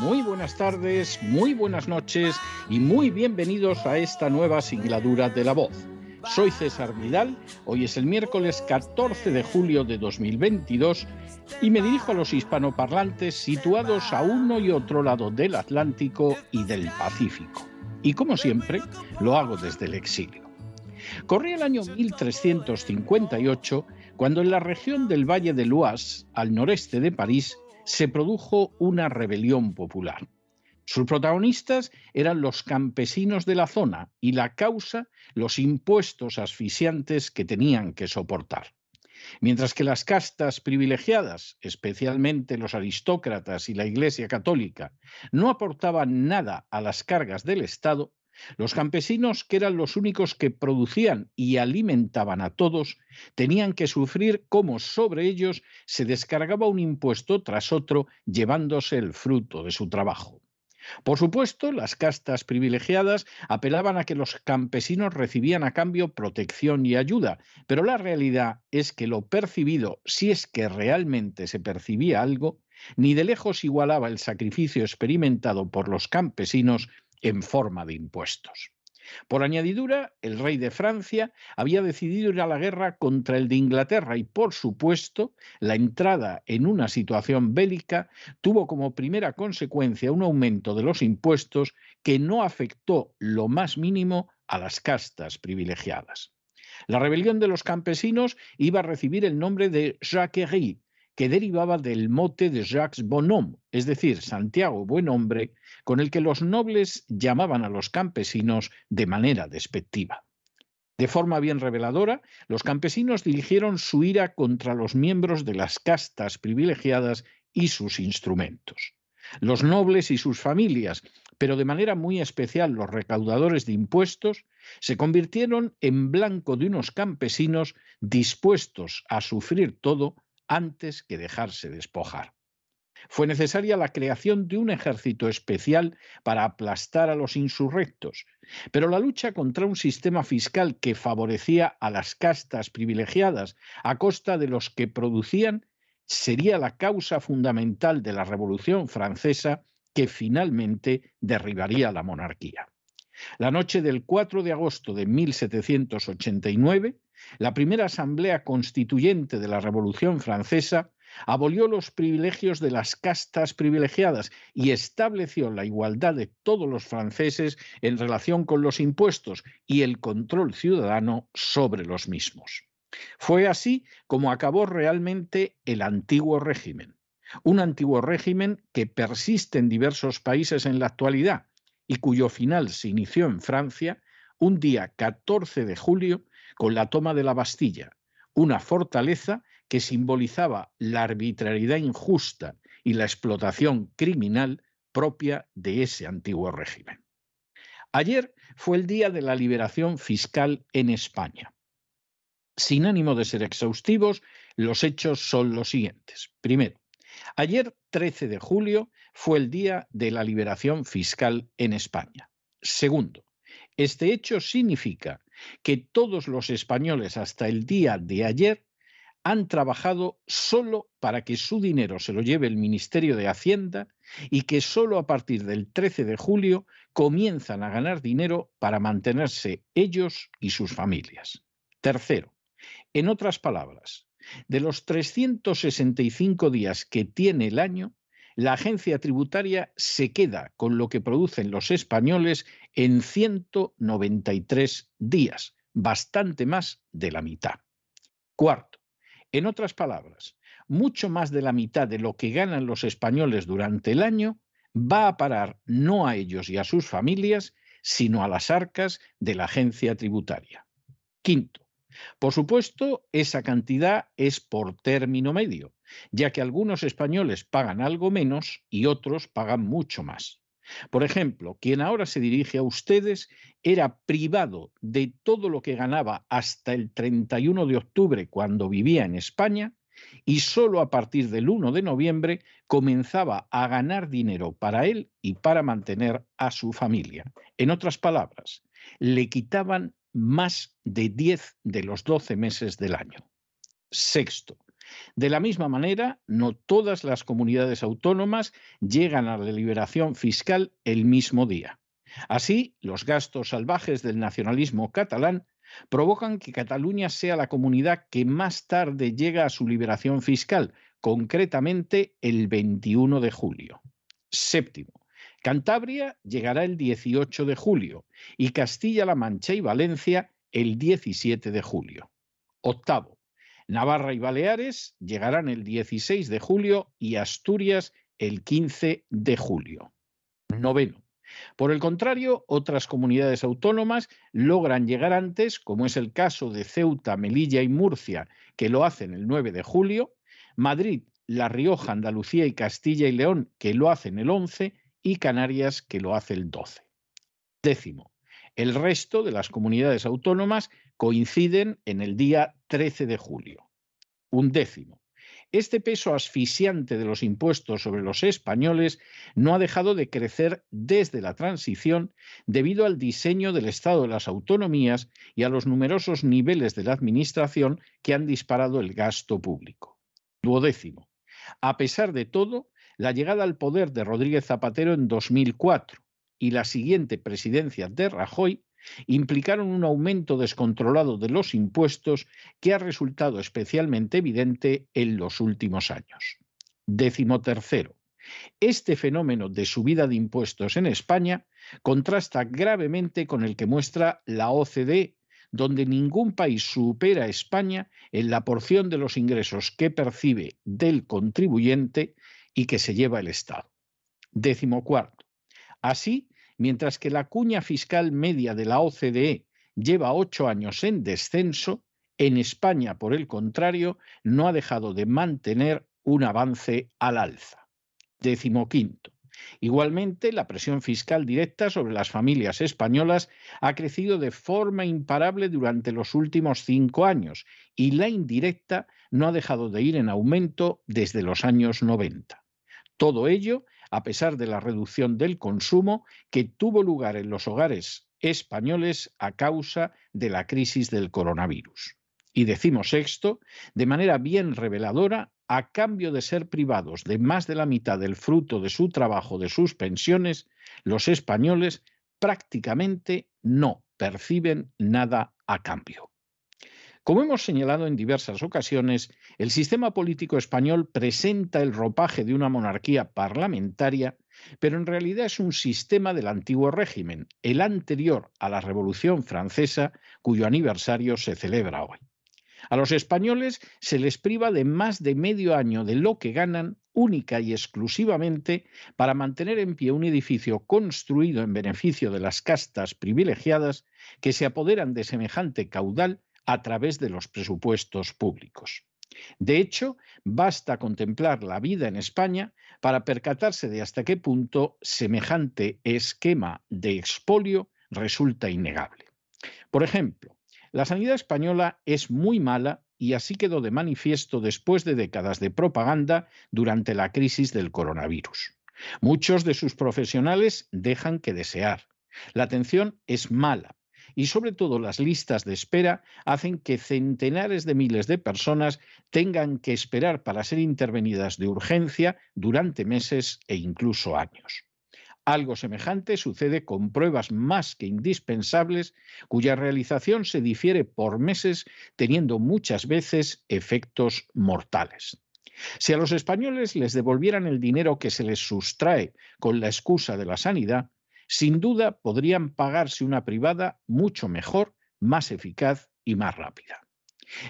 muy buenas tardes, muy buenas noches y muy bienvenidos a esta nueva singladura de la voz. Soy César Vidal, hoy es el miércoles 14 de julio de 2022 y me dirijo a los hispanoparlantes situados a uno y otro lado del Atlántico y del Pacífico. Y como siempre, lo hago desde el exilio. Corría el año 1358 cuando en la región del Valle de Loas, al noreste de París, se produjo una rebelión popular. Sus protagonistas eran los campesinos de la zona y la causa los impuestos asfixiantes que tenían que soportar. Mientras que las castas privilegiadas, especialmente los aristócratas y la Iglesia católica, no aportaban nada a las cargas del Estado, los campesinos, que eran los únicos que producían y alimentaban a todos, tenían que sufrir cómo sobre ellos se descargaba un impuesto tras otro, llevándose el fruto de su trabajo. Por supuesto, las castas privilegiadas apelaban a que los campesinos recibían a cambio protección y ayuda, pero la realidad es que lo percibido, si es que realmente se percibía algo, ni de lejos igualaba el sacrificio experimentado por los campesinos en forma de impuestos. Por añadidura, el rey de Francia había decidido ir a la guerra contra el de Inglaterra y, por supuesto, la entrada en una situación bélica tuvo como primera consecuencia un aumento de los impuestos que no afectó lo más mínimo a las castas privilegiadas. La rebelión de los campesinos iba a recibir el nombre de Jacquerie, que derivaba del mote de Jacques Bonhomme, es decir, Santiago Buen Hombre, con el que los nobles llamaban a los campesinos de manera despectiva. De forma bien reveladora, los campesinos dirigieron su ira contra los miembros de las castas privilegiadas y sus instrumentos. Los nobles y sus familias, pero de manera muy especial los recaudadores de impuestos, se convirtieron en blanco de unos campesinos dispuestos a sufrir todo antes que dejarse despojar. Fue necesaria la creación de un ejército especial para aplastar a los insurrectos, pero la lucha contra un sistema fiscal que favorecía a las castas privilegiadas a costa de los que producían sería la causa fundamental de la Revolución Francesa que finalmente derribaría la monarquía. La noche del 4 de agosto de 1789, la primera Asamblea Constituyente de la Revolución Francesa abolió los privilegios de las castas privilegiadas y estableció la igualdad de todos los franceses en relación con los impuestos y el control ciudadano sobre los mismos. Fue así como acabó realmente el antiguo régimen, un antiguo régimen que persiste en diversos países en la actualidad y cuyo final se inició en Francia un día 14 de julio con la toma de la Bastilla, una fortaleza que simbolizaba la arbitrariedad injusta y la explotación criminal propia de ese antiguo régimen. Ayer fue el día de la liberación fiscal en España. Sin ánimo de ser exhaustivos, los hechos son los siguientes. Primero, ayer 13 de julio fue el día de la liberación fiscal en España. Segundo, este hecho significa que todos los españoles hasta el día de ayer han trabajado solo para que su dinero se lo lleve el Ministerio de Hacienda y que solo a partir del 13 de julio comienzan a ganar dinero para mantenerse ellos y sus familias. Tercero, en otras palabras, de los 365 días que tiene el año, la agencia tributaria se queda con lo que producen los españoles en 193 días, bastante más de la mitad. Cuarto, en otras palabras, mucho más de la mitad de lo que ganan los españoles durante el año va a parar no a ellos y a sus familias, sino a las arcas de la agencia tributaria. Quinto, por supuesto, esa cantidad es por término medio, ya que algunos españoles pagan algo menos y otros pagan mucho más. Por ejemplo, quien ahora se dirige a ustedes era privado de todo lo que ganaba hasta el 31 de octubre cuando vivía en España y solo a partir del 1 de noviembre comenzaba a ganar dinero para él y para mantener a su familia. En otras palabras, le quitaban más de 10 de los 12 meses del año. Sexto, de la misma manera, no todas las comunidades autónomas llegan a la liberación fiscal el mismo día. Así, los gastos salvajes del nacionalismo catalán provocan que Cataluña sea la comunidad que más tarde llega a su liberación fiscal, concretamente el 21 de julio. Séptimo, Cantabria llegará el 18 de julio y Castilla-La Mancha y Valencia el 17 de julio. Octavo, Navarra y Baleares llegarán el 16 de julio y Asturias el 15 de julio. Noveno, por el contrario, otras comunidades autónomas logran llegar antes, como es el caso de Ceuta, Melilla y Murcia, que lo hacen el 9 de julio, Madrid, La Rioja, Andalucía y Castilla y León, que lo hacen el 11, y Canarias, que lo hace el 12. Décimo, el resto de las comunidades autónomas coinciden en el día 13 de julio. Un décimo, este peso asfixiante de los impuestos sobre los españoles no ha dejado de crecer desde la transición debido al diseño del Estado de las autonomías y a los numerosos niveles de la Administración que han disparado el gasto público. Duodécimo. A pesar de todo, la llegada al poder de Rodríguez Zapatero en 2004 y la siguiente presidencia de Rajoy implicaron un aumento descontrolado de los impuestos que ha resultado especialmente evidente en los últimos años. Décimo tercero. Este fenómeno de subida de impuestos en España contrasta gravemente con el que muestra la OCDE, donde ningún país supera a España en la porción de los ingresos que percibe del contribuyente y que se lleva el Estado. Décimo cuarto. Así, mientras que la cuña fiscal media de la OCDE lleva ocho años en descenso, en España, por el contrario, no ha dejado de mantener un avance al alza. Décimo quinto. Igualmente, la presión fiscal directa sobre las familias españolas ha crecido de forma imparable durante los últimos cinco años y la indirecta no ha dejado de ir en aumento desde los años 90. Todo ello a pesar de la reducción del consumo que tuvo lugar en los hogares españoles a causa de la crisis del coronavirus. Y decimos esto de manera bien reveladora, a cambio de ser privados de más de la mitad del fruto de su trabajo, de sus pensiones, los españoles prácticamente no perciben nada a cambio. Como hemos señalado en diversas ocasiones, el sistema político español presenta el ropaje de una monarquía parlamentaria, pero en realidad es un sistema del antiguo régimen, el anterior a la Revolución Francesa, cuyo aniversario se celebra hoy. A los españoles se les priva de más de medio año de lo que ganan única y exclusivamente para mantener en pie un edificio construido en beneficio de las castas privilegiadas que se apoderan de semejante caudal a través de los presupuestos públicos. De hecho, basta contemplar la vida en España para percatarse de hasta qué punto semejante esquema de expolio resulta innegable. Por ejemplo, la sanidad española es muy mala y así quedó de manifiesto después de décadas de propaganda durante la crisis del coronavirus. Muchos de sus profesionales dejan que desear. La atención es mala, y sobre todo las listas de espera hacen que centenares de miles de personas tengan que esperar para ser intervenidas de urgencia durante meses e incluso años. Algo semejante sucede con pruebas más que indispensables cuya realización se difiere por meses teniendo muchas veces efectos mortales. Si a los españoles les devolvieran el dinero que se les sustrae con la excusa de la sanidad, sin duda podrían pagarse una privada mucho mejor, más eficaz y más rápida.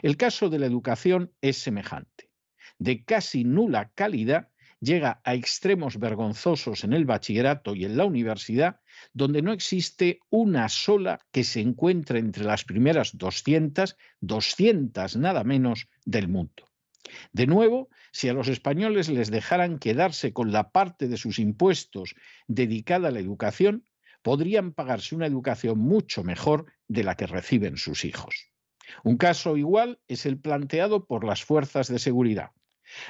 El caso de la educación es semejante. De casi nula calidad llega a extremos vergonzosos en el bachillerato y en la universidad, donde no existe una sola que se encuentre entre las primeras 200, 200 nada menos del mundo. De nuevo, si a los españoles les dejaran quedarse con la parte de sus impuestos dedicada a la educación, podrían pagarse una educación mucho mejor de la que reciben sus hijos. Un caso igual es el planteado por las fuerzas de seguridad.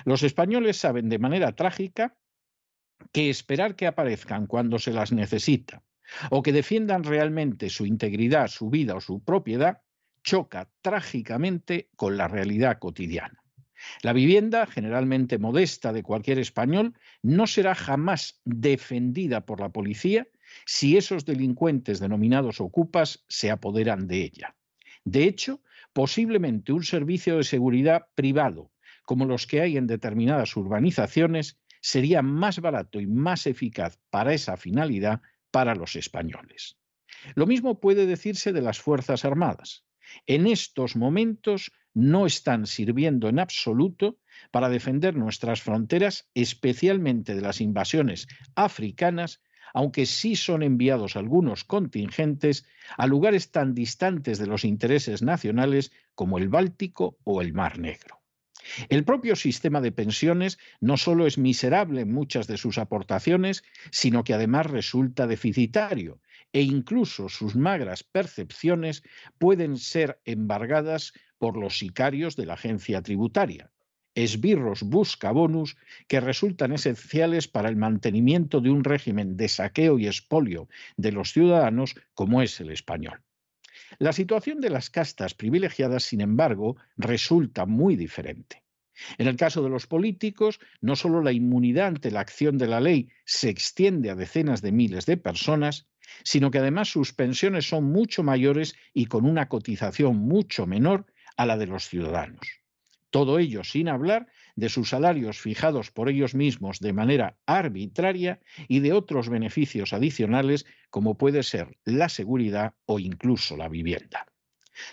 Los españoles saben de manera trágica que esperar que aparezcan cuando se las necesita o que defiendan realmente su integridad, su vida o su propiedad choca trágicamente con la realidad cotidiana. La vivienda, generalmente modesta de cualquier español, no será jamás defendida por la policía si esos delincuentes denominados ocupas se apoderan de ella. De hecho, posiblemente un servicio de seguridad privado, como los que hay en determinadas urbanizaciones, sería más barato y más eficaz para esa finalidad para los españoles. Lo mismo puede decirse de las Fuerzas Armadas. En estos momentos no están sirviendo en absoluto para defender nuestras fronteras, especialmente de las invasiones africanas, aunque sí son enviados algunos contingentes a lugares tan distantes de los intereses nacionales como el Báltico o el Mar Negro. El propio sistema de pensiones no solo es miserable en muchas de sus aportaciones, sino que además resulta deficitario e incluso sus magras percepciones pueden ser embargadas por los sicarios de la agencia tributaria, esbirros buscabonus que resultan esenciales para el mantenimiento de un régimen de saqueo y expolio de los ciudadanos como es el español. La situación de las castas privilegiadas, sin embargo, resulta muy diferente. En el caso de los políticos, no solo la inmunidad ante la acción de la ley se extiende a decenas de miles de personas, sino que además sus pensiones son mucho mayores y con una cotización mucho menor a la de los ciudadanos. Todo ello sin hablar de sus salarios fijados por ellos mismos de manera arbitraria y de otros beneficios adicionales como puede ser la seguridad o incluso la vivienda.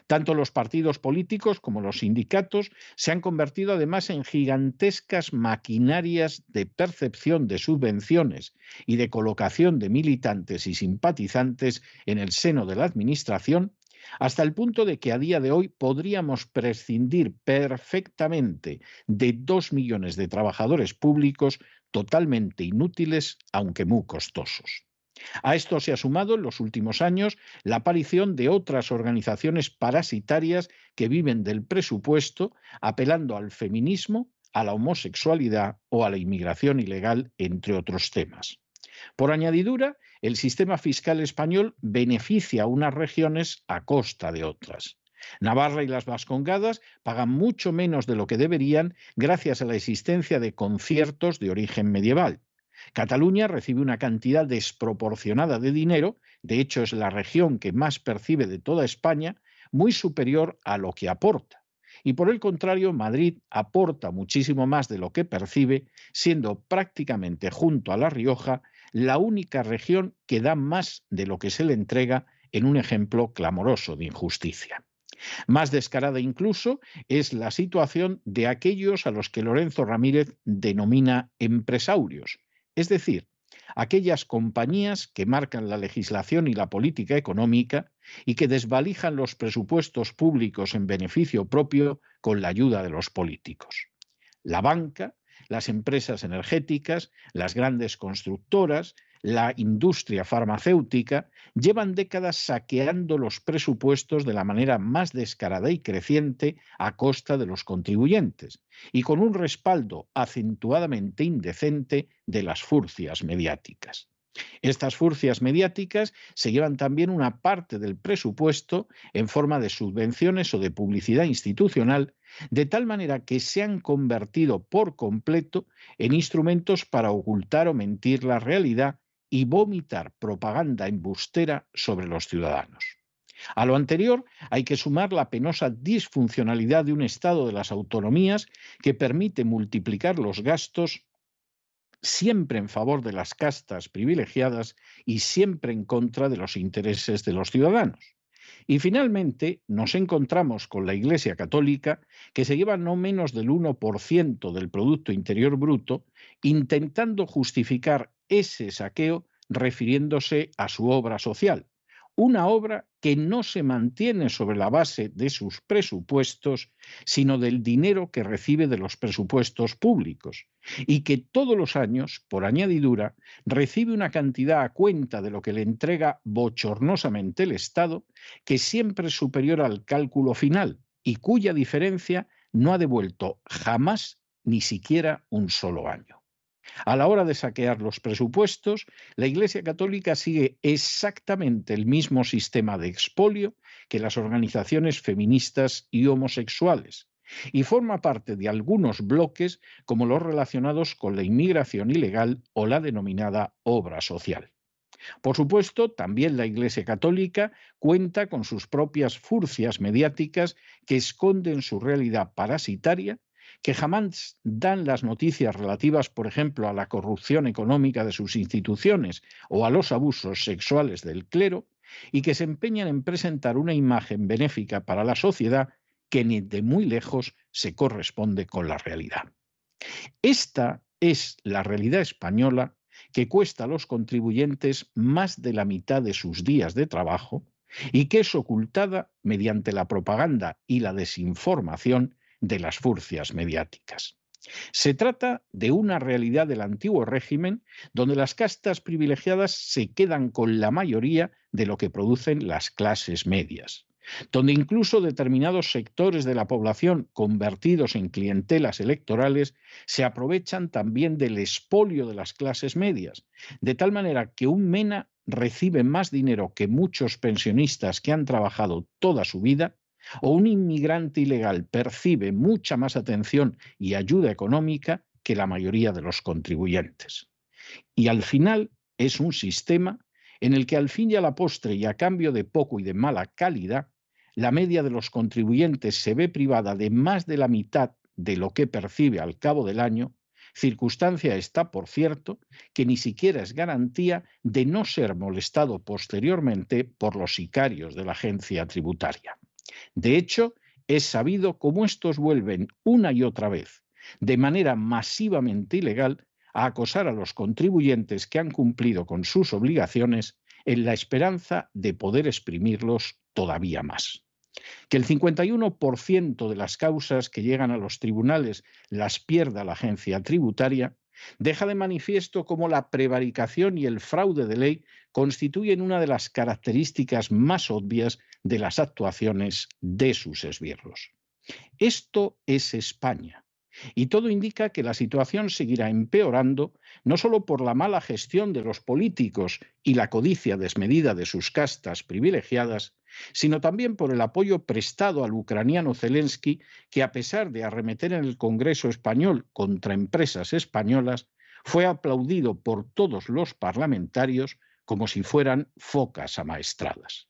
Tanto los partidos políticos como los sindicatos se han convertido además en gigantescas maquinarias de percepción de subvenciones y de colocación de militantes y simpatizantes en el seno de la Administración hasta el punto de que a día de hoy podríamos prescindir perfectamente de dos millones de trabajadores públicos totalmente inútiles, aunque muy costosos. A esto se ha sumado en los últimos años la aparición de otras organizaciones parasitarias que viven del presupuesto, apelando al feminismo, a la homosexualidad o a la inmigración ilegal, entre otros temas. Por añadidura, el sistema fiscal español beneficia a unas regiones a costa de otras. Navarra y las Vascongadas pagan mucho menos de lo que deberían gracias a la existencia de conciertos de origen medieval. Cataluña recibe una cantidad desproporcionada de dinero, de hecho es la región que más percibe de toda España, muy superior a lo que aporta. Y por el contrario, Madrid aporta muchísimo más de lo que percibe, siendo prácticamente junto a La Rioja la única región que da más de lo que se le entrega en un ejemplo clamoroso de injusticia. Más descarada incluso es la situación de aquellos a los que Lorenzo Ramírez denomina empresarios, es decir, aquellas compañías que marcan la legislación y la política económica y que desvalijan los presupuestos públicos en beneficio propio con la ayuda de los políticos. La banca, las empresas energéticas, las grandes constructoras, la industria farmacéutica llevan décadas saqueando los presupuestos de la manera más descarada y creciente a costa de los contribuyentes y con un respaldo acentuadamente indecente de las furcias mediáticas. Estas furcias mediáticas se llevan también una parte del presupuesto en forma de subvenciones o de publicidad institucional, de tal manera que se han convertido por completo en instrumentos para ocultar o mentir la realidad y vomitar propaganda embustera sobre los ciudadanos. A lo anterior hay que sumar la penosa disfuncionalidad de un Estado de las autonomías que permite multiplicar los gastos siempre en favor de las castas privilegiadas y siempre en contra de los intereses de los ciudadanos. Y finalmente nos encontramos con la Iglesia Católica, que se lleva no menos del 1% del Producto Interior Bruto, intentando justificar ese saqueo refiriéndose a su obra social, una obra que no se mantiene sobre la base de sus presupuestos, sino del dinero que recibe de los presupuestos públicos, y que todos los años, por añadidura, recibe una cantidad a cuenta de lo que le entrega bochornosamente el Estado, que siempre es superior al cálculo final y cuya diferencia no ha devuelto jamás ni siquiera un solo año. A la hora de saquear los presupuestos, la Iglesia Católica sigue exactamente el mismo sistema de expolio que las organizaciones feministas y homosexuales, y forma parte de algunos bloques como los relacionados con la inmigración ilegal o la denominada obra social. Por supuesto, también la Iglesia Católica cuenta con sus propias furcias mediáticas que esconden su realidad parasitaria que jamás dan las noticias relativas, por ejemplo, a la corrupción económica de sus instituciones o a los abusos sexuales del clero, y que se empeñan en presentar una imagen benéfica para la sociedad que ni de muy lejos se corresponde con la realidad. Esta es la realidad española que cuesta a los contribuyentes más de la mitad de sus días de trabajo y que es ocultada mediante la propaganda y la desinformación de las furcias mediáticas. Se trata de una realidad del antiguo régimen donde las castas privilegiadas se quedan con la mayoría de lo que producen las clases medias, donde incluso determinados sectores de la población convertidos en clientelas electorales se aprovechan también del expolio de las clases medias, de tal manera que un MENA recibe más dinero que muchos pensionistas que han trabajado toda su vida o un inmigrante ilegal percibe mucha más atención y ayuda económica que la mayoría de los contribuyentes. Y al final es un sistema en el que al fin y a la postre y a cambio de poco y de mala calidad, la media de los contribuyentes se ve privada de más de la mitad de lo que percibe al cabo del año, circunstancia esta, por cierto, que ni siquiera es garantía de no ser molestado posteriormente por los sicarios de la agencia tributaria. De hecho, es sabido cómo estos vuelven una y otra vez, de manera masivamente ilegal, a acosar a los contribuyentes que han cumplido con sus obligaciones en la esperanza de poder exprimirlos todavía más. Que el 51% de las causas que llegan a los tribunales las pierda la agencia tributaria deja de manifiesto cómo la prevaricación y el fraude de ley constituyen una de las características más obvias de las actuaciones de sus esbirros. Esto es España. Y todo indica que la situación seguirá empeorando no solo por la mala gestión de los políticos y la codicia desmedida de sus castas privilegiadas, sino también por el apoyo prestado al ucraniano Zelensky, que a pesar de arremeter en el Congreso español contra empresas españolas, fue aplaudido por todos los parlamentarios como si fueran focas amaestradas.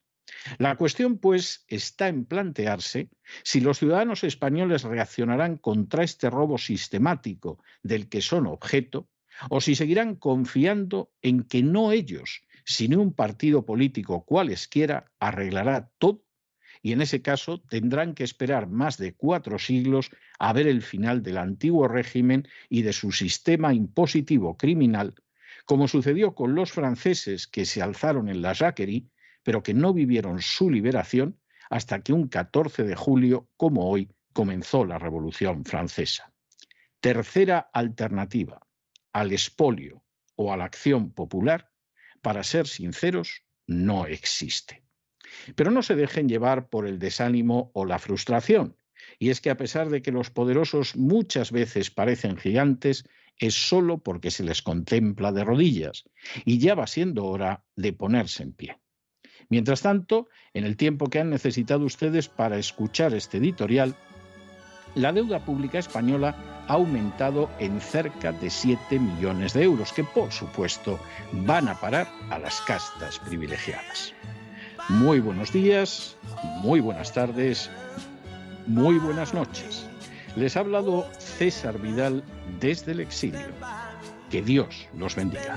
La cuestión, pues, está en plantearse si los ciudadanos españoles reaccionarán contra este robo sistemático del que son objeto, o si seguirán confiando en que no ellos, sino un partido político cualesquiera, arreglará todo, y en ese caso tendrán que esperar más de cuatro siglos a ver el final del antiguo régimen y de su sistema impositivo criminal, como sucedió con los franceses que se alzaron en la Jacquerie pero que no vivieron su liberación hasta que un 14 de julio, como hoy, comenzó la Revolución Francesa. Tercera alternativa, al expolio o a la acción popular, para ser sinceros, no existe. Pero no se dejen llevar por el desánimo o la frustración. Y es que a pesar de que los poderosos muchas veces parecen gigantes, es solo porque se les contempla de rodillas, y ya va siendo hora de ponerse en pie. Mientras tanto, en el tiempo que han necesitado ustedes para escuchar este editorial, la deuda pública española ha aumentado en cerca de 7 millones de euros, que por supuesto van a parar a las castas privilegiadas. Muy buenos días, muy buenas tardes, muy buenas noches. Les ha hablado César Vidal desde el exilio. Que Dios los bendiga.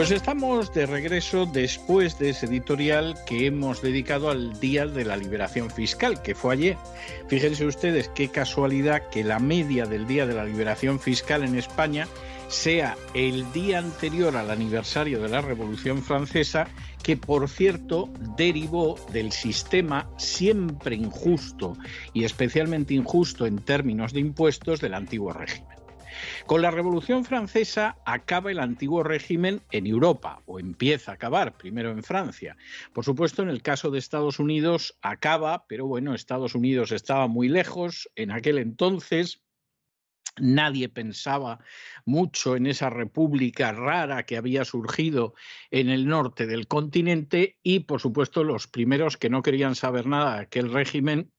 Pues estamos de regreso después de ese editorial que hemos dedicado al Día de la Liberación Fiscal, que fue ayer. Fíjense ustedes qué casualidad que la media del Día de la Liberación Fiscal en España sea el día anterior al aniversario de la Revolución Francesa, que por cierto derivó del sistema siempre injusto y especialmente injusto en términos de impuestos del antiguo régimen. Con la Revolución Francesa acaba el antiguo régimen en Europa, o empieza a acabar, primero en Francia. Por supuesto, en el caso de Estados Unidos acaba, pero bueno, Estados Unidos estaba muy lejos en aquel entonces, Nadie pensaba mucho en esa república rara que había surgido en el norte del continente y, por supuesto, los primeros que no querían saber nada de aquel régimen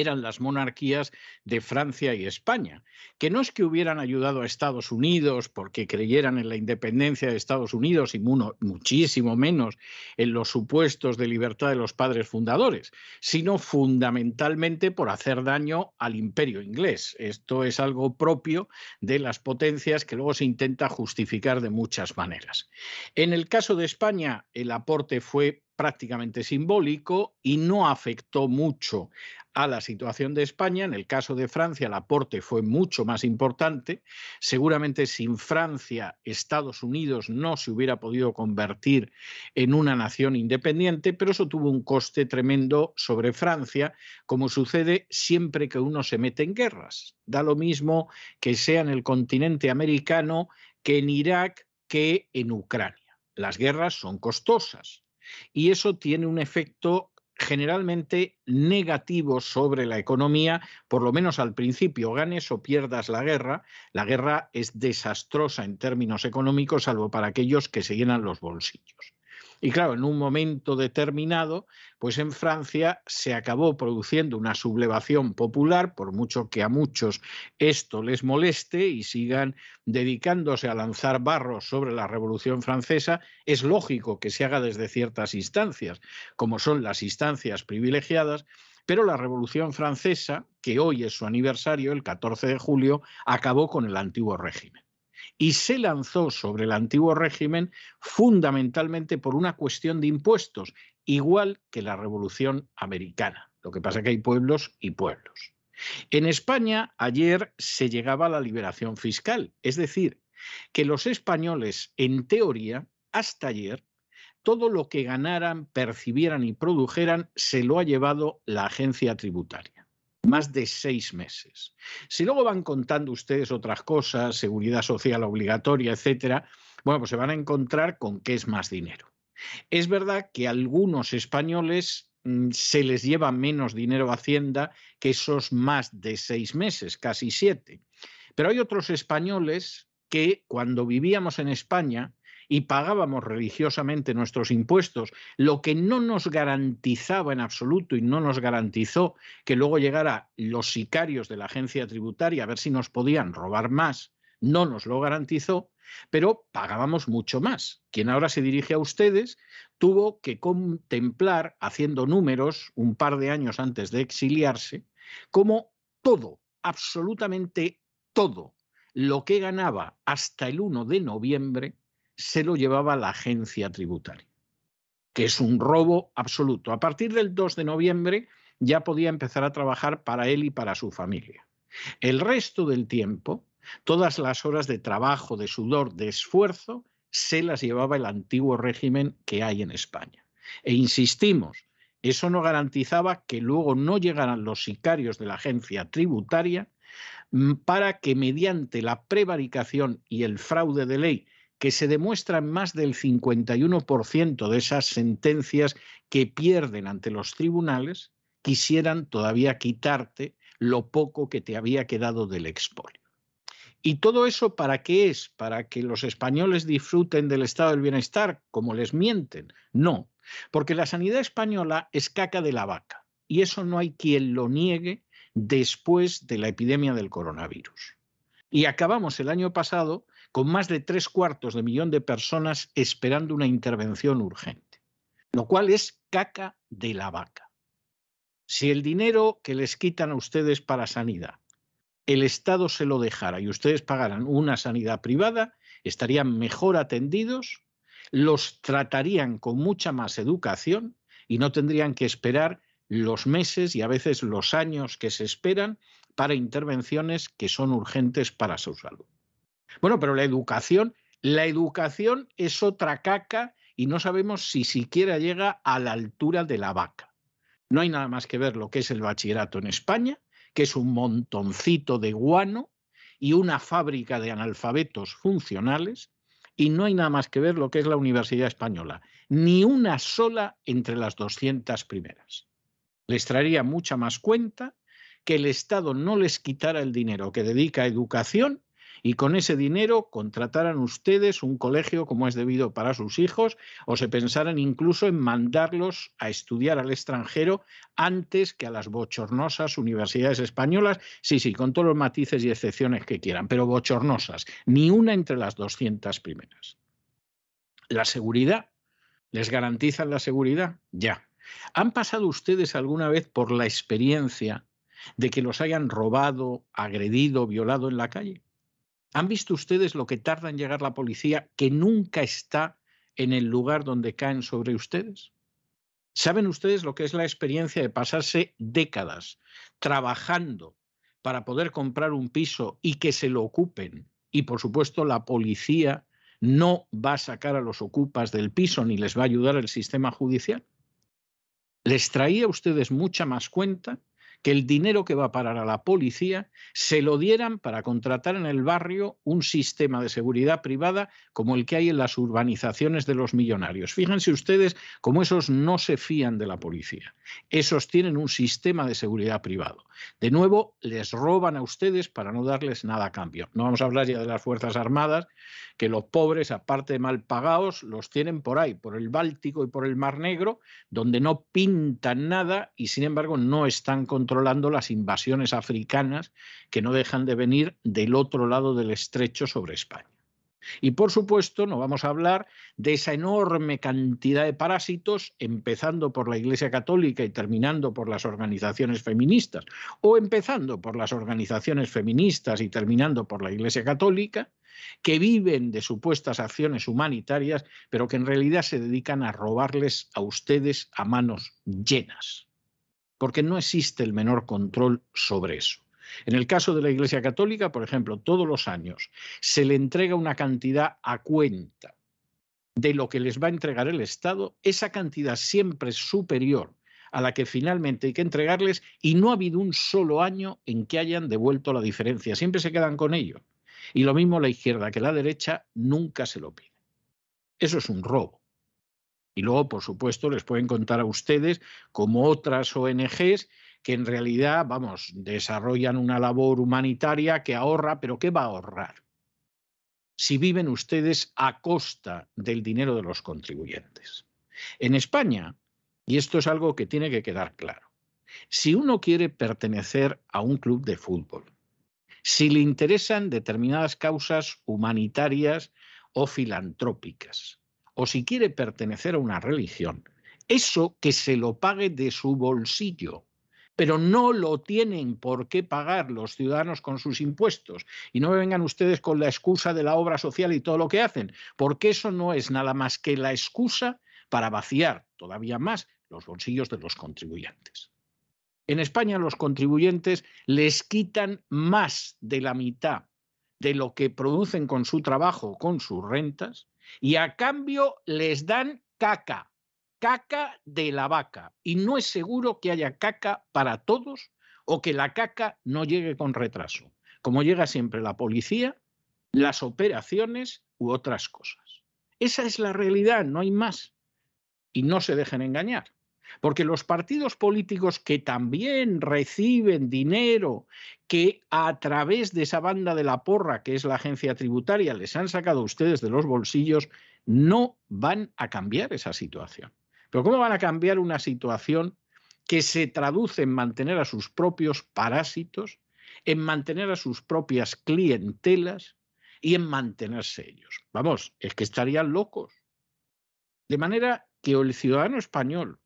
eran las monarquías de Francia y España, que no es que hubieran ayudado a Estados Unidos porque creyeran en la independencia de Estados Unidos y muchísimo menos en los supuestos de libertad de los padres fundadores, sino fundamentalmente por hacer daño al imperio inglés. Esto es algo propio de las potencias que luego se intenta justificar de muchas maneras. En el caso de España, el aporte fue prácticamente simbólico y no afectó mucho a la situación de España. En el caso de Francia, el aporte fue mucho más importante. Seguramente sin Francia, Estados Unidos no se hubiera podido convertir en una nación independiente, pero eso tuvo un coste tremendo sobre Francia, como sucede siempre que uno se mete en guerras. Da lo mismo que sea en el continente americano, que en Irak, que en Ucrania. Las guerras son costosas y eso tiene un efecto generalmente negativo sobre la economía, por lo menos al principio, ganes o pierdas la guerra. La guerra es desastrosa en términos económicos, salvo para aquellos que se llenan los bolsillos. Y claro, en un momento determinado, pues en Francia se acabó produciendo una sublevación popular, por mucho que a muchos esto les moleste y sigan dedicándose a lanzar barros sobre la Revolución Francesa, es lógico que se haga desde ciertas instancias, como son las instancias privilegiadas, pero la Revolución Francesa, que hoy es su aniversario, el 14 de julio, acabó con el antiguo régimen y se lanzó sobre el antiguo régimen fundamentalmente por una cuestión de impuestos, igual que la Revolución Americana. Lo que pasa es que hay pueblos y pueblos. En España ayer se llegaba a la liberación fiscal, es decir, que los españoles, en teoría, hasta ayer, todo lo que ganaran, percibieran y produjeran se lo ha llevado la agencia tributaria más de seis meses. Si luego van contando ustedes otras cosas, seguridad social obligatoria, etcétera, bueno, pues se van a encontrar con qué es más dinero. Es verdad que a algunos españoles mm, se les lleva menos dinero a Hacienda que esos más de seis meses, casi siete. Pero hay otros españoles que cuando vivíamos en España y pagábamos religiosamente nuestros impuestos, lo que no nos garantizaba en absoluto y no nos garantizó que luego llegara los sicarios de la agencia tributaria a ver si nos podían robar más, no nos lo garantizó, pero pagábamos mucho más. Quien ahora se dirige a ustedes tuvo que contemplar, haciendo números un par de años antes de exiliarse, como todo, absolutamente todo, lo que ganaba hasta el 1 de noviembre se lo llevaba la agencia tributaria, que es un robo absoluto. A partir del 2 de noviembre ya podía empezar a trabajar para él y para su familia. El resto del tiempo, todas las horas de trabajo, de sudor, de esfuerzo, se las llevaba el antiguo régimen que hay en España. E insistimos, eso no garantizaba que luego no llegaran los sicarios de la agencia tributaria mm, para que mediante la prevaricación y el fraude de ley que se demuestra en más del 51% de esas sentencias que pierden ante los tribunales, quisieran todavía quitarte lo poco que te había quedado del expolio. ¿Y todo eso para qué es? ¿Para que los españoles disfruten del estado del bienestar, como les mienten? No, porque la sanidad española es caca de la vaca, y eso no hay quien lo niegue después de la epidemia del coronavirus. Y acabamos el año pasado con más de tres cuartos de millón de personas esperando una intervención urgente, lo cual es caca de la vaca. Si el dinero que les quitan a ustedes para sanidad, el Estado se lo dejara y ustedes pagaran una sanidad privada, estarían mejor atendidos, los tratarían con mucha más educación y no tendrían que esperar los meses y a veces los años que se esperan para intervenciones que son urgentes para su salud. Bueno, pero la educación, la educación es otra caca y no sabemos si siquiera llega a la altura de la vaca. No hay nada más que ver lo que es el bachillerato en España, que es un montoncito de guano y una fábrica de analfabetos funcionales, y no hay nada más que ver lo que es la Universidad Española, ni una sola entre las 200 primeras. Les traería mucha más cuenta que el Estado no les quitara el dinero que dedica a educación y con ese dinero contrataran ustedes un colegio como es debido para sus hijos o se pensaran incluso en mandarlos a estudiar al extranjero antes que a las bochornosas universidades españolas, sí, sí, con todos los matices y excepciones que quieran, pero bochornosas, ni una entre las 200 primeras. La seguridad, ¿les garantizan la seguridad? Ya. ¿Han pasado ustedes alguna vez por la experiencia de que los hayan robado, agredido, violado en la calle? ¿Han visto ustedes lo que tarda en llegar la policía que nunca está en el lugar donde caen sobre ustedes? ¿Saben ustedes lo que es la experiencia de pasarse décadas trabajando para poder comprar un piso y que se lo ocupen? Y por supuesto la policía no va a sacar a los ocupas del piso ni les va a ayudar el sistema judicial. ¿Les traía a ustedes mucha más cuenta que el dinero que va a parar a la policía se lo dieran para contratar en el barrio un sistema de seguridad privada como el que hay en las urbanizaciones de los millonarios. Fíjense ustedes cómo esos no se fían de la policía. Esos tienen un sistema de seguridad privado. De nuevo, les roban a ustedes para no darles nada a cambio. No vamos a hablar ya de las Fuerzas Armadas, que los pobres, aparte de mal pagados, los tienen por ahí, por el Báltico y por el Mar Negro, donde no pintan nada y sin embargo no están controlando las invasiones africanas que no dejan de venir del otro lado del estrecho sobre España. Y por supuesto, no vamos a hablar de esa enorme cantidad de parásitos, empezando por la Iglesia Católica y terminando por las organizaciones feministas, o empezando por las organizaciones feministas y terminando por la Iglesia Católica, que viven de supuestas acciones humanitarias, pero que en realidad se dedican a robarles a ustedes a manos llenas, porque no existe el menor control sobre eso. En el caso de la Iglesia Católica, por ejemplo, todos los años se le entrega una cantidad a cuenta de lo que les va a entregar el Estado, esa cantidad siempre es superior a la que finalmente hay que entregarles y no ha habido un solo año en que hayan devuelto la diferencia, siempre se quedan con ello. Y lo mismo la izquierda que la derecha nunca se lo pide. Eso es un robo. Y luego, por supuesto, les pueden contar a ustedes como otras ONGs que en realidad, vamos, desarrollan una labor humanitaria que ahorra, pero ¿qué va a ahorrar? Si viven ustedes a costa del dinero de los contribuyentes. En España, y esto es algo que tiene que quedar claro, si uno quiere pertenecer a un club de fútbol, si le interesan determinadas causas humanitarias o filantrópicas, o si quiere pertenecer a una religión, eso que se lo pague de su bolsillo, pero no lo tienen por qué pagar los ciudadanos con sus impuestos. Y no me vengan ustedes con la excusa de la obra social y todo lo que hacen, porque eso no es nada más que la excusa para vaciar todavía más los bolsillos de los contribuyentes. En España los contribuyentes les quitan más de la mitad de lo que producen con su trabajo, con sus rentas, y a cambio les dan caca, caca de la vaca y no es seguro que haya caca para todos o que la caca no llegue con retraso. Como llega siempre la policía las operaciones u otras cosas. Esa es la realidad, no hay más. Y no se dejen engañar. Porque los partidos políticos que también reciben dinero, que a través de esa banda de la porra, que es la agencia tributaria, les han sacado a ustedes de los bolsillos, no van a cambiar esa situación. Pero ¿cómo van a cambiar una situación que se traduce en mantener a sus propios parásitos, en mantener a sus propias clientelas y en mantenerse ellos? Vamos, es que estarían locos. De manera que el ciudadano español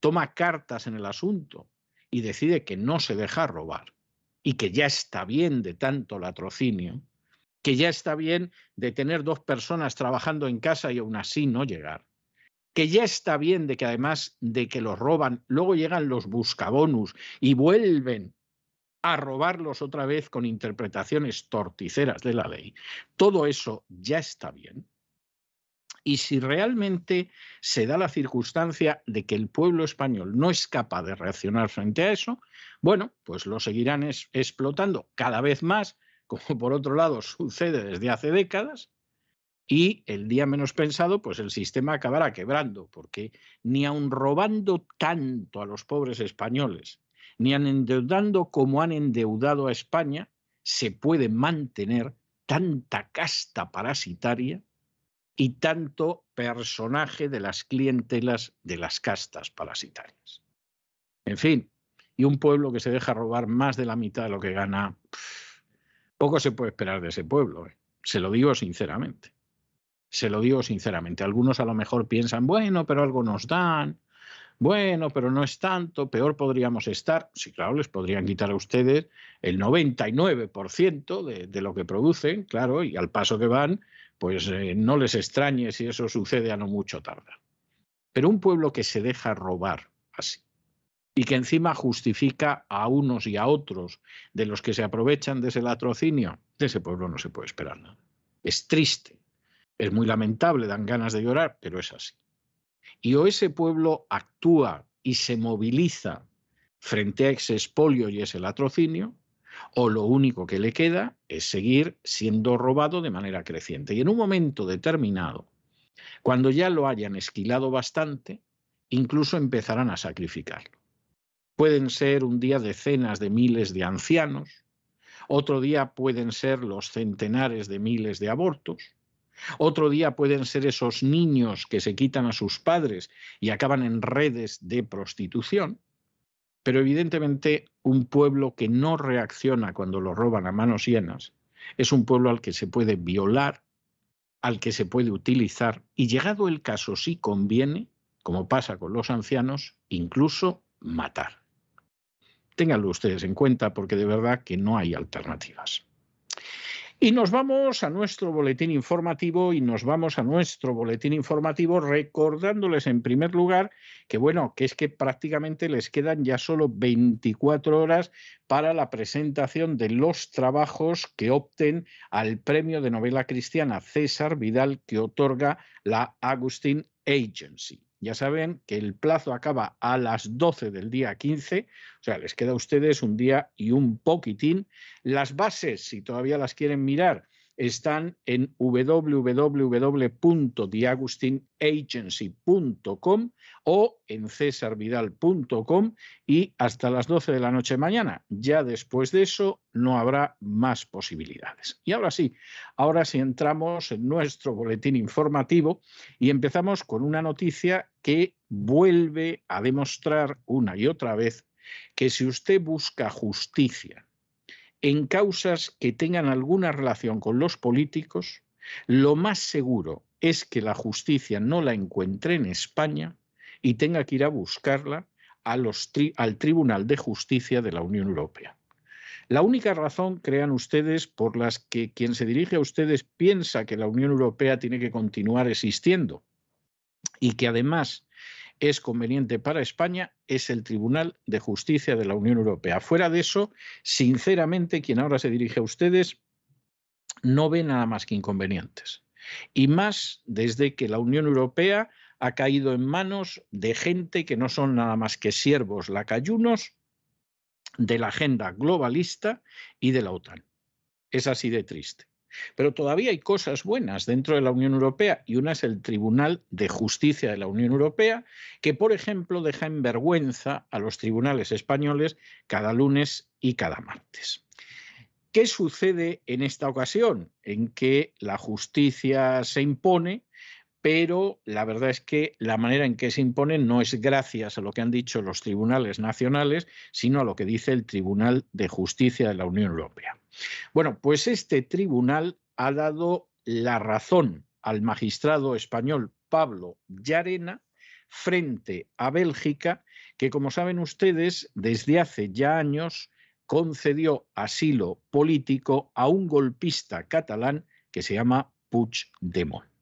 toma cartas en el asunto y decide que no se deja robar y que ya está bien de tanto latrocinio, que ya está bien de tener dos personas trabajando en casa y aún así no llegar, que ya está bien de que además de que los roban, luego llegan los buscabonus y vuelven a robarlos otra vez con interpretaciones torticeras de la ley. Todo eso ya está bien. Y si realmente se da la circunstancia de que el pueblo español no es capaz de reaccionar frente a eso, bueno, pues lo seguirán explotando cada vez más, como por otro lado sucede desde hace décadas, y el día menos pensado, pues el sistema acabará quebrando, porque ni aun robando tanto a los pobres españoles, ni aun endeudando como han endeudado a España, se puede mantener tanta casta parasitaria y tanto personaje de las clientelas de las castas parasitarias. En fin, y un pueblo que se deja robar más de la mitad de lo que gana, poco se puede esperar de ese pueblo. ¿eh? Se lo digo sinceramente. Se lo digo sinceramente. Algunos a lo mejor piensan, bueno, pero algo nos dan, bueno, pero no es tanto, peor podríamos estar. Sí, claro, les podrían quitar a ustedes el 99% de, de lo que producen, claro, y al paso que van, pues eh, no les extrañe si eso sucede a no mucho tarda. Pero un pueblo que se deja robar así y que encima justifica a unos y a otros de los que se aprovechan de ese latrocinio, de ese pueblo no se puede esperar nada. Es triste, es muy lamentable, dan ganas de llorar, pero es así. Y o ese pueblo actúa y se moviliza frente a ese expolio y ese latrocinio, o lo único que le queda es seguir siendo robado de manera creciente. Y en un momento determinado, cuando ya lo hayan esquilado bastante, incluso empezarán a sacrificarlo. Pueden ser un día decenas de miles de ancianos, otro día pueden ser los centenares de miles de abortos, otro día pueden ser esos niños que se quitan a sus padres y acaban en redes de prostitución, pero evidentemente un pueblo que no reacciona cuando lo roban a manos llenas es un pueblo al que se puede violar, al que se puede utilizar y llegado el caso, si conviene, como pasa con los ancianos, incluso matar. Ténganlo ustedes en cuenta porque de verdad que no hay alternativas. Y nos vamos a nuestro boletín informativo y nos vamos a nuestro boletín informativo recordándoles en primer lugar que bueno, que es que prácticamente les quedan ya solo 24 horas para la presentación de los trabajos que opten al premio de novela cristiana César Vidal que otorga la Agustín Agency. Ya saben que el plazo acaba a las 12 del día 15, o sea, les queda a ustedes un día y un poquitín. Las bases, si todavía las quieren mirar, están en www.diagustinagency.com o en cesarvidal.com y hasta las 12 de la noche mañana. Ya después de eso no habrá más posibilidades. Y ahora sí, ahora sí entramos en nuestro boletín informativo y empezamos con una noticia que vuelve a demostrar una y otra vez que si usted busca justicia, en causas que tengan alguna relación con los políticos, lo más seguro es que la justicia no la encuentre en España y tenga que ir a buscarla al Tribunal de Justicia de la Unión Europea. La única razón, crean ustedes, por las que quien se dirige a ustedes piensa que la Unión Europea tiene que continuar existiendo y que además es conveniente para España es el Tribunal de Justicia de la Unión Europea. Fuera de eso, sinceramente, quien ahora se dirige a ustedes no ve nada más que inconvenientes. Y más desde que la Unión Europea ha caído en manos de gente que no son nada más que siervos lacayunos de la agenda globalista y de la OTAN. Es así de triste. Pero todavía hay cosas buenas dentro de la Unión Europea y una es el Tribunal de Justicia de la Unión Europea, que por ejemplo deja en vergüenza a los tribunales españoles cada lunes y cada martes. ¿Qué sucede en esta ocasión? En que la justicia se impone, pero la verdad es que la manera en que se impone no es gracias a lo que han dicho los tribunales nacionales, sino a lo que dice el Tribunal de Justicia de la Unión Europea. Bueno, pues este tribunal ha dado la razón al magistrado español Pablo Llarena frente a Bélgica, que como saben ustedes, desde hace ya años concedió asilo político a un golpista catalán que se llama Puigdemont.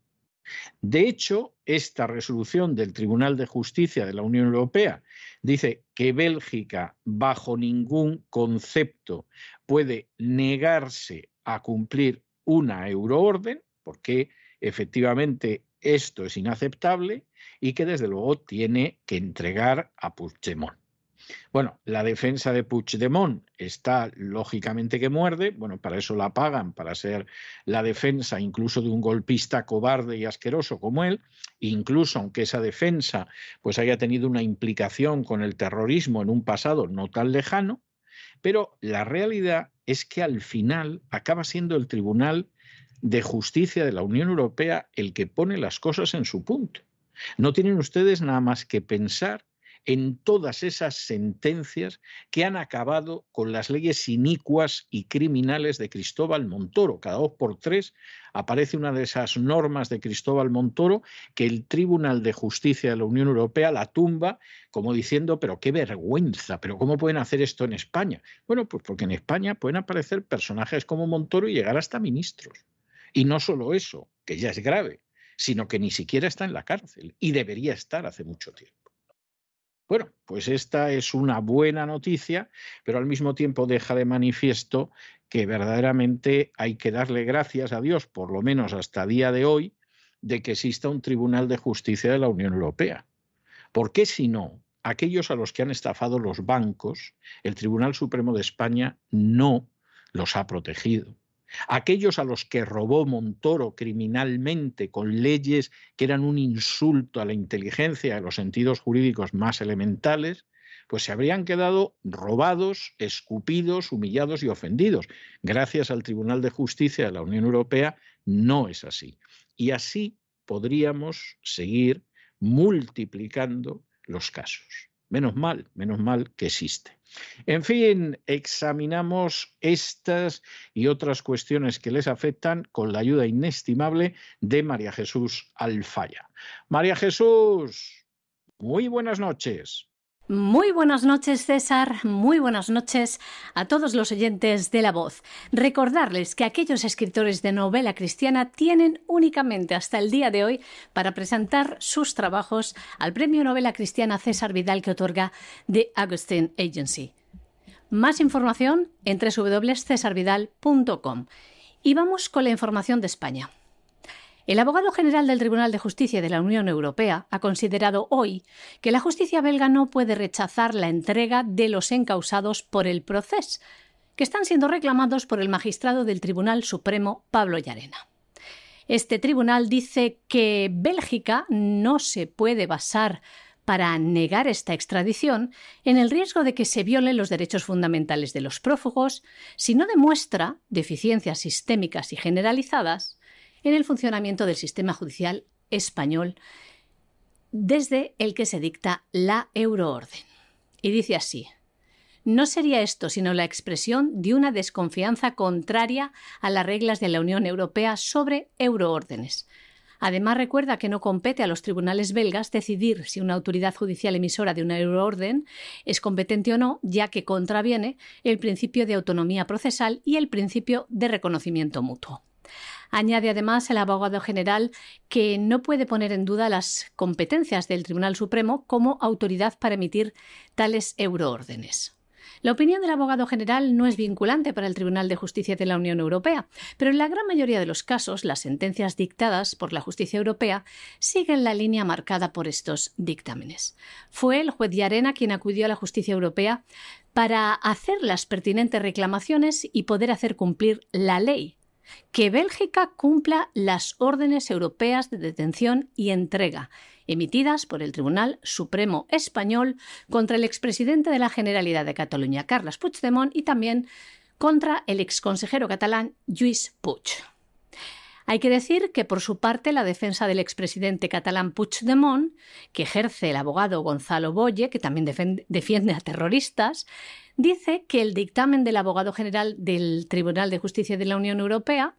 De hecho, esta resolución del Tribunal de Justicia de la Unión Europea dice que Bélgica bajo ningún concepto puede negarse a cumplir una euroorden, porque efectivamente esto es inaceptable y que desde luego tiene que entregar a Puigdemont. Bueno, la defensa de Puigdemont está lógicamente que muerde, bueno, para eso la pagan, para ser la defensa incluso de un golpista cobarde y asqueroso como él, incluso aunque esa defensa pues haya tenido una implicación con el terrorismo en un pasado no tan lejano, pero la realidad es que al final acaba siendo el Tribunal de Justicia de la Unión Europea el que pone las cosas en su punto. No tienen ustedes nada más que pensar en todas esas sentencias que han acabado con las leyes inicuas y criminales de Cristóbal Montoro. Cada dos por tres aparece una de esas normas de Cristóbal Montoro que el Tribunal de Justicia de la Unión Europea la tumba como diciendo, pero qué vergüenza, pero ¿cómo pueden hacer esto en España? Bueno, pues porque en España pueden aparecer personajes como Montoro y llegar hasta ministros. Y no solo eso, que ya es grave, sino que ni siquiera está en la cárcel y debería estar hace mucho tiempo. Bueno, pues esta es una buena noticia, pero al mismo tiempo deja de manifiesto que verdaderamente hay que darle gracias a Dios, por lo menos hasta día de hoy, de que exista un Tribunal de Justicia de la Unión Europea. Porque si no, aquellos a los que han estafado los bancos, el Tribunal Supremo de España no los ha protegido aquellos a los que robó Montoro criminalmente con leyes que eran un insulto a la inteligencia de los sentidos jurídicos más elementales, pues se habrían quedado robados, escupidos, humillados y ofendidos. Gracias al Tribunal de Justicia de la Unión Europea no es así. Y así podríamos seguir multiplicando los casos. Menos mal, menos mal que existe. En fin, examinamos estas y otras cuestiones que les afectan con la ayuda inestimable de María Jesús Alfaya. María Jesús, muy buenas noches. Muy buenas noches, César. Muy buenas noches a todos los oyentes de La Voz. Recordarles que aquellos escritores de novela cristiana tienen únicamente hasta el día de hoy para presentar sus trabajos al Premio Novela Cristiana César Vidal que otorga The Augustine Agency. Más información en www.cesarvidal.com. Y vamos con la información de España. El abogado general del Tribunal de Justicia de la Unión Europea ha considerado hoy que la justicia belga no puede rechazar la entrega de los encausados por el proceso, que están siendo reclamados por el magistrado del Tribunal Supremo Pablo Llarena. Este tribunal dice que Bélgica no se puede basar para negar esta extradición en el riesgo de que se violen los derechos fundamentales de los prófugos si no demuestra deficiencias sistémicas y generalizadas en el funcionamiento del sistema judicial español desde el que se dicta la euroorden. Y dice así, no sería esto sino la expresión de una desconfianza contraria a las reglas de la Unión Europea sobre euroórdenes. Además, recuerda que no compete a los tribunales belgas decidir si una autoridad judicial emisora de una euroorden es competente o no, ya que contraviene el principio de autonomía procesal y el principio de reconocimiento mutuo. Añade además el abogado general que no puede poner en duda las competencias del Tribunal Supremo como autoridad para emitir tales euroórdenes. La opinión del abogado general no es vinculante para el Tribunal de Justicia de la Unión Europea, pero en la gran mayoría de los casos las sentencias dictadas por la justicia europea siguen la línea marcada por estos dictámenes. Fue el juez de Arena quien acudió a la justicia europea para hacer las pertinentes reclamaciones y poder hacer cumplir la ley que Bélgica cumpla las órdenes europeas de detención y entrega emitidas por el Tribunal Supremo Español contra el expresidente de la Generalidad de Cataluña, Carles Puigdemont, y también contra el exconsejero catalán Lluís Puig. Hay que decir que, por su parte, la defensa del expresidente catalán Puigdemont, que ejerce el abogado Gonzalo Boye, que también defiende a terroristas, dice que el dictamen del abogado general del Tribunal de Justicia de la Unión Europea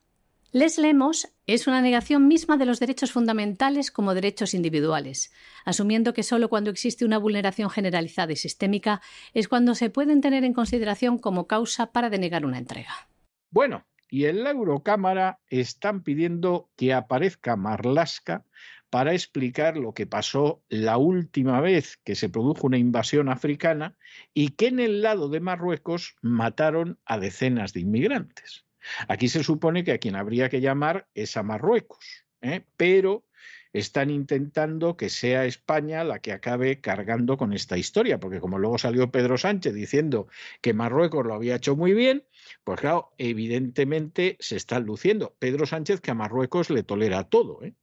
les Lemos es una negación misma de los derechos fundamentales como derechos individuales, asumiendo que solo cuando existe una vulneración generalizada y sistémica es cuando se pueden tener en consideración como causa para denegar una entrega. Bueno, y en la Eurocámara están pidiendo que aparezca Marlaska para explicar lo que pasó la última vez que se produjo una invasión africana y que en el lado de Marruecos mataron a decenas de inmigrantes. Aquí se supone que a quien habría que llamar es a Marruecos, ¿eh? pero están intentando que sea España la que acabe cargando con esta historia, porque como luego salió Pedro Sánchez diciendo que Marruecos lo había hecho muy bien, pues claro, evidentemente se están luciendo. Pedro Sánchez que a Marruecos le tolera todo, ¿eh?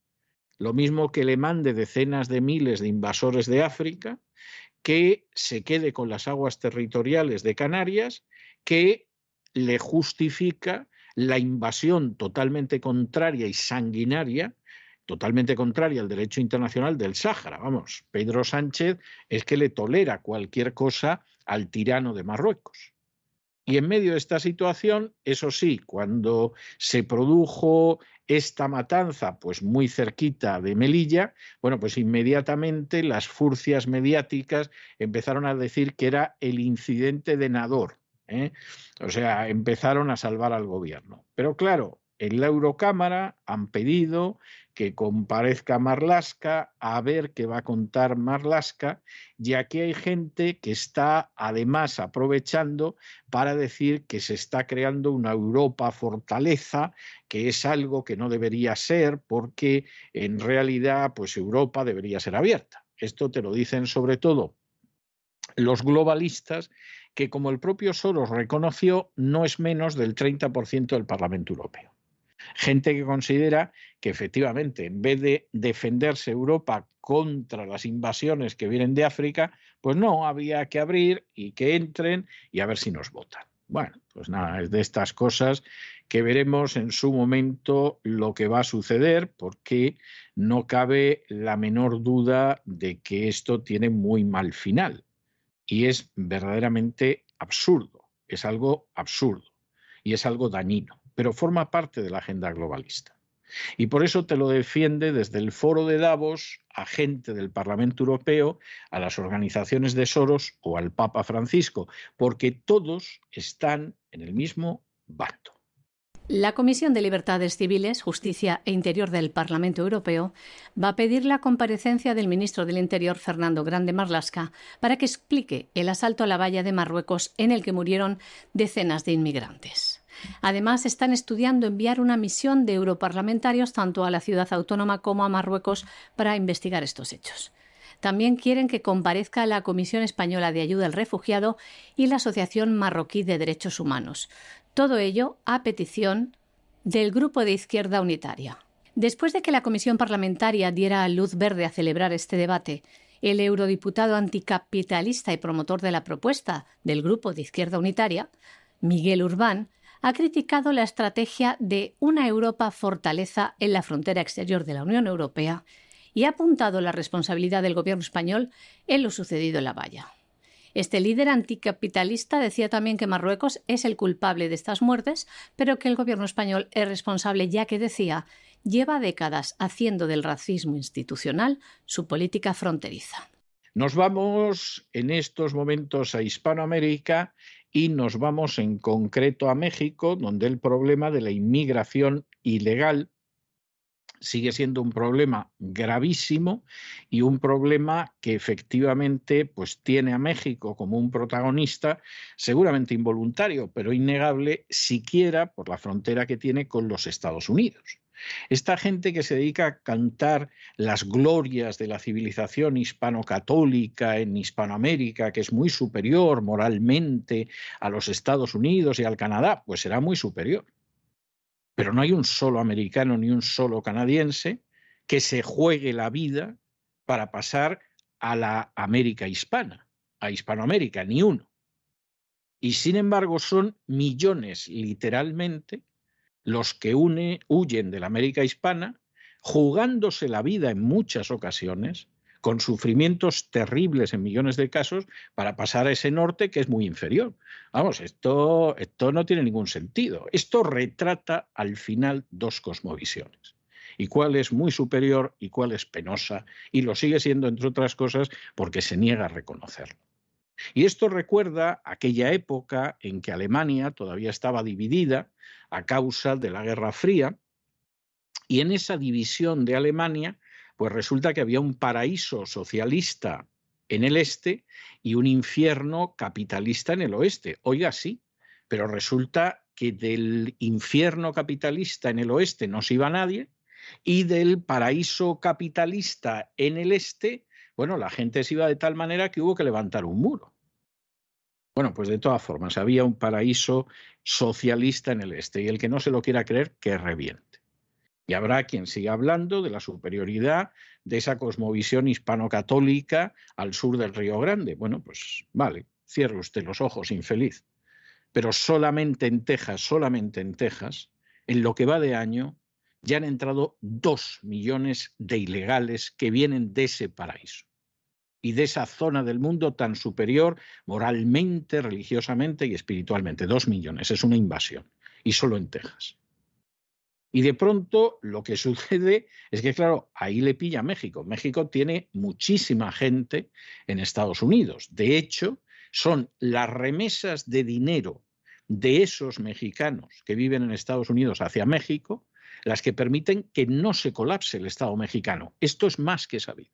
lo mismo que le mande decenas de miles de invasores de África, que se quede con las aguas territoriales de Canarias, que le justifica la invasión totalmente contraria y sanguinaria, totalmente contraria al derecho internacional del Sáhara. Vamos, Pedro Sánchez es que le tolera cualquier cosa al tirano de Marruecos. Y en medio de esta situación, eso sí, cuando se produjo esta matanza, pues muy cerquita de Melilla, bueno, pues inmediatamente las furcias mediáticas empezaron a decir que era el incidente de Nador, ¿eh? O sea, empezaron a salvar al gobierno. Pero claro, en la Eurocámara han pedido que comparezca Marlasca a ver qué va a contar Marlasca, ya que hay gente que está además aprovechando para decir que se está creando una Europa fortaleza, que es algo que no debería ser, porque en realidad, pues Europa debería ser abierta. Esto te lo dicen sobre todo los globalistas que, como el propio Soros reconoció, no es menos del 30% del Parlamento Europeo. Gente que considera que efectivamente, en vez de defenderse Europa contra las invasiones que vienen de África, pues no, había que abrir y que entren y a ver si nos votan. Bueno, pues nada, es de estas cosas que veremos en su momento lo que va a suceder, porque no cabe la menor duda de que esto tiene muy mal final y es verdaderamente absurdo, es algo absurdo y es algo dañino, pero forma parte de la agenda globalista. Y por eso te lo defiende desde el foro de Davos a gente del Parlamento Europeo, a las organizaciones de Soros o al Papa Francisco, porque todos están en el mismo bando. La Comisión de Libertades Civiles, Justicia e Interior del Parlamento Europeo va a pedir la comparecencia del ministro del Interior, Fernando Grande Marlasca, para que explique el asalto a la valla de Marruecos en el que murieron decenas de inmigrantes. Además, están estudiando enviar una misión de europarlamentarios tanto a la ciudad autónoma como a Marruecos para investigar estos hechos. También quieren que comparezca la Comisión Española de Ayuda al Refugiado y la Asociación Marroquí de Derechos Humanos. Todo ello a petición del Grupo de Izquierda Unitaria. Después de que la Comisión Parlamentaria diera luz verde a celebrar este debate, el eurodiputado anticapitalista y promotor de la propuesta del Grupo de Izquierda Unitaria, Miguel Urbán, ha criticado la estrategia de una Europa fortaleza en la frontera exterior de la Unión Europea y ha apuntado la responsabilidad del gobierno español en lo sucedido en la valla. Este líder anticapitalista decía también que Marruecos es el culpable de estas muertes, pero que el gobierno español es responsable ya que decía lleva décadas haciendo del racismo institucional su política fronteriza. Nos vamos en estos momentos a Hispanoamérica y nos vamos en concreto a México, donde el problema de la inmigración ilegal sigue siendo un problema gravísimo y un problema que efectivamente pues tiene a México como un protagonista seguramente involuntario, pero innegable siquiera por la frontera que tiene con los Estados Unidos. Esta gente que se dedica a cantar las glorias de la civilización hispano-católica en Hispanoamérica, que es muy superior moralmente a los Estados Unidos y al Canadá, pues será muy superior Pero no hay un solo americano ni un solo canadiense que se juegue la vida para pasar a la América hispana, a Hispanoamérica, ni uno. Y sin embargo son millones, literalmente, los que huyen de la América hispana, jugándose la vida en muchas ocasiones, con sufrimientos terribles en millones de casos, para pasar a ese norte que es muy inferior. Vamos, esto, esto no tiene ningún sentido. Esto retrata al final dos cosmovisiones y cuál es muy superior y cuál es penosa, y lo sigue siendo, entre otras cosas, porque se niega a reconocerlo. Y esto recuerda aquella época en que Alemania todavía estaba dividida a causa de la Guerra Fría, y en esa división de Alemania, pues resulta que había un paraíso socialista en el este y un infierno capitalista en el oeste. Oiga, sí, pero resulta que del infierno capitalista en el oeste no se iba nadie y del paraíso capitalista en el este, bueno, la gente se iba de tal manera que hubo que levantar un muro. Bueno, pues de todas formas, había un paraíso socialista en el este y el que no se lo quiera creer, que reviente. Y habrá quien siga hablando de la superioridad de esa cosmovisión hispano-católica al sur del Río Grande. Bueno, pues vale, cierre usted los ojos, infeliz. Pero solamente en Texas, solamente en Texas, en lo que va de año, ya han entrado dos millones de ilegales que vienen de ese paraíso y de esa zona del mundo tan superior moralmente, religiosamente y espiritualmente. Dos millones, es una invasión. Y solo en Texas. Y de pronto lo que sucede es que, claro, ahí le pilla México. México tiene muchísima gente en Estados Unidos. De hecho, son las remesas de dinero de esos mexicanos que viven en Estados Unidos hacia México las que permiten que no se colapse el Estado mexicano. Esto es más que sabido.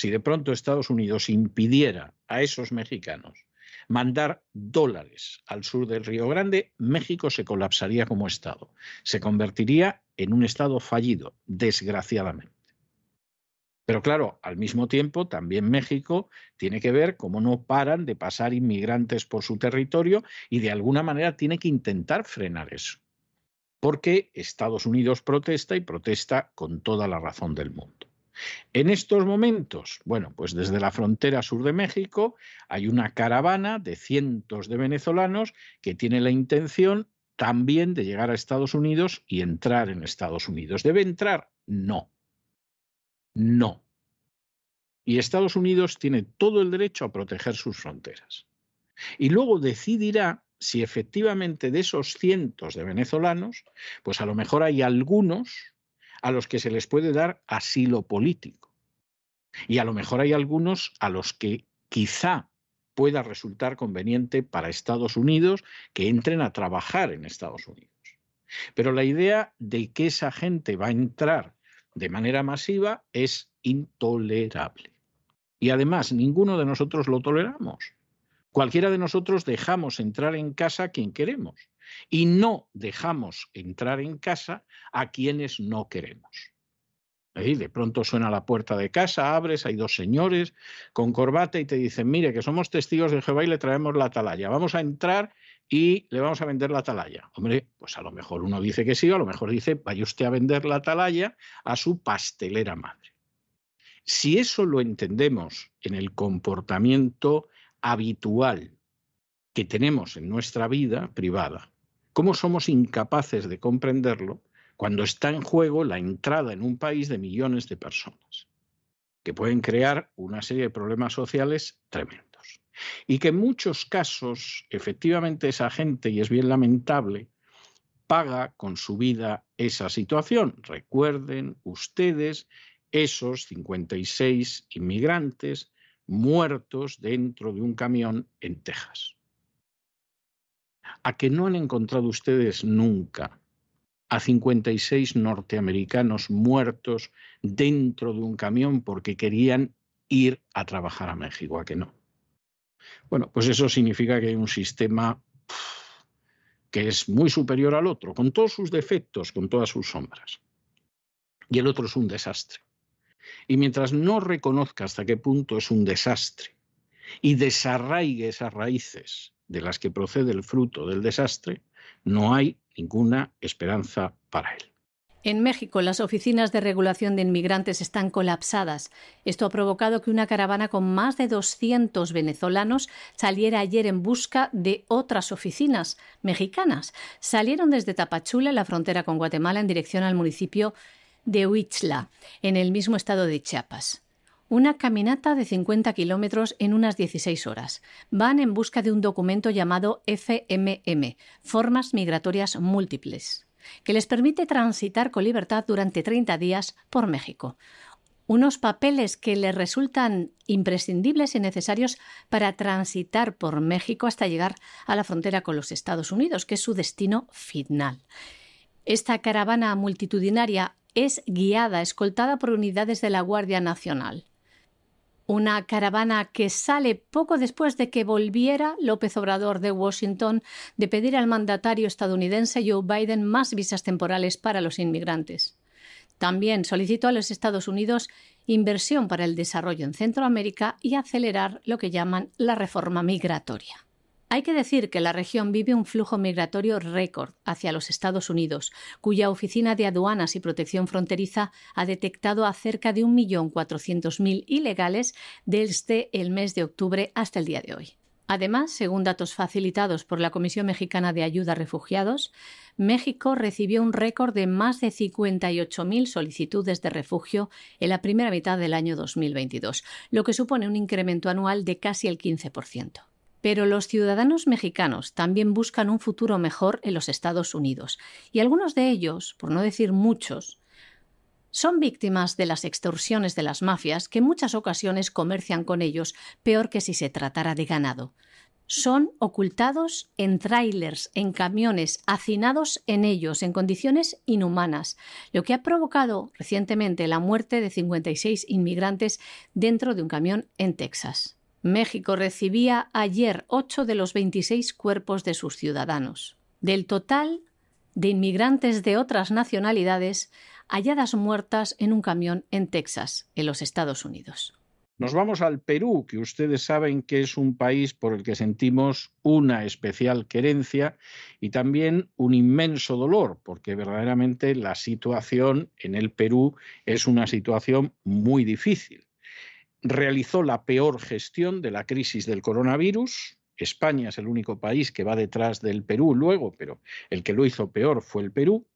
Si de pronto Estados Unidos impidiera a esos mexicanos mandar dólares al sur del Río Grande, México se colapsaría como Estado. Se convertiría en un Estado fallido, desgraciadamente. Pero claro, al mismo tiempo, también México tiene que ver cómo no paran de pasar inmigrantes por su territorio y de alguna manera tiene que intentar frenar eso porque Estados Unidos protesta y protesta con toda la razón del mundo. En estos momentos, bueno, pues desde la frontera sur de México hay una caravana de cientos de venezolanos que tiene la intención también de llegar a Estados Unidos y entrar en Estados Unidos. ¿Debe entrar? No. No. Y Estados Unidos tiene todo el derecho a proteger sus fronteras. Y luego decidirá si efectivamente de esos cientos de venezolanos, pues a lo mejor hay algunos a los que se les puede dar asilo político. Y a lo mejor hay algunos a los que quizá pueda resultar conveniente para Estados Unidos que entren a trabajar en Estados Unidos. Pero la idea de que esa gente va a entrar de manera masiva es intolerable. Y además, ninguno de nosotros lo toleramos. Cualquiera de nosotros dejamos entrar en casa a quien queremos y no dejamos entrar en casa a quienes no queremos. De pronto suena la puerta de casa, abres, hay dos señores con corbata y te dicen, mire, que somos testigos de Jehová y le traemos la atalaya. Vamos a entrar y le vamos a vender la atalaya. Hombre, pues a lo mejor uno dice que sí, a lo mejor dice, vaya usted a vender la atalaya a su pastelera madre. Si eso lo entendemos en el comportamiento habitual que tenemos en nuestra vida privada. ¿Cómo somos incapaces de comprenderlo cuando está en juego la entrada en un país de millones de personas, que pueden crear una serie de problemas sociales tremendos? Y que en muchos casos, efectivamente, esa gente, y es bien lamentable, paga con su vida esa situación. Recuerden ustedes esos 56 inmigrantes muertos dentro de un camión en Texas. ¿A que no han encontrado ustedes nunca a 56 norteamericanos muertos dentro de un camión porque querían ir a trabajar a México? ¿A que no? Bueno, pues eso significa que hay un sistema que es muy superior al otro, con todos sus defectos, con todas sus sombras. Y el otro es un desastre. Y mientras no reconozca hasta qué punto es un desastre y desarraigue esas raíces de las que procede el fruto del desastre, No hay ninguna esperanza para él. En México, las oficinas de regulación de inmigrantes están colapsadas. Esto ha provocado que una caravana con más de 200 venezolanos saliera ayer en busca de otras oficinas mexicanas. Salieron desde Tapachula, la frontera con Guatemala, en dirección al municipio de Huichla, en el mismo estado de Chiapas. Una caminata de 50 kilómetros en unas 16 horas. Van en busca de un documento llamado FMM, Formas Migratorias Múltiples que les permite transitar con libertad durante 30 días por México. Unos papeles que les resultan imprescindibles y necesarios para transitar por México hasta llegar a la frontera con los Estados Unidos, que es su destino final. Esta caravana multitudinaria es guiada, escoltada por unidades de la Guardia Nacional una caravana que sale poco después de que volviera López Obrador de Washington de pedir al mandatario estadounidense Joe Biden más visas temporales para los inmigrantes. También solicitó a los Estados Unidos inversión para el desarrollo en Centroamérica y acelerar lo que llaman la reforma migratoria. Hay que decir que la región vive un flujo migratorio récord hacia los Estados Unidos, cuya Oficina de Aduanas y Protección Fronteriza ha detectado a cerca de 1.400.000 ilegales desde el mes de octubre hasta el día de hoy. Además, según datos facilitados por la Comisión Mexicana de Ayuda a Refugiados, México recibió un récord de más de 58.000 solicitudes de refugio en la primera mitad del año 2022, lo que supone un incremento anual de casi el 15%. Pero los ciudadanos mexicanos también buscan un futuro mejor en los Estados Unidos, y algunos de ellos, por no decir muchos, son víctimas de las extorsiones de las mafias que en muchas ocasiones comercian con ellos peor que si se tratara de ganado. Son ocultados en trailers, en camiones, hacinados en ellos, en condiciones inhumanas, lo que ha provocado recientemente la muerte de 56 inmigrantes dentro de un camión en Texas. México recibía ayer ocho de los 26 cuerpos de sus ciudadanos. Del total de inmigrantes de otras nacionalidades halladas muertas en un camión en Texas, en los Estados Unidos. Nos vamos al Perú, que ustedes saben que es un país por el que sentimos una especial querencia y también un inmenso dolor, porque verdaderamente la situación en el Perú es una situación muy difícil realizó la peor gestión de la crisis del coronavirus. España es el único país que va detrás del Perú luego, pero el que lo hizo peor fue el Perú.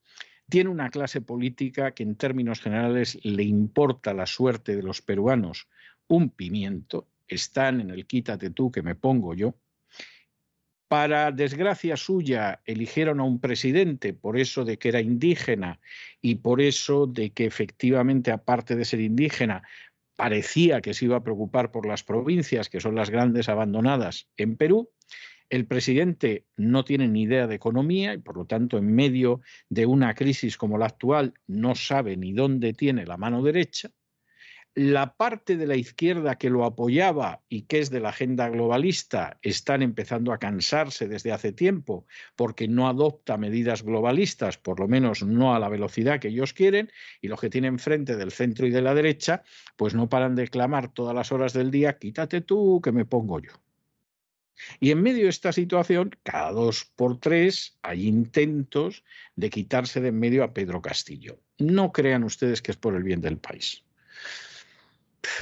Tiene una clase política que en términos generales le importa la suerte de los peruanos un pimiento. Están en el quítate tú que me pongo yo. Para desgracia suya, eligieron a un presidente por eso de que era indígena y por eso de que efectivamente, aparte de ser indígena, parecía que se iba a preocupar por las provincias, que son las grandes abandonadas en Perú. El presidente no tiene ni idea de economía y, por lo tanto, en medio de una crisis como la actual, no sabe ni dónde tiene la mano derecha la parte de la izquierda que lo apoyaba y que es de la agenda globalista están empezando a cansarse desde hace tiempo porque no adopta medidas globalistas, por lo menos no a la velocidad que ellos quieren, y los que tienen frente del centro y de la derecha, pues no paran de clamar todas las horas del día, quítate tú que me pongo yo. Y en medio de esta situación, cada dos por tres hay intentos de quitarse de en medio a Pedro Castillo. No crean ustedes que es por el bien del país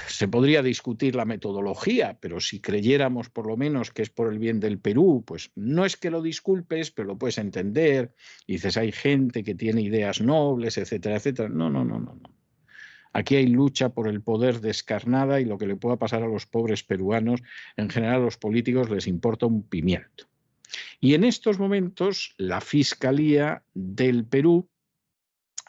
se podría discutir la metodología, pero si creyéramos por lo menos que es por el bien del Perú, pues no es que lo disculpes, pero lo puedes entender. Y dices, hay gente que tiene ideas nobles, etcétera, etcétera. No, no, no, no, no. Aquí hay lucha por el poder descarnada y lo que le pueda pasar a los pobres peruanos, en general a los políticos les importa un pimiento. Y en estos momentos la Fiscalía del Perú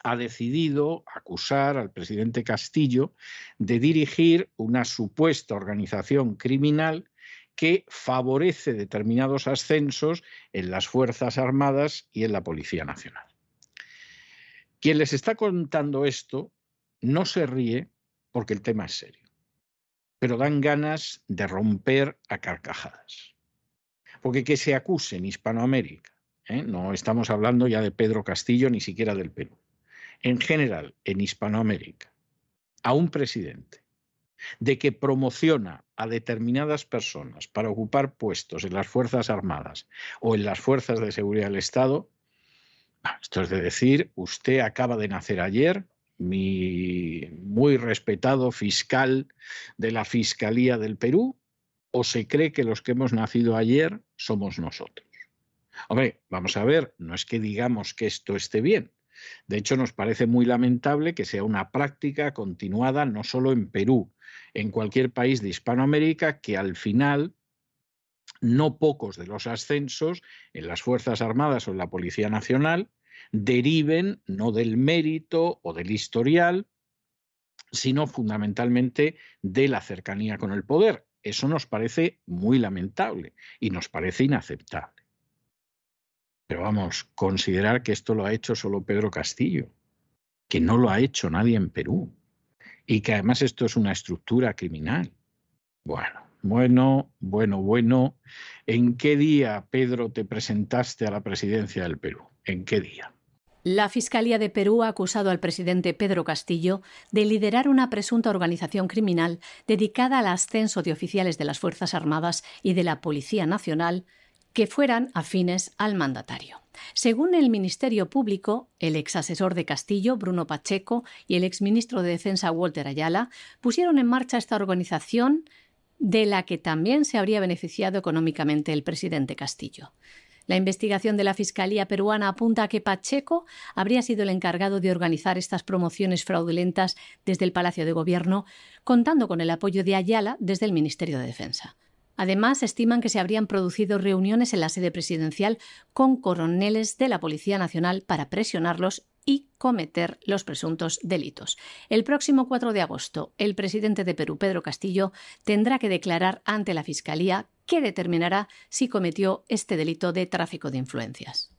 ha decidido acusar al presidente Castillo de dirigir una supuesta organización criminal que favorece determinados ascensos en las Fuerzas Armadas y en la Policía Nacional. Quien les está contando esto no se ríe porque el tema es serio, pero dan ganas de romper a carcajadas. Porque que se acuse en Hispanoamérica, ¿eh? no estamos hablando ya de Pedro Castillo ni siquiera del Perú, en general en Hispanoamérica a un presidente de que promociona a determinadas personas para ocupar puestos en las Fuerzas Armadas o en las Fuerzas de Seguridad del Estado, ah, esto es de decir, usted acaba de nacer ayer, mi muy respetado fiscal de la Fiscalía del Perú, o se cree que los que hemos nacido ayer somos nosotros. Hombre, vamos a ver, no es que digamos que esto esté bien. De hecho, nos parece muy lamentable que sea una práctica continuada no solo en Perú, en cualquier país de Hispanoamérica, que al final no pocos de los ascensos en las Fuerzas Armadas o en la Policía Nacional deriven no del mérito o del historial, sino fundamentalmente de la cercanía con el poder. Eso nos parece muy lamentable y nos parece inaceptable. Pero vamos, considerar que esto lo ha hecho solo Pedro Castillo, que no lo ha hecho nadie en Perú y que además esto es una estructura criminal. Bueno, bueno, bueno, bueno. ¿En qué día, Pedro, te presentaste a la presidencia del Perú? ¿En qué día? La Fiscalía de Perú ha acusado al presidente Pedro Castillo de liderar una presunta organización criminal dedicada al ascenso de oficiales de las Fuerzas Armadas y de la Policía Nacional que fueran afines al mandatario. Según el Ministerio Público, el ex asesor de Castillo, Bruno Pacheco, y el ex ministro de Defensa, Walter Ayala, pusieron en marcha esta organización de la que también se habría beneficiado económicamente el presidente Castillo. La investigación de la Fiscalía peruana apunta a que Pacheco habría sido el encargado de organizar estas promociones fraudulentas desde el Palacio de Gobierno, contando con el apoyo de Ayala desde el Ministerio de Defensa. Además, estiman que se habrían producido reuniones en la sede presidencial con coroneles de la Policía Nacional para presionarlos y cometer los presuntos delitos. El próximo 4 de agosto, el presidente de Perú, Pedro Castillo, tendrá que declarar ante la Fiscalía que determinará si cometió este delito de tráfico de influencias.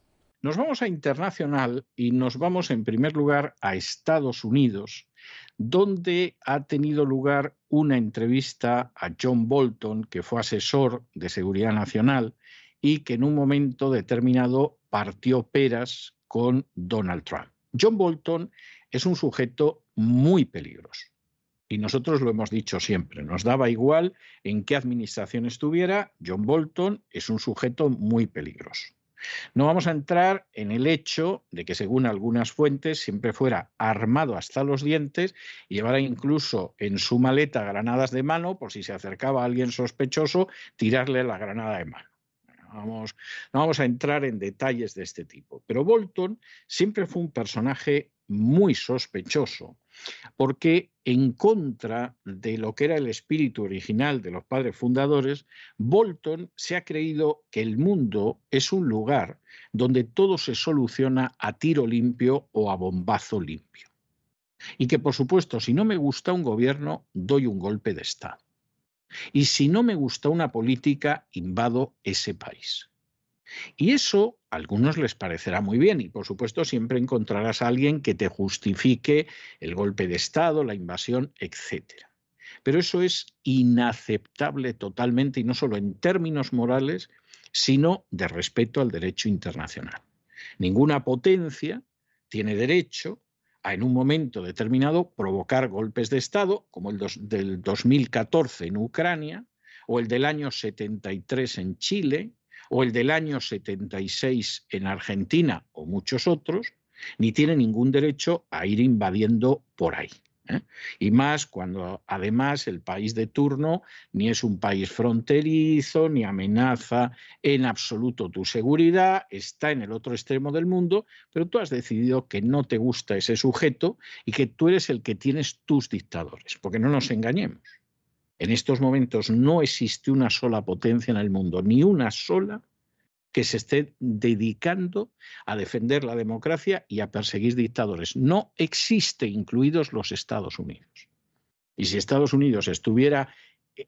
Nos vamos a internacional y nos vamos en primer lugar a Estados Unidos, donde ha tenido lugar una entrevista a John Bolton, que fue asesor de Seguridad Nacional y que en un momento determinado partió peras con Donald Trump. John Bolton es un sujeto muy peligroso. Y nosotros lo hemos dicho siempre, nos daba igual en qué administración estuviera, John Bolton es un sujeto muy peligroso. No vamos a entrar en el hecho de que, según algunas fuentes, siempre fuera armado hasta los dientes y llevara incluso en su maleta granadas de mano por si se acercaba a alguien sospechoso, tirarle la granada de mano. Vamos, no vamos a entrar en detalles de este tipo. Pero Bolton siempre fue un personaje muy sospechoso, porque en contra de lo que era el espíritu original de los padres fundadores, Bolton se ha creído que el mundo es un lugar donde todo se soluciona a tiro limpio o a bombazo limpio. Y que, por supuesto, si no me gusta un gobierno, doy un golpe de Estado. Y si no me gusta una política, invado ese país. Y eso a algunos les parecerá muy bien y por supuesto siempre encontrarás a alguien que te justifique el golpe de Estado, la invasión, etc. Pero eso es inaceptable totalmente y no solo en términos morales, sino de respeto al derecho internacional. Ninguna potencia tiene derecho a en un momento determinado provocar golpes de Estado, como el del 2014 en Ucrania o el del año 73 en Chile o el del año 76 en Argentina o muchos otros, ni tiene ningún derecho a ir invadiendo por ahí. ¿eh? Y más cuando además el país de turno ni es un país fronterizo, ni amenaza en absoluto tu seguridad, está en el otro extremo del mundo, pero tú has decidido que no te gusta ese sujeto y que tú eres el que tienes tus dictadores, porque no nos engañemos. En estos momentos no existe una sola potencia en el mundo, ni una sola que se esté dedicando a defender la democracia y a perseguir dictadores. No existe, incluidos los Estados Unidos. Y si Estados Unidos estuviera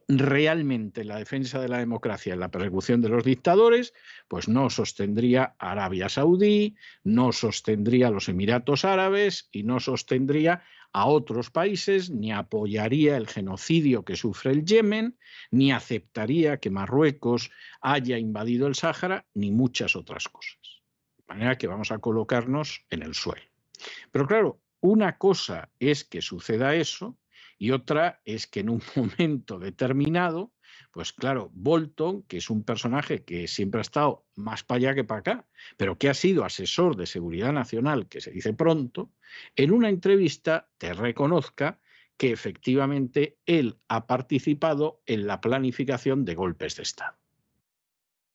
realmente en la defensa de la democracia, en la persecución de los dictadores, pues no sostendría Arabia Saudí, no sostendría los Emiratos Árabes y no sostendría a otros países, ni apoyaría el genocidio que sufre el Yemen, ni aceptaría que Marruecos haya invadido el Sáhara, ni muchas otras cosas. De manera que vamos a colocarnos en el suelo. Pero claro, una cosa es que suceda eso Y otra es que en un momento determinado, pues claro, Bolton, que es un personaje que siempre ha estado más para allá que para acá, pero que ha sido asesor de seguridad nacional, que se dice pronto, en una entrevista te reconozca que efectivamente él ha participado en la planificación de golpes de Estado.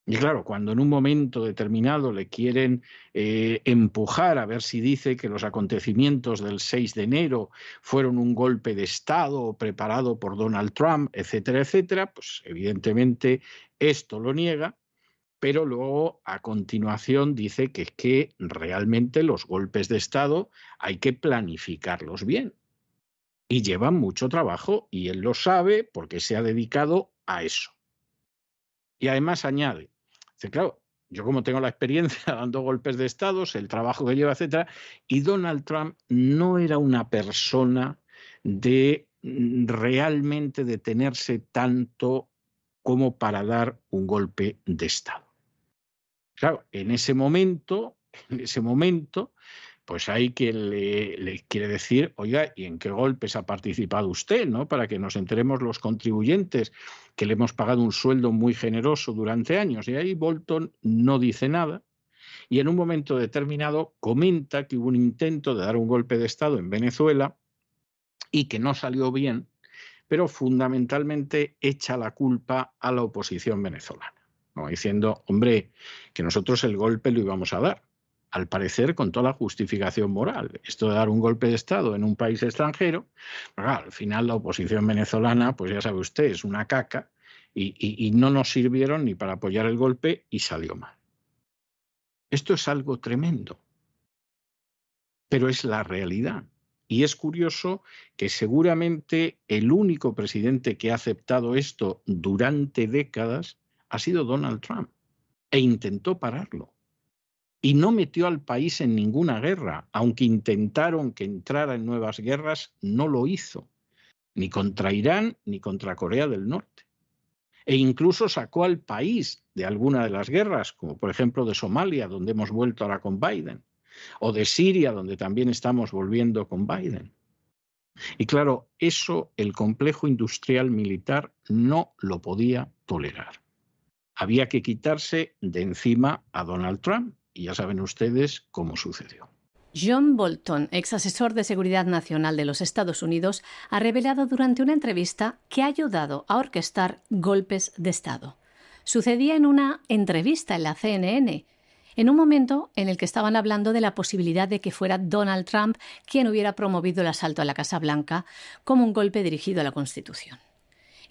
Y claro, cuando en un momento determinado le quieren eh, empujar a ver si dice que los acontecimientos del 6 de enero fueron un golpe de Estado preparado por Donald Trump, etcétera, etcétera, pues evidentemente esto lo niega, pero luego a continuación dice que es que realmente los golpes de Estado hay que planificarlos bien. Y llevan mucho trabajo y él lo sabe porque se ha dedicado a eso. Y además añade, dice, claro, yo como tengo la experiencia dando golpes de Estado, el trabajo que lleva, etcétera, y Donald Trump no era una persona de mm, realmente detenerse tanto como para dar un golpe de Estado. Claro, en ese momento, en ese momento, pues hay quien le, quiere decir, oiga, ¿y en qué golpes ha participado usted? ¿no? Para que nos enteremos los contribuyentes que le hemos pagado un sueldo muy generoso durante años. Y ahí Bolton no dice nada. Y en un momento determinado comenta que hubo un intento de dar un golpe de Estado en Venezuela y que no salió bien, pero fundamentalmente echa la culpa a la oposición venezolana, diciendo, hombre, que nosotros el golpe lo íbamos a dar al parecer con toda la justificación moral. Esto de dar un golpe de Estado en un país extranjero, al final la oposición venezolana, pues ya sabe usted, es una caca y, y no nos sirvieron ni para apoyar el golpe y salió mal. Esto es algo tremendo, pero es la realidad. Y es curioso que seguramente el único presidente que ha aceptado esto durante décadas ha sido Donald Trump e intentó pararlo y no metió al país en ninguna guerra, aunque intentaron que entrara en nuevas guerras, no lo hizo, ni contra Irán ni contra Corea del Norte. E incluso sacó al país de alguna de las guerras, como por ejemplo de Somalia, donde hemos vuelto ahora con Biden, o de Siria, donde también estamos volviendo con Biden. Y claro, eso el complejo industrial militar no lo podía tolerar. Había que quitarse de encima a Donald Trump y ya saben ustedes cómo sucedió. John Bolton, ex asesor de Seguridad Nacional de los Estados Unidos, ha revelado durante una entrevista que ha ayudado a orquestar golpes de Estado. Sucedía en una entrevista en la CNN, en un momento en el que estaban hablando de la posibilidad de que fuera Donald Trump quien hubiera promovido el asalto a la Casa Blanca como un golpe dirigido a la Constitución.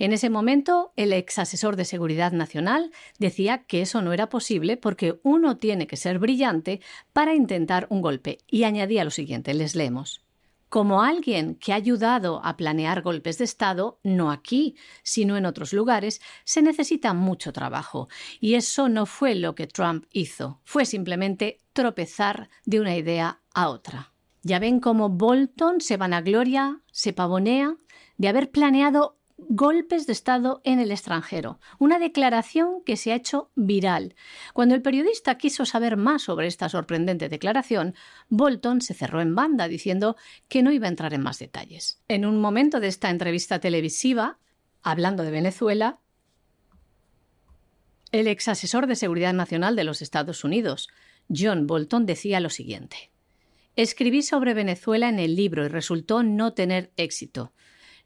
En ese momento, el ex asesor de Seguridad Nacional decía que eso no era posible porque uno tiene que ser brillante para intentar un golpe y añadía lo siguiente, les leemos. Como alguien que ha ayudado a planear golpes de Estado, no aquí, sino en otros lugares, se necesita mucho trabajo. Y eso no fue lo que Trump hizo, fue simplemente tropezar de una idea a otra. Ya ven cómo Bolton se vanagloria, se pavonea de haber planeado golpes de Estado en el extranjero, una declaración que se ha hecho viral. Cuando el periodista quiso saber más sobre esta sorprendente declaración, Bolton se cerró en banda diciendo que no iba a entrar en más detalles. En un momento de esta entrevista televisiva, hablando de Venezuela, el ex asesor de Seguridad Nacional de los Estados Unidos, John Bolton, decía lo siguiente. Escribí sobre Venezuela en el libro y resultó no tener éxito.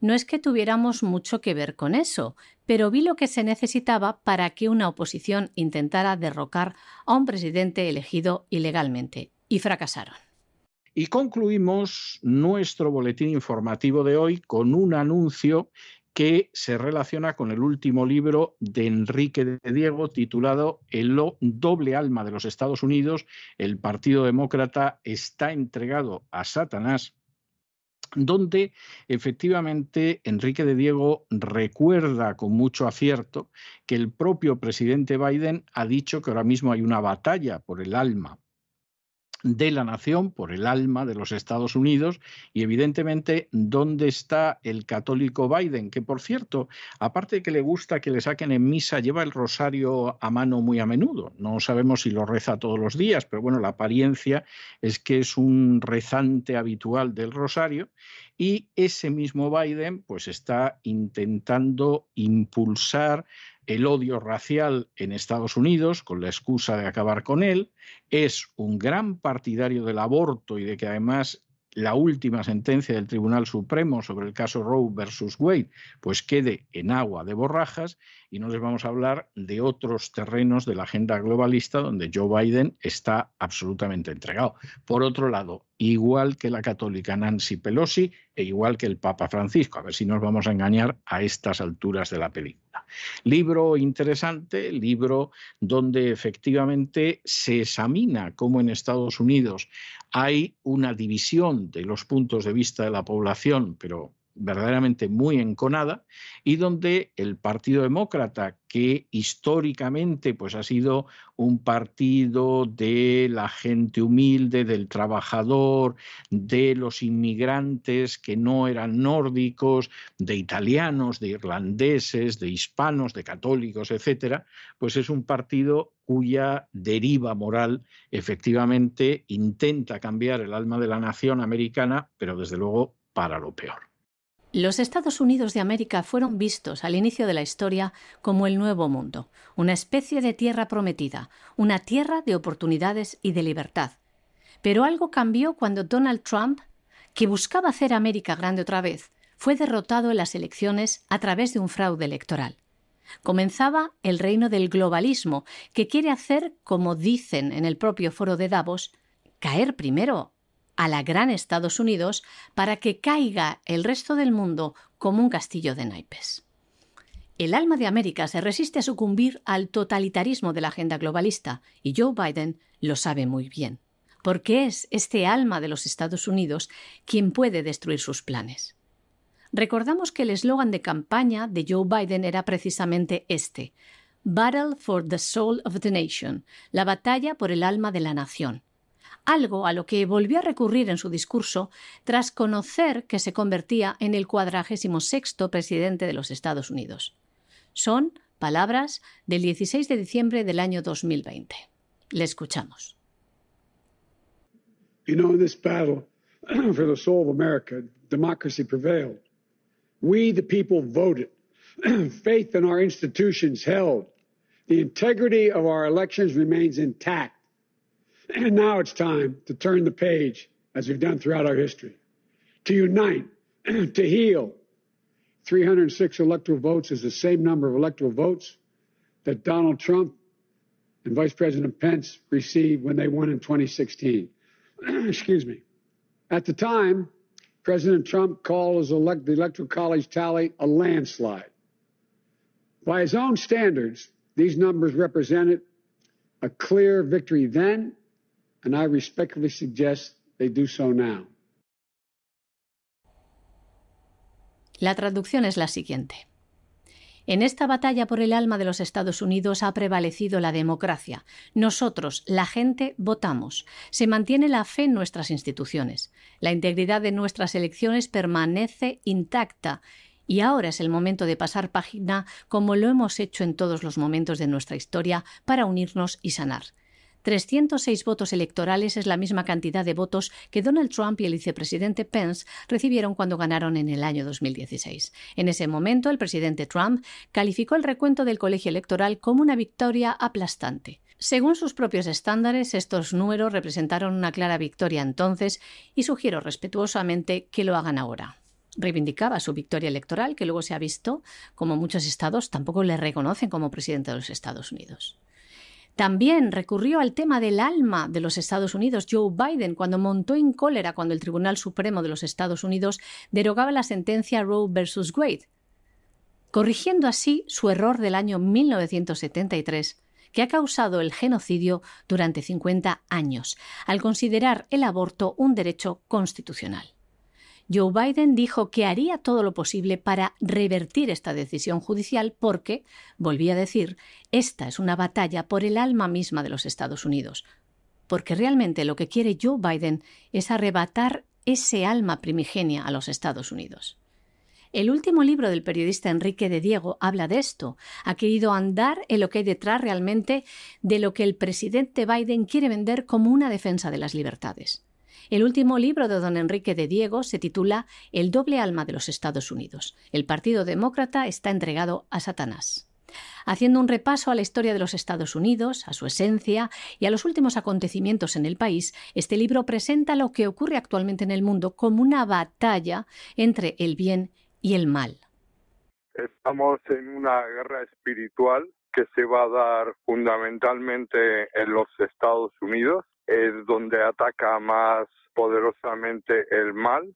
No es que tuviéramos mucho que ver con eso, pero vi lo que se necesitaba para que una oposición intentara derrocar a un presidente elegido ilegalmente, y fracasaron. Y concluimos nuestro boletín informativo de hoy con un anuncio que se relaciona con el último libro de Enrique de Diego titulado El doble alma de los Estados Unidos. El Partido Demócrata está entregado a Satanás donde efectivamente Enrique de Diego recuerda con mucho acierto que el propio presidente Biden ha dicho que ahora mismo hay una batalla por el alma de la nación, por el alma de los Estados Unidos y evidentemente dónde está el católico Biden, que por cierto, aparte de que le gusta que le saquen en misa, lleva el rosario a mano muy a menudo. No sabemos si lo reza todos los días, pero bueno, la apariencia es que es un rezante habitual del rosario y ese mismo Biden pues está intentando impulsar el odio racial en Estados Unidos con la excusa de acabar con él, es un gran partidario del aborto y de que además la última sentencia del Tribunal Supremo sobre el caso Roe versus Wade pues quede en agua de borrajas y no les vamos a hablar de otros terrenos de la agenda globalista donde Joe Biden está absolutamente entregado. Por otro lado, igual que la católica Nancy Pelosi e igual que el Papa Francisco, a ver si nos vamos a engañar a estas alturas de la película. Libro interesante, libro donde efectivamente se examina cómo en Estados Unidos hay una división de los puntos de vista de la población, pero verdaderamente muy enconada y donde el Partido Demócrata, que históricamente pues, ha sido un partido de la gente humilde, del trabajador, de los inmigrantes que no eran nórdicos, de italianos, de irlandeses, de hispanos, de católicos, etcétera, pues es un partido cuya deriva moral efectivamente intenta cambiar el alma de la nación americana, pero desde luego para lo peor. Los Estados Unidos de América fueron vistos al inicio de la historia como el Nuevo Mundo, una especie de tierra prometida, una tierra de oportunidades y de libertad. Pero algo cambió cuando Donald Trump, que buscaba hacer América grande otra vez, fue derrotado en las elecciones a través de un fraude electoral. Comenzaba el reino del globalismo, que quiere hacer, como dicen en el propio foro de Davos, caer primero a la gran Estados Unidos para que caiga el resto del mundo como un castillo de naipes. El alma de América se resiste a sucumbir al totalitarismo de la agenda globalista y Joe Biden lo sabe muy bien, porque es este alma de los Estados Unidos quien puede destruir sus planes. Recordamos que el eslogan de campaña de Joe Biden era precisamente este, Battle for the Soul of the Nation, la batalla por el alma de la nación algo a lo que volvió a recurrir en su discurso tras conocer que se convertía en el cuadragésimo sexto presidente de los Estados Unidos. Son palabras del 16 de diciembre del año 2020. Le escuchamos. You know, in this battle for the soul of America, democracy prevailed. We, the people, voted. Faith in our institutions held. The integrity of our elections remains intact. And now it's time to turn the page, as we've done throughout our history, to unite, to heal. 306 electoral votes is the same number of electoral votes that Donald Trump and Vice President Pence received when they won in 2016. Excuse me. At the time, President Trump called his elect- the Electoral College tally a landslide. By his own standards, these numbers represented a clear victory then and I respectfully suggest they do so now. La traducción es la siguiente. En esta batalla por el alma de los Estados Unidos ha prevalecido la democracia. Nosotros, la gente, votamos. Se mantiene la fe en nuestras instituciones. La integridad de nuestras elecciones permanece intacta. Y ahora es el momento de pasar página como lo hemos hecho en todos los momentos de nuestra historia para unirnos y sanar. 306 votos electorales es la misma cantidad de votos que Donald Trump y el vicepresidente Pence recibieron cuando ganaron en el año 2016. En ese momento, el presidente Trump calificó el recuento del colegio electoral como una victoria aplastante. Según sus propios estándares, estos números representaron una clara victoria entonces y sugiero respetuosamente que lo hagan ahora reivindicaba su victoria electoral, que luego se ha visto como muchos estados tampoco le reconocen como presidente de los Estados Unidos. También recurrió al tema del alma de los Estados Unidos Joe Biden cuando montó en cólera cuando el Tribunal Supremo de los Estados Unidos derogaba la sentencia Roe versus Wade, corrigiendo así su error del año 1973 que ha causado el genocidio durante 50 años, al considerar el aborto un derecho constitucional. Joe Biden dijo que haría todo lo posible para revertir esta decisión judicial porque, volví a decir, esta es una batalla por el alma misma de los Estados Unidos, porque realmente lo que quiere Joe Biden es arrebatar ese alma primigenia a los Estados Unidos. El último libro del periodista Enrique de Diego habla de esto. Ha querido andar en lo que hay detrás realmente de lo que el presidente Biden quiere vender como una defensa de las libertades. El último libro de don Enrique de Diego se titula El doble alma de los Estados Unidos. El Partido Demócrata está entregado a Satanás. Haciendo un repaso a la historia de los Estados Unidos, a su esencia y a los últimos acontecimientos en el país, este libro presenta lo que ocurre actualmente en el mundo como una batalla entre el bien y el mal. Estamos en una guerra espiritual que se va a dar fundamentalmente en los Estados Unidos, es donde ataca más poderosamente el mal,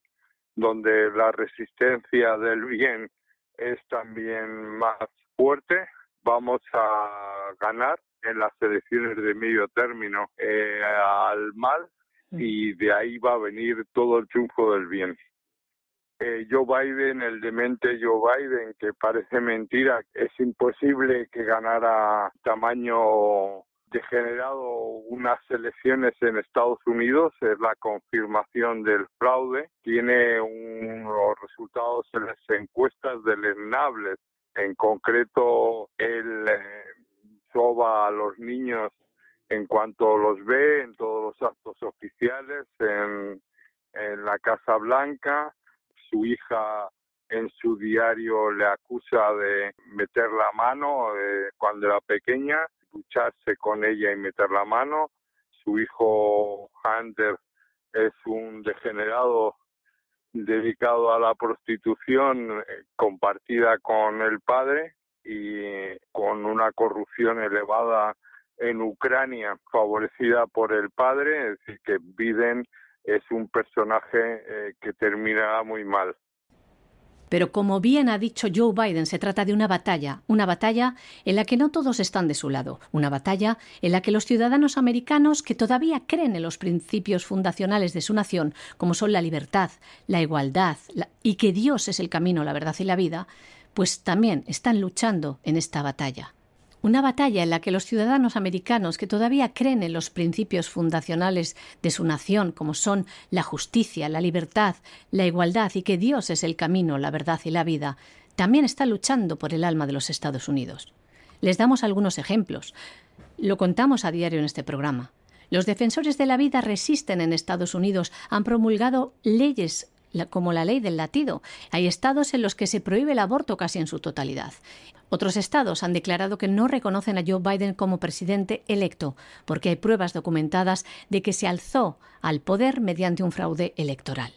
donde la resistencia del bien es también más fuerte. Vamos a ganar en las elecciones de medio término eh, al mal mm. y de ahí va a venir todo el triunfo del bien eh, Joe Biden, el demente Joe Biden, que parece mentira, es imposible que ganara tamaño degenerado unas elecciones en Estados Unidos, es la confirmación del fraude, tiene unos resultados en las encuestas deleznables, en concreto él eh, soba a los niños en cuanto los ve en todos los actos oficiales, en, en la Casa Blanca, su hija en su diario le acusa de meter la mano eh, cuando era pequeña, lucharse con ella y meter la mano. Su hijo Hunter es un degenerado dedicado a la prostitución eh, compartida con el padre y con una corrupción elevada en Ucrania favorecida por el padre, es decir, que Biden es un personaje eh, que termina muy mal. Pero como bien ha dicho Joe Biden, se trata de una batalla, una batalla en la que no todos están de su lado, una batalla en la que los ciudadanos americanos que todavía creen en los principios fundacionales de su nación, como son la libertad, la igualdad y que Dios es el camino, la verdad y la vida, pues también están luchando en esta batalla. Una batalla en la que los ciudadanos americanos que todavía creen en los principios fundacionales de su nación, como son la justicia, la libertad, la igualdad y que Dios es el camino, la verdad y la vida, también está luchando por el alma de los Estados Unidos. Les damos algunos ejemplos. Lo contamos a diario en este programa. Los defensores de la vida resisten en Estados Unidos, han promulgado leyes como la ley del latido. Hay estados en los que se prohíbe el aborto casi en su totalidad. Otros estados han declarado que no reconocen a Joe Biden como presidente electo, porque hay pruebas documentadas de que se alzó al poder mediante un fraude electoral.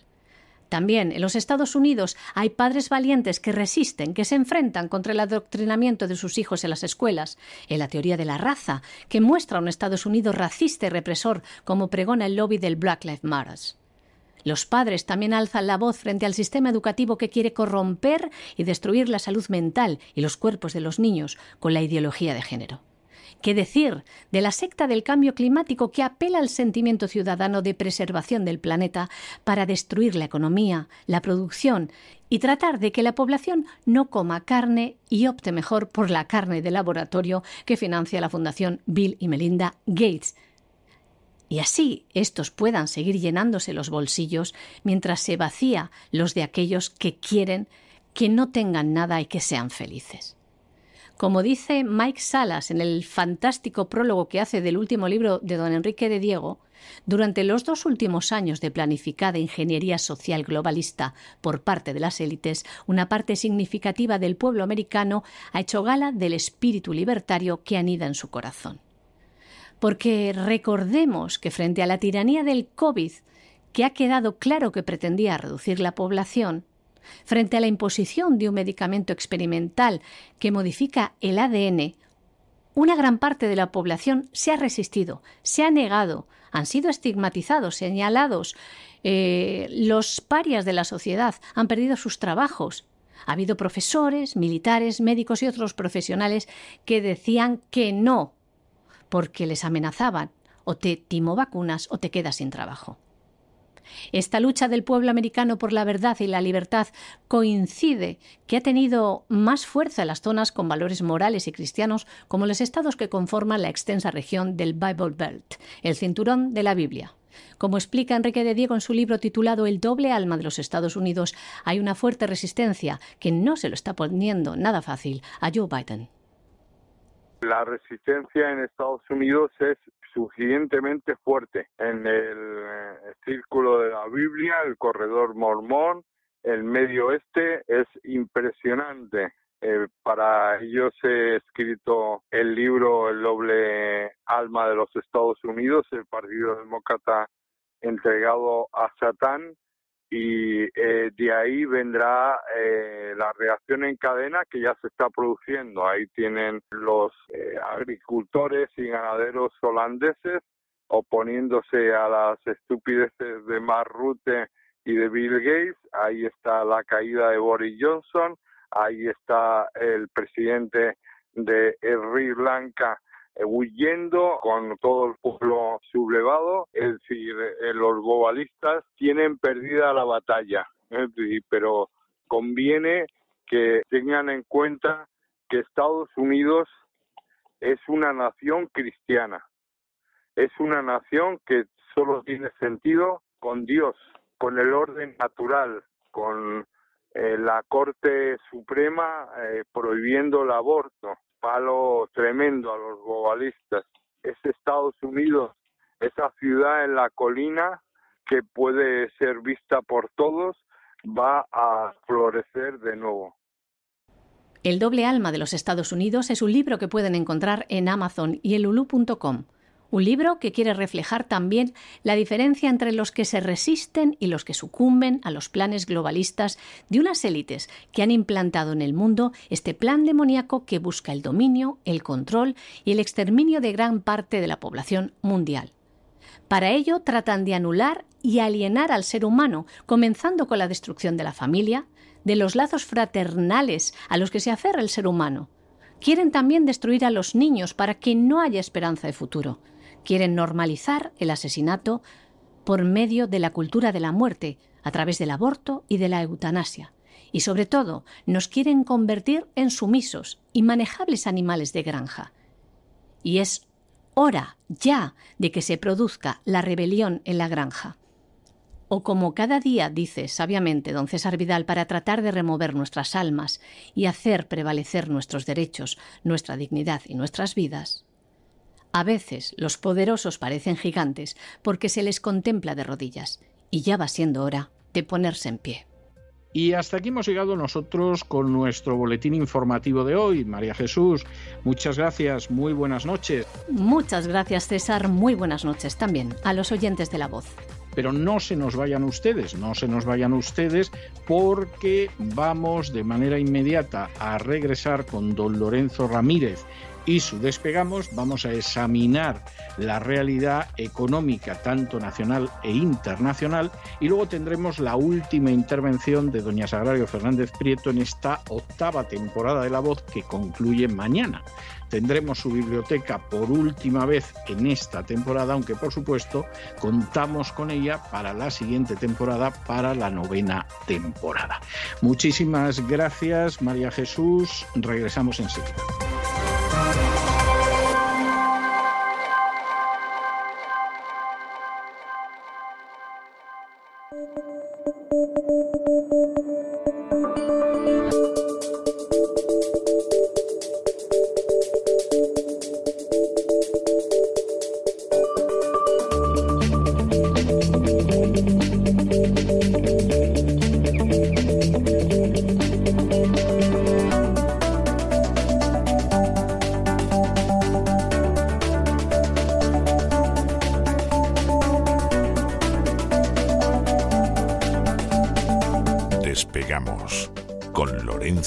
También en los Estados Unidos hay padres valientes que resisten, que se enfrentan contra el adoctrinamiento de sus hijos en las escuelas, en la teoría de la raza, que muestra un Estados Unidos racista y represor, como pregona el lobby del Black Lives Matter. Los padres también alzan la voz frente al sistema educativo que quiere corromper y destruir la salud mental y los cuerpos de los niños con la ideología de género. ¿Qué decir de la secta del cambio climático que apela al sentimiento ciudadano de preservación del planeta para destruir la economía, la producción y tratar de que la población no coma carne y opte mejor por la carne de laboratorio que financia la Fundación Bill y Melinda Gates, y así estos puedan seguir llenándose los bolsillos mientras se vacía los de aquellos que quieren que no tengan nada y que sean felices. Como dice Mike Salas en el fantástico prólogo que hace del último libro de don Enrique de Diego, durante los dos últimos años de planificada ingeniería social globalista por parte de las élites, una parte significativa del pueblo americano ha hecho gala del espíritu libertario que anida en su corazón porque recordemos que frente a la tiranía del COVID, que ha quedado claro que pretendía reducir la población, frente a la imposición de un medicamento experimental que modifica el ADN, una gran parte de la población se ha resistido, se ha negado, han sido estigmatizados, señalados, eh, los parias de la sociedad han perdido sus trabajos. Ha habido profesores, militares, médicos y otros profesionales que decían que no porque les amenazaban o te timo vacunas o te quedas sin trabajo. Esta lucha del pueblo americano por la verdad y la libertad coincide que ha tenido más fuerza en las zonas con valores morales y cristianos como los estados que conforman la extensa región del Bible Belt, el cinturón de la Biblia. Como explica Enrique de Diego en su libro titulado El doble alma de los Estados Unidos, hay una fuerte resistencia que no se lo está poniendo nada fácil a Joe Biden. La resistencia en Estados Unidos es suficientemente fuerte en el eh, círculo de la Biblia, el corredor mormón, el medio oeste, es impresionante. Eh, para ellos he escrito el libro El doble alma de los Estados Unidos, el Partido Demócrata entregado a Satán, y eh, de ahí vendrá eh, la reacción en cadena que ya se está produciendo. Ahí tienen los eh, agricultores y ganaderos holandeses oponiéndose a las estupideces de Mark Rutte y de Bill Gates. Ahí está la caída de Boris Johnson. Ahí está el presidente de Sri Lanka huyendo con todo el pueblo sublevado, es decir, eh, los globalistas tienen perdida la batalla, pero conviene que tengan en cuenta que Estados Unidos es una nación cristiana, es una nación que solo tiene sentido con Dios, con el orden natural, con eh, la Corte Suprema prohibiendo el aborto, palo tremendo a los globalistas. Es Estados Unidos, esa ciudad en la colina que puede ser vista por todos, va a florecer de nuevo. El doble alma de los Estados Unidos es un libro que pueden encontrar en Amazon y en. Un libro que quiere reflejar también la diferencia entre los que se resisten y los que sucumben a los planes globalistas de unas élites que han implantado en el mundo este plan demoníaco que busca el dominio, el control y el exterminio de gran parte de la población mundial. Para ello tratan de anular y alienar al ser humano, comenzando con la destrucción de la familia, de los lazos fraternales a los que se aferra el ser humano. Quieren también destruir a los niños para que no haya esperanza de futuro. Quieren normalizar el asesinato por medio de la cultura de la muerte, a través del aborto y de la eutanasia. Y sobre todo, nos quieren convertir en sumisos y manejables animales de granja. Y es hora ya de que se produzca la rebelión en la granja. O como cada día dice sabiamente don César Vidal para tratar de remover nuestras almas y hacer prevalecer nuestros derechos, nuestra dignidad y nuestras vidas, a veces los poderosos parecen gigantes porque se les contempla de rodillas, y ya va siendo hora de ponerse en pie. Y hasta aquí hemos llegado nosotros con nuestro boletín informativo de hoy. María Jesús, muchas gracias, muy buenas noches. Muchas gracias César, muy buenas noches también a los oyentes de la voz. Pero no se nos vayan ustedes, no se nos vayan ustedes porque vamos de manera inmediata a regresar con don Lorenzo Ramírez y su despegamos vamos a examinar la realidad económica tanto nacional e internacional y luego tendremos la última intervención de doña Sagrario Fernández Prieto en esta octava temporada de La Voz que concluye mañana. Tendremos su biblioteca por última vez en esta temporada, aunque por supuesto contamos con ella para la siguiente temporada, para la novena temporada. Muchísimas gracias, María Jesús. Regresamos enseguida. Bye.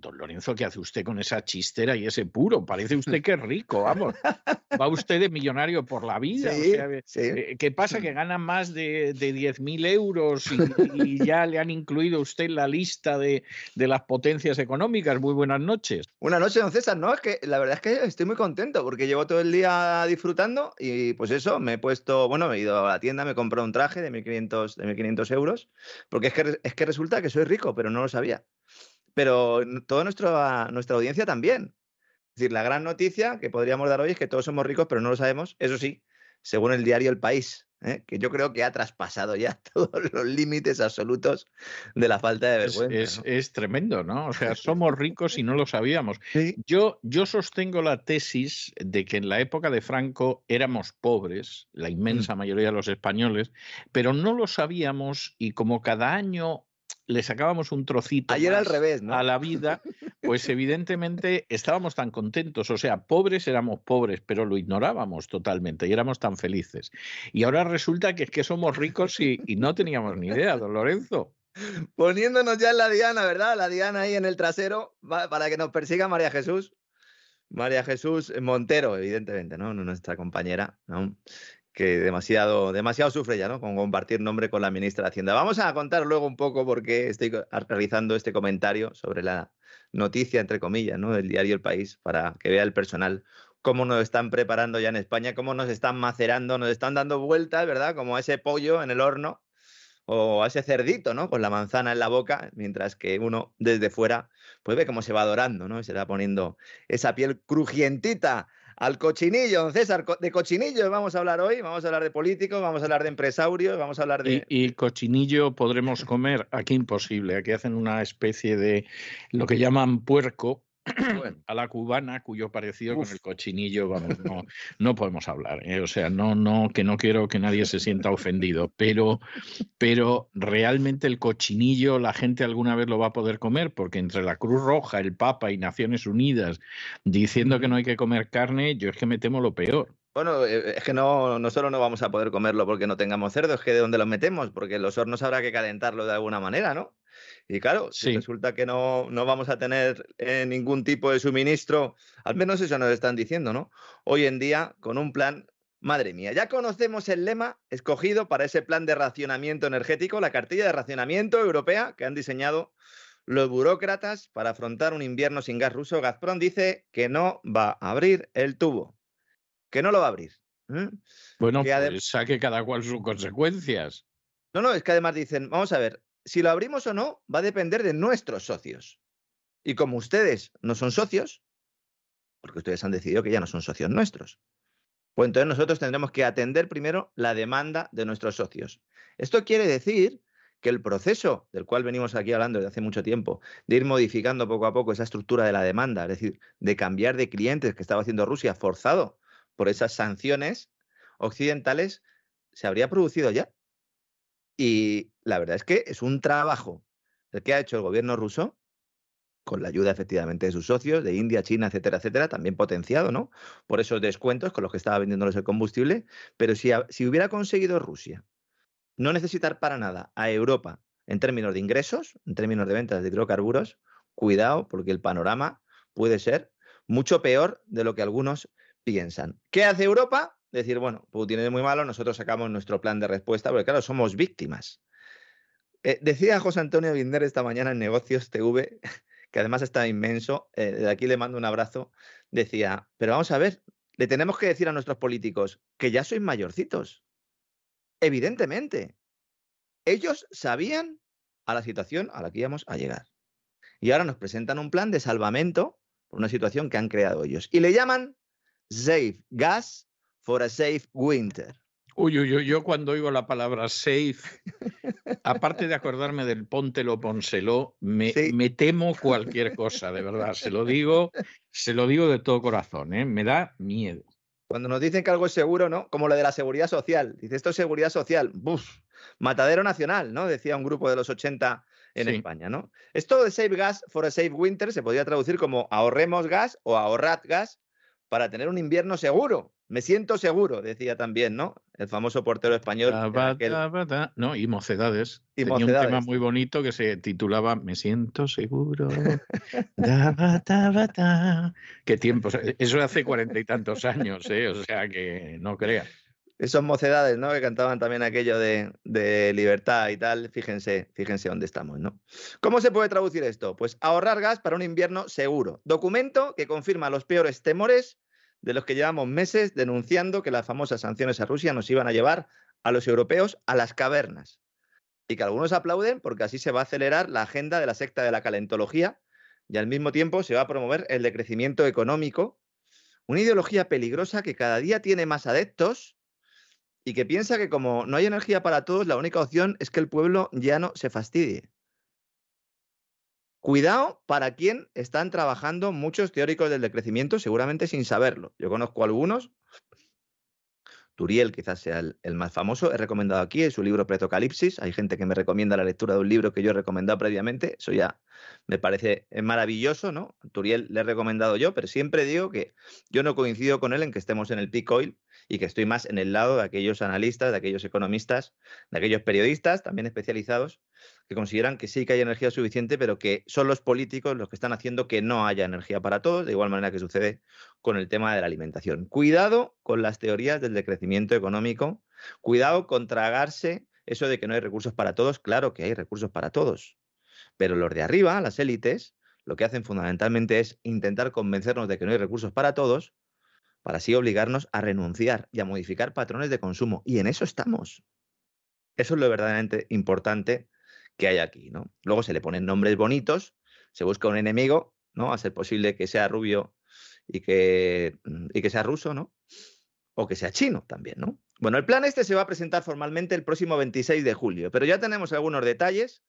don Lorenzo, ¿qué hace usted con esa chistera y ese puro? Parece usted que es rico, vamos. Va usted de millonario por la vida. Eh, ¿Qué pasa? Que gana más de, de 10.000 euros y, ya le han incluido usted en la lista de, las potencias económicas. Muy buenas noches. Buenas noches, don César. No, es que la verdad es que estoy muy contento porque llevo todo el día disfrutando y pues eso, me he puesto, bueno, me he ido a la tienda, me he comprado un traje de 1.500 de 1500 euros porque es que, es que resulta que soy rico, pero no lo sabía pero toda nuestra, nuestra audiencia también. Es decir, la gran noticia que podríamos dar hoy es que todos somos ricos, pero no lo sabemos, eso sí, según el diario El País, ¿eh? que yo creo que ha traspasado ya todos los límites absolutos de la falta de vergüenza. Es, tremendo, ¿no? O sea, somos ricos y no lo sabíamos. Yo, yo sostengo la tesis de que en la época de Franco éramos pobres, la inmensa mm. mayoría de los españoles, pero no lo sabíamos y como cada año le sacábamos un trocito Ayer al revés, a la vida, pues evidentemente estábamos tan contentos. O sea, pobres éramos pobres, pero lo ignorábamos totalmente y éramos tan felices. Y ahora resulta que es que somos ricos y, no teníamos ni idea, don Lorenzo. Poniéndonos ya en la diana, ¿verdad? La diana ahí en el trasero para que nos persiga María Jesús. María Jesús Montero, evidentemente, ¿no? Nuestra compañera, ¿no? Que demasiado, demasiado sufre ya, ¿no? Con compartir nombre con la ministra de Hacienda. Vamos a contar luego un poco por qué estoy realizando este comentario sobre la noticia, entre comillas, ¿no? Del diario El País, para que vea el personal cómo nos están preparando ya en España, cómo nos están macerando, nos están dando vueltas, ¿verdad? Como a ese pollo en el horno o a ese cerdito, ¿no? Con la manzana en la boca, mientras que uno desde fuera pues ve cómo se va adorando, ¿no? Y se va poniendo esa piel crujientita al cochinillo, don César. De cochinillo vamos a hablar hoy, vamos a hablar de políticos, vamos a hablar de empresarios, vamos a hablar de... Y, cochinillo podremos comer, aquí imposible, aquí hacen una especie de lo que llaman puerco, a la cubana, cuyo parecido con el cochinillo, vamos, no, no podemos hablar. ¿eh? O sea, no, no, que no quiero que nadie se sienta ofendido, pero, pero realmente el cochinillo la gente alguna vez lo va a poder comer, porque entre la Cruz Roja, el Papa y Naciones Unidas diciendo que no hay que comer carne, yo es que me temo lo peor. Bueno, eh, es que no, no solo no vamos a poder comerlo porque no tengamos cerdo, es que de dónde lo metemos, porque los hornos habrá que calentarlo de alguna manera, ¿no? Y claro, si resulta que no, no, vamos a tener eh, ningún tipo de suministro, al menos eso nos están diciendo, ¿no? Hoy en día, con un plan, madre mía, ya conocemos el lema escogido para ese plan de racionamiento energético, la cartilla de racionamiento europea que han diseñado los burócratas para afrontar un invierno sin gas ruso. Gazprom dice que no va a abrir el tubo, que no lo va a abrir. Bueno, que pues saque cada cual sus consecuencias. No, no, es que además dicen, vamos a ver, si lo abrimos o no va a depender de nuestros socios. Y como ustedes no son socios, porque ustedes han decidido que ya no son socios nuestros, pues entonces nosotros tendremos que atender primero la demanda de nuestros socios. Esto quiere decir que el proceso del cual venimos aquí hablando desde hace mucho tiempo, de ir modificando poco a poco esa estructura de la demanda, es decir, de cambiar de clientes que estaba haciendo Rusia forzado por esas sanciones occidentales, se habría producido ya. Y la verdad es que es un trabajo el que ha hecho el gobierno ruso, con la ayuda efectivamente de sus socios, de India, China, etcétera, etcétera, también potenciado, ¿no? Por esos descuentos con los que estaba vendiéndoles el combustible. Pero si, si hubiera conseguido Rusia no necesitar para nada a Europa en términos de ingresos, en términos de ventas de hidrocarburos, cuidado, porque el panorama puede ser mucho peor de lo que algunos piensan. ¿Qué hace Europa? Decir, bueno, Putin es muy malo, nosotros sacamos nuestro plan de respuesta, porque claro, somos víctimas. Eh, decía José Antonio Binder esta mañana en Negocios TV, que además está inmenso, eh, de aquí le mando un abrazo, decía, pero vamos a ver, le tenemos que decir a nuestros políticos que ya sois mayorcitos. Evidentemente. Ellos sabían a la situación a la que íbamos a llegar. Y ahora nos presentan un plan de salvamento por una situación que han creado ellos. Y le llaman Safe Gas for a safe winter. Uy, uy, uy, yo cuando oigo la palabra safe, aparte de acordarme del Póntelo Ponseló, me, me, temo cualquier cosa, de verdad. Se lo digo, se lo digo de todo corazón, ¿eh? me da miedo. Cuando nos dicen que algo es seguro, ¿no? Como lo de la seguridad social. Dice, esto es seguridad social. Buf, matadero nacional, ¿no? Decía un grupo de los 80 en España, ¿no? Esto de Safe Gas for a Safe Winter se podría traducir como ahorremos gas o ahorrad gas para tener un invierno seguro. Me siento seguro, decía también, ¿no? el famoso portero español. Ta, en ba, aquel- ta, ba, ta. No, y Mocedades. Y Tenía un tema muy bonito que se titulaba Me siento seguro. Da. Qué tiempos. Eso hace cuarenta y tantos años, ¿eh? O sea que no creas. Esos mocedades, ¿no? Que cantaban también aquello de, de libertad y tal. Fíjense, fíjense dónde estamos, ¿no? ¿Cómo se puede traducir esto? Pues ahorrar gas para un invierno seguro. Documento que confirma los peores temores de los que llevamos meses denunciando que las famosas sanciones a Rusia nos iban a llevar a los europeos a las cavernas. Y que algunos aplauden porque así se va a acelerar la agenda de la secta de la calentología y al mismo tiempo se va a promover el decrecimiento económico, una ideología peligrosa que cada día tiene más adeptos y que piensa que como no hay energía para todos, la única opción es que el pueblo ya no se fastidie. Cuidado para quien están trabajando muchos teóricos del decrecimiento, seguramente sin saberlo. Yo conozco algunos. Turiel quizás sea el, más famoso. He recomendado aquí en su libro Pretocalipsis. Hay gente que me recomienda la lectura de un libro que yo he recomendado previamente. Eso ya me parece eh, maravilloso, ¿no? Turiel le he recomendado yo, pero siempre digo que yo no coincido con él en que estemos en el peak oil y que estoy más en el lado de aquellos analistas, de aquellos economistas, de aquellos periodistas también especializados que consideran que sí que hay energía suficiente, pero que son los políticos los que están haciendo que no haya energía para todos, de igual manera que sucede con el tema de la alimentación. Cuidado con las teorías del decrecimiento económico, cuidado con tragarse eso de que no hay recursos para todos, claro que hay recursos para todos, pero los de arriba, las élites, lo que hacen fundamentalmente es intentar convencernos de que no hay recursos para todos, para así obligarnos a renunciar y a modificar patrones de consumo. Y en eso estamos. Eso es lo verdaderamente importante que hay aquí, ¿no? Luego se le ponen nombres bonitos, se busca un enemigo, ¿no? A ser posible que sea rubio y que, y que sea ruso, ¿no? O que sea chino también, ¿no? Bueno, el plan este se va a presentar formalmente el próximo 26 de julio, pero ya tenemos algunos detalles.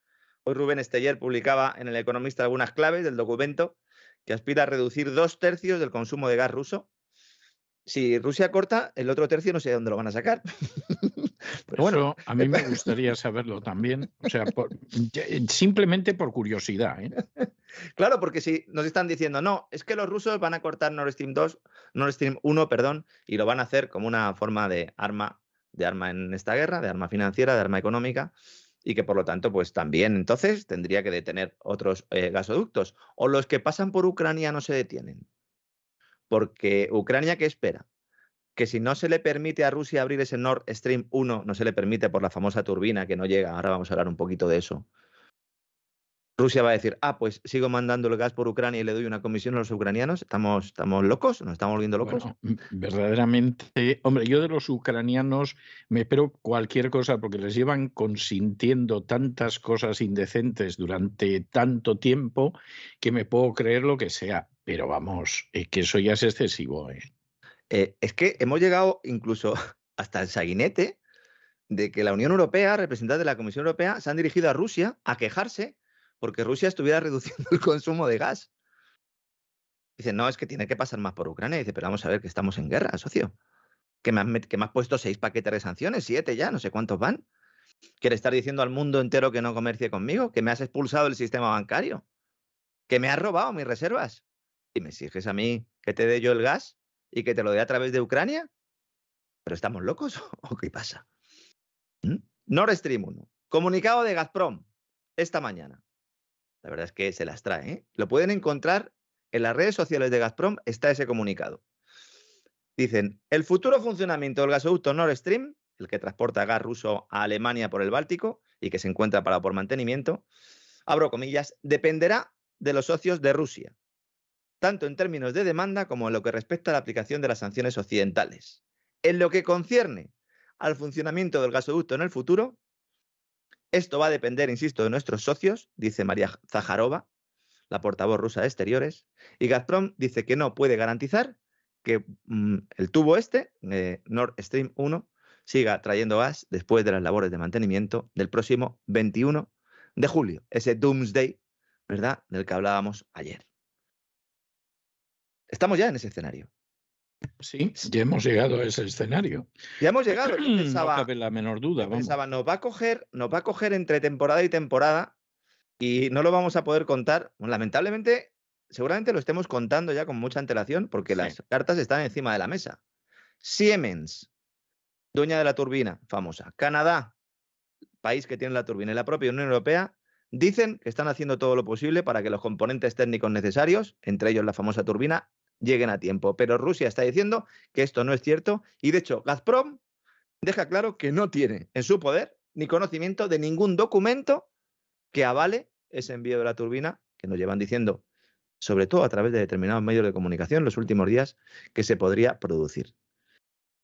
Hoy Rubén Esteller publicaba en El Economista algunas claves del documento que aspira a reducir dos tercios del consumo de gas ruso. Si Rusia corta, el otro tercio no sé de dónde lo van a sacar. Pero bueno, Eso a mí me gustaría saberlo también. O sea, por- ya- simplemente por curiosidad. ¿eh? Claro, porque si nos están diciendo, no, es que los rusos van a cortar Nord Stream 2, Nord Stream 1, perdón, y lo van a hacer como una forma de arma, de arma en esta guerra, de arma financiera, de arma económica, y que por lo tanto, pues también entonces tendría que detener otros eh, gasoductos. O los que pasan por Ucrania no se detienen. Porque Ucrania, ¿qué espera? Que si no se le permite a Rusia abrir ese Nord Stream 1, no se le permite por la famosa turbina que no llega, ahora vamos a hablar un poquito de eso. Rusia va a decir, ah, pues sigo mandando el gas por Ucrania y le doy una comisión a los ucranianos. ¿Estamos, estamos locos? ¿Nos estamos volviendo locos? Verdaderamente, hombre, yo de los ucranianos me espero cualquier cosa porque les llevan consintiendo tantas cosas indecentes durante tanto tiempo que me puedo creer lo que sea. Pero vamos, es que eso ya es excesivo. ¿eh? Eh, es que hemos llegado incluso hasta el saguinete de que la Unión Europea, representantes de la Comisión Europea, se han dirigido a Rusia a quejarse porque Rusia estuviera reduciendo el consumo de gas. Dicen, no, es que tiene que pasar más por Ucrania. Dice, pero vamos a ver que estamos en guerra, socio. Que me has, puesto seis paquetes de sanciones, siete ya, no sé cuántos van. ¿Quieres estar diciendo al mundo entero que no comercie conmigo? ¿Que me has expulsado del sistema bancario? ¿Que me has robado mis reservas? ¿Y me exiges a mí que te dé yo el gas y que te lo dé a través de Ucrania? ¿Pero estamos locos o qué pasa? ¿Mm? Nord Stream 1. Comunicado de Gazprom esta mañana. La verdad es que se las trae. ¿eh? Lo pueden encontrar en las redes sociales de Gazprom, está ese comunicado. Dicen, el futuro funcionamiento del gasoducto Nord Stream, el que transporta gas ruso a Alemania por el Báltico y que se encuentra para por mantenimiento, abro comillas, dependerá de los socios de Rusia, tanto en términos de demanda como en lo que respecta a la aplicación de las sanciones occidentales. En lo que concierne al funcionamiento del gasoducto en el futuro, esto va a depender, insisto, de nuestros socios, dice María Zaharova, la portavoz rusa de Exteriores, y Gazprom dice que no puede garantizar que mm, el tubo este, eh, Nord Stream 1, siga trayendo gas después de las labores de mantenimiento del próximo 21 de julio, ese Doomsday, ¿verdad?, del que hablábamos ayer. Estamos ya en ese escenario. Sí, ya hemos llegado a ese escenario. Ya hemos llegado. Yo No pensaba, cabe la menor duda. vamos. pensaba, nos va a coger, nos va a coger entre temporada y temporada y no lo vamos a poder contar. Bueno, lamentablemente, seguramente lo estemos contando ya con mucha antelación porque Sí. las cartas están encima de la mesa. Siemens dueña de la turbina famosa, Canadá, país que tiene la turbina, y la propia Unión Europea, dicen que están haciendo todo lo posible para que los componentes técnicos necesarios, entre ellos la famosa turbina, lleguen a tiempo. Pero Rusia está diciendo que esto no es cierto y de hecho Gazprom deja claro que no tiene en su poder ni conocimiento de ningún documento que avale ese envío de la turbina que nos llevan diciendo, sobre todo a través de determinados medios de comunicación los últimos días, que se podría producir.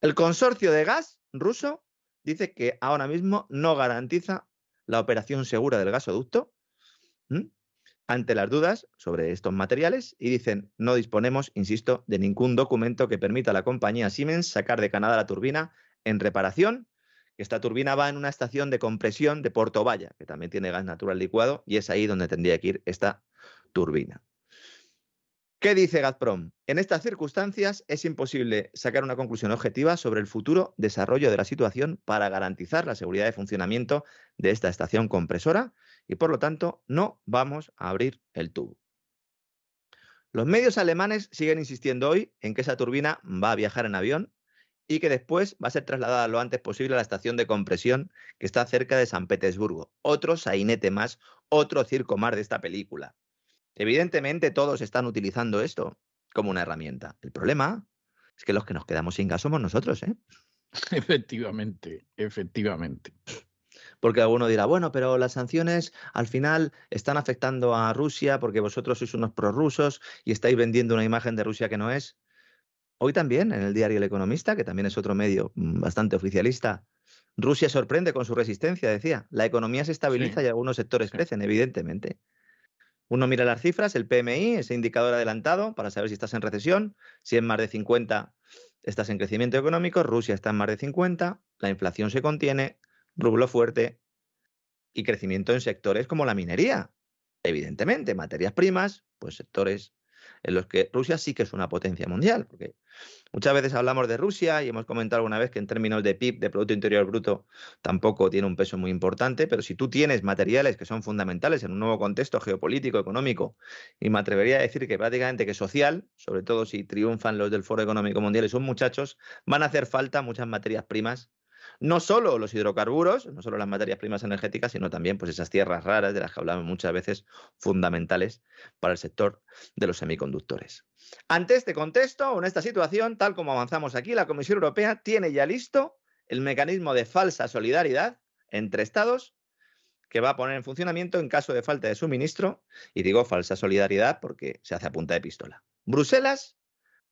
El consorcio de gas ruso dice que ahora mismo no garantiza la operación segura del gasoducto ante las dudas sobre estos materiales y dicen no disponemos, insisto, de ningún documento que permita a la compañía Siemens sacar de Canadá la turbina en reparación. Esta turbina va en una estación de compresión de Porto Valla, que también tiene gas natural licuado, y es ahí donde tendría que ir esta turbina. ¿Qué dice Gazprom? En estas circunstancias es imposible sacar una conclusión objetiva sobre el futuro desarrollo de la situación para garantizar la seguridad de funcionamiento de esta estación compresora y por lo tanto no vamos a abrir el tubo. Los medios alemanes siguen insistiendo hoy en que esa turbina va a viajar en avión y que después va a ser trasladada lo antes posible a la estación de compresión que está cerca de San Petersburgo. Otro sainete más, otro circo más de esta película. Evidentemente todos están utilizando esto como una herramienta. El problema es que los que nos quedamos sin gas somos nosotros, ¿eh? Efectivamente, efectivamente. Porque alguno dirá, bueno, pero las sanciones al final están afectando a Rusia porque vosotros sois unos prorrusos y estáis vendiendo una imagen de Rusia que no es. Hoy también, en el diario El Economista, que también es otro medio mm, bastante oficialista, Rusia sorprende con su resistencia, decía. La economía se estabiliza y algunos sectores crecen, evidentemente. Uno mira las cifras, el PMI, ese indicador adelantado, para saber si estás en recesión. Si en más de 50 estás en crecimiento económico, Rusia está en más de 50, la inflación se contiene, rublo fuerte y crecimiento en sectores como la minería. Evidentemente, materias primas, pues sectores en los que Rusia sí que es una potencia mundial, porque muchas veces hablamos de Rusia y hemos comentado alguna vez que en términos de PIB, de Producto Interior Bruto, tampoco tiene un peso muy importante, pero si tú tienes materiales que son fundamentales en un nuevo contexto geopolítico, económico, y me atrevería a decir que prácticamente que social, sobre todo si triunfan los del Foro Económico Mundial y son muchachos, van a hacer falta muchas materias primas no solo los hidrocarburos, no solo las materias primas energéticas, sino también pues, esas tierras raras de las que hablamos muchas veces, fundamentales para el sector de los semiconductores. Ante este contexto o en esta situación, tal como avanzamos aquí, la Comisión Europea tiene ya listo el mecanismo de falsa solidaridad entre Estados que va a poner en funcionamiento en caso de falta de suministro, y digo falsa solidaridad porque se hace a punta de pistola. Bruselas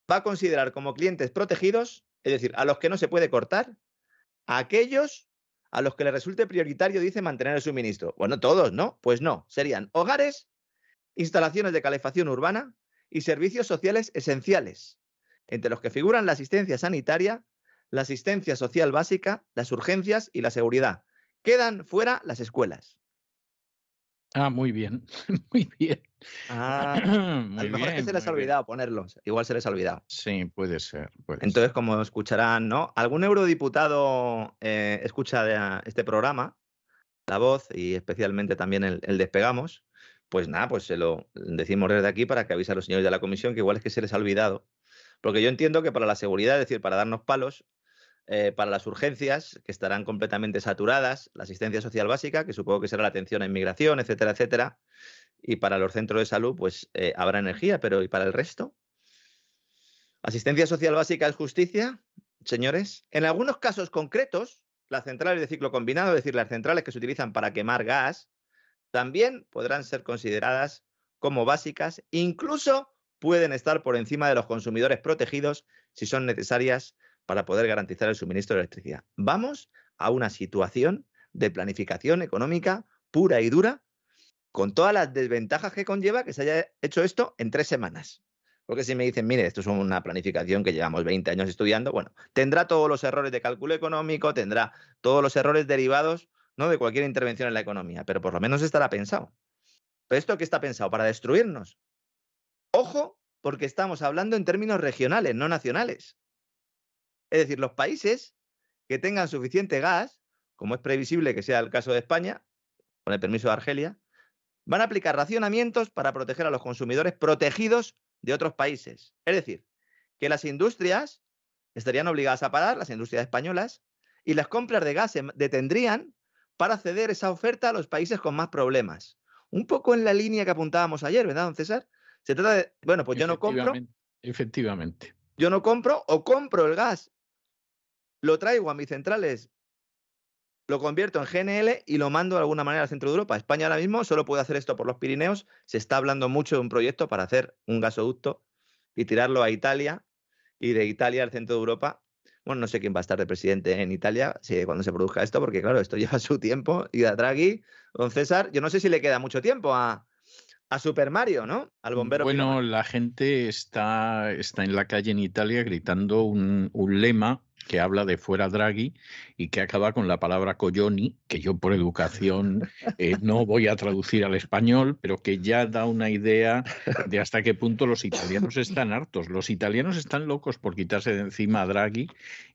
va a considerar como clientes protegidos, es decir, a los que no se puede cortar, a aquellos a los que les resulte prioritario, dice, mantener el suministro. Bueno, todos, ¿no? Pues no, serían hogares, instalaciones de calefacción urbana y servicios sociales esenciales, entre los que figuran la asistencia sanitaria, la asistencia social básica, las urgencias y la seguridad. Quedan fuera las escuelas. Ah, muy bien, muy bien. Ah, a lo mejor es que se les ha olvidado ponerlos. Igual se les ha olvidado. Sí, puede ser. Entonces, como escucharán, ¿no? Algún eurodiputado eh, escucha este programa, La Voz, y especialmente también el, el, Despegamos, pues nada, pues se lo decimos desde aquí para que avise a los señores de la comisión que igual es que se les ha olvidado. Porque yo entiendo que para la seguridad, es decir, para darnos palos, eh, para las urgencias, que estarán completamente saturadas, la asistencia social básica, que supongo que será la atención a inmigración, etcétera, etcétera, y para los centros de salud, pues eh, habrá energía, pero ¿y para el resto? ¿Asistencia social básica es justicia, señores? En algunos casos concretos, las centrales de ciclo combinado, es decir, las centrales que se utilizan para quemar gas, también podrán ser consideradas como básicas, incluso pueden estar por encima de los consumidores protegidos si son necesarias para poder garantizar el suministro de electricidad. Vamos a una situación de planificación económica pura y dura, con todas las desventajas que conlleva que se haya hecho esto en tres semanas. Porque si me dicen, mire, esto es una planificación que llevamos 20 años estudiando, bueno, tendrá todos los errores de cálculo económico, tendrá todos los errores derivados ¿no? de cualquier intervención en la economía, pero por lo menos estará pensado. ¿Pero esto qué está pensado? ¿Para destruirnos? Ojo, porque estamos hablando en términos regionales, no nacionales. Es decir, los países que tengan suficiente gas, como es previsible que sea el caso de España, con el permiso de Argelia, van a aplicar racionamientos para proteger a los consumidores protegidos de otros países. Es decir, que las industrias estarían obligadas a parar, las industrias españolas, y las compras de gas se detendrían para ceder esa oferta a los países con más problemas. Un poco en la línea que apuntábamos ayer, ¿verdad, don César? Se trata de, bueno, pues yo no compro. Efectivamente, Efectivamente. Yo no compro o compro el gas, lo traigo a mis centrales, lo convierto en GNL y lo mando de alguna manera al centro de Europa. España ahora mismo solo puede hacer esto por los Pirineos. Se está hablando mucho de un proyecto para hacer un gasoducto y tirarlo a Italia y de Italia al centro de Europa. Bueno, no sé quién va a estar de presidente en Italia si, cuando se produzca esto, porque claro, esto lleva su tiempo. Y a Draghi, don César, yo no sé si le queda mucho tiempo a, a Super Mario, ¿no? Al bombero. Bueno, la gente está, está en la calle en Italia gritando un, un lema que habla de fuera Draghi y que acaba con la palabra coglioni, que yo por educación eh, no voy a traducir al español, pero que ya da una idea de hasta qué punto los italianos están hartos. Los italianos están locos por quitarse de encima a Draghi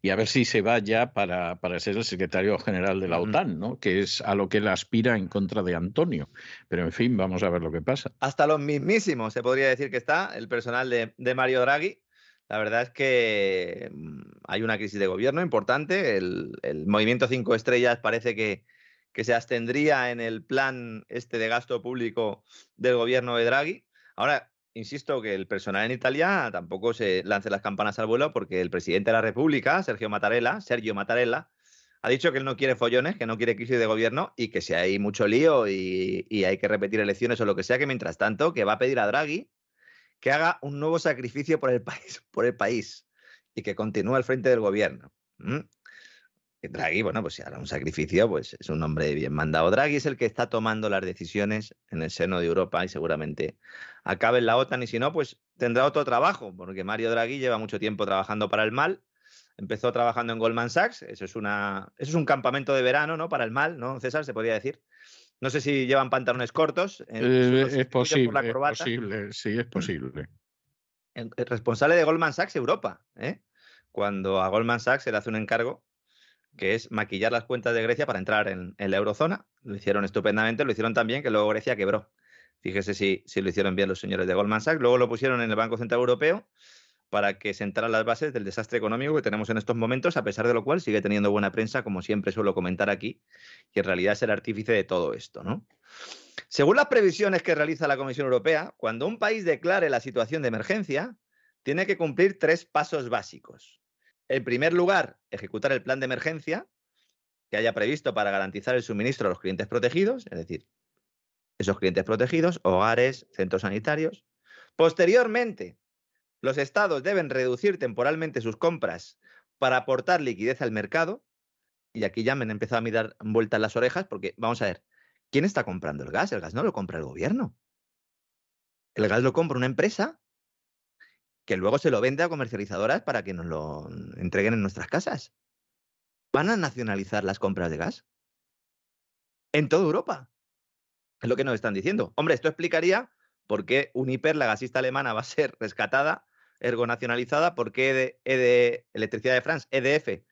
y a ver si se va ya para, para ser el secretario general de la OTAN, ¿no? que es a lo que él aspira en contra de Antonio. Pero en fin, vamos a ver lo que pasa. Hasta los mismísimos, se podría decir que está el personal de, Mario Draghi la verdad es que mm, hay una crisis de gobierno importante. El, movimiento cinco estrellas parece que, que, se abstendría en el plan este de gasto público del gobierno de Draghi. Ahora, insisto que el personal en Italia tampoco se lance las campanas al vuelo porque el presidente de la República, Sergio Mattarella, Sergio Mattarella, ha dicho que él no quiere follones, que no quiere crisis de gobierno y que si hay mucho lío y, hay que repetir elecciones o lo que sea, que mientras tanto, que va a pedir a Draghi que haga un nuevo sacrificio por el país, por el país y que continúe al frente del gobierno. Draghi, bueno, pues si hará un sacrificio, pues es un hombre bien mandado. Draghi es el que está tomando las decisiones en el seno de Europa y seguramente acabe en la OTAN y si no, pues tendrá otro trabajo, porque Mario Draghi lleva mucho tiempo trabajando para el mal. Empezó trabajando en Goldman Sachs, eso es, una, eso es un campamento de verano, ¿no? Para el mal, ¿no, César? Se podría decir. No sé si llevan pantalones cortos. Eh, es posible, es posible, sí, es posible. El, responsable de Goldman Sachs Europa, ¿eh? cuando a Goldman Sachs se le hace un encargo que es maquillar las cuentas de Grecia para entrar en, la eurozona. Lo hicieron estupendamente, lo hicieron también que luego Grecia quebró. Fíjese si, si lo hicieron bien los señores de Goldman Sachs. Luego lo pusieron en el Banco Central Europeo para que sentaran las bases del desastre económico que tenemos en estos momentos, a pesar de lo cual sigue teniendo buena prensa, como siempre suelo comentar aquí, y en realidad es el artífice de todo esto. ¿no? Según las previsiones que realiza la Comisión Europea, cuando un país declare la situación de emergencia, tiene que cumplir tres pasos básicos. En primer lugar, ejecutar el plan de emergencia que haya previsto para garantizar el suministro a los clientes protegidos, es decir, esos clientes protegidos, hogares, centros sanitarios. Posteriormente, los estados deben reducir temporalmente sus compras para aportar liquidez al mercado. Y aquí ya me han empezado a mirar vueltas las orejas porque, vamos a ver, ¿quién está comprando el gas? El gas no lo compra el gobierno. El gas lo compra una empresa que luego se lo vende a comercializadoras para que nos lo entreguen en nuestras casas. ¿Van a nacionalizar las compras de gas? En toda Europa. Es lo que nos están diciendo. Hombre, esto explicaría por qué Uniper, la gasista alemana, va a ser rescatada ergo nacionalizada, ¿por qué de Electricidad de France, EDF,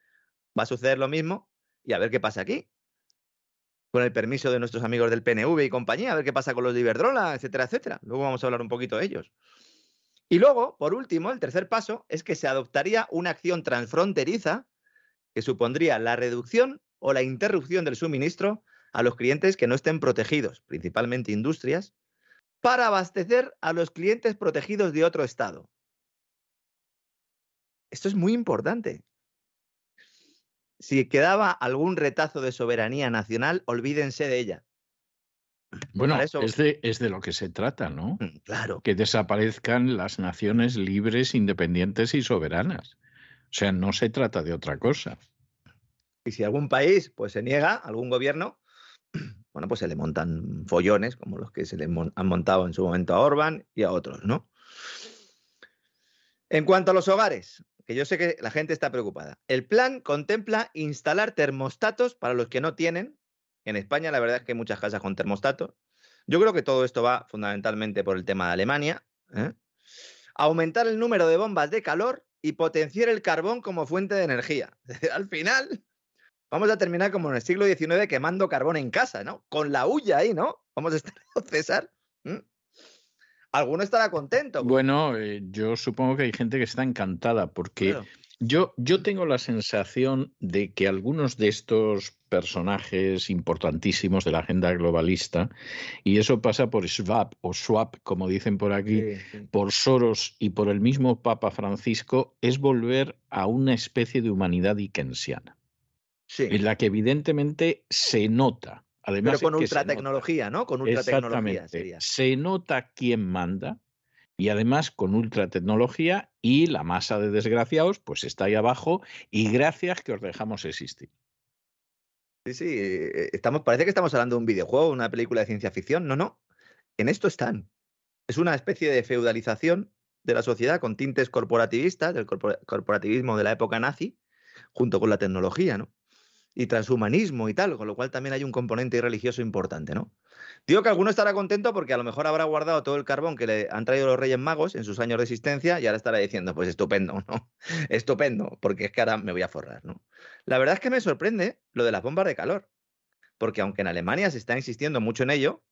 va a suceder lo mismo? Y a ver qué pasa aquí. Con el permiso de nuestros amigos del PNV y compañía, a ver qué pasa con los de Iberdrola, etcétera, etcétera. Luego vamos a hablar un poquito de ellos. Y luego, por último, el tercer paso es que se adoptaría una acción transfronteriza que supondría la reducción o la interrupción del suministro a los clientes que no estén protegidos, principalmente industrias, para abastecer a los clientes protegidos de otro Estado. Esto es muy importante. Si quedaba algún retazo de soberanía nacional, olvídense de ella. Bueno, es, de, es, de, lo que se trata, ¿no? Mm, claro. Que desaparezcan las naciones libres, independientes y soberanas. O sea, no se trata de otra cosa. Y si algún país pues se niega, algún gobierno, bueno, pues se le montan follones como los que se le han montado en su momento a Orban y a otros, ¿no? En cuanto a los hogares, que yo sé que la gente está preocupada. El plan contempla instalar termostatos para los que no tienen. En España la verdad es que hay muchas casas con termostatos. Yo creo que todo esto va fundamentalmente por el tema de Alemania. ¿eh? Aumentar el número de bombas de calor y potenciar el carbón como fuente de energía. Al final, vamos a terminar como en el siglo XIX quemando carbón en casa, ¿no? Con la huya ahí, ¿no? Vamos a estar, César alguno estará contento. Bueno, eh, yo supongo que hay gente que está encantada porque Yo, yo tengo la sensación de que algunos de estos personajes importantísimos de la agenda globalista, y eso pasa por Schwab o Schwab, como dicen por aquí, Sí, sí. por Soros y por el mismo Papa Francisco, es volver a una especie de humanidad dickensiana, Sí. en la que evidentemente se nota. Además Pero con nota. ultratecnología, ¿no? Con Exactamente. sería. Se nota quién manda y además con ultratecnología y la masa de desgraciados pues está ahí abajo y gracias que os dejamos existir. Sí, sí. eh, Estamos, parece que estamos hablando de un videojuego, una película de ciencia ficción. No, no. En esto están. Es una especie de feudalización de la sociedad con tintes corporativistas, del corpora- corporativismo de la época nazi, junto con la tecnología, ¿no? Y transhumanismo y tal, con lo cual también hay un componente religioso importante, ¿no? Digo que alguno estará contento porque a lo mejor habrá guardado todo el carbón que le han traído los Reyes Magos en sus años de existencia y ahora estará diciendo, pues estupendo, ¿no? Estupendo, porque es que ahora me voy a forrar, ¿no? La verdad es que me sorprende lo de las bombas de calor, porque aunque en Alemania se está insistiendo mucho en ello,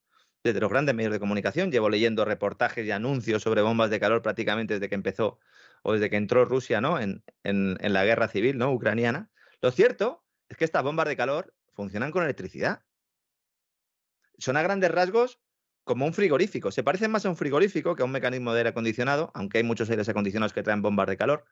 desde los grandes medios de comunicación, llevo leyendo reportajes y anuncios sobre bombas de calor prácticamente desde que empezó o desde que entró Rusia ¿no? en, en- en la guerra civil ¿no? ucraniana. Lo cierto es que estas bombas de calor funcionan con electricidad. Son a grandes rasgos como un frigorífico. Se parecen más a un frigorífico que a un mecanismo de aire acondicionado, aunque hay muchos aires acondicionados que traen bombas de calor.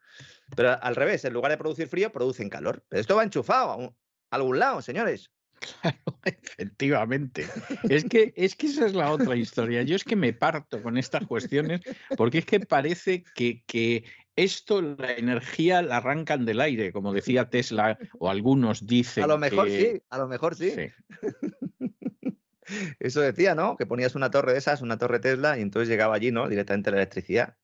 Pero al revés, en lugar de producir frío, producen calor. Pero esto va enchufado a, algún lado, señores. Claro, efectivamente. Es que, es que esa es la otra historia. Yo es que me parto con estas cuestiones porque es que parece que, que esto, la energía la arrancan del aire, como decía Tesla, o algunos dicen. A lo mejor que- sí, a lo mejor sí. sí. Eso decía, ¿no? Que ponías una torre de esas, una torre Tesla, y entonces llegaba allí, ¿no? Directamente la electricidad.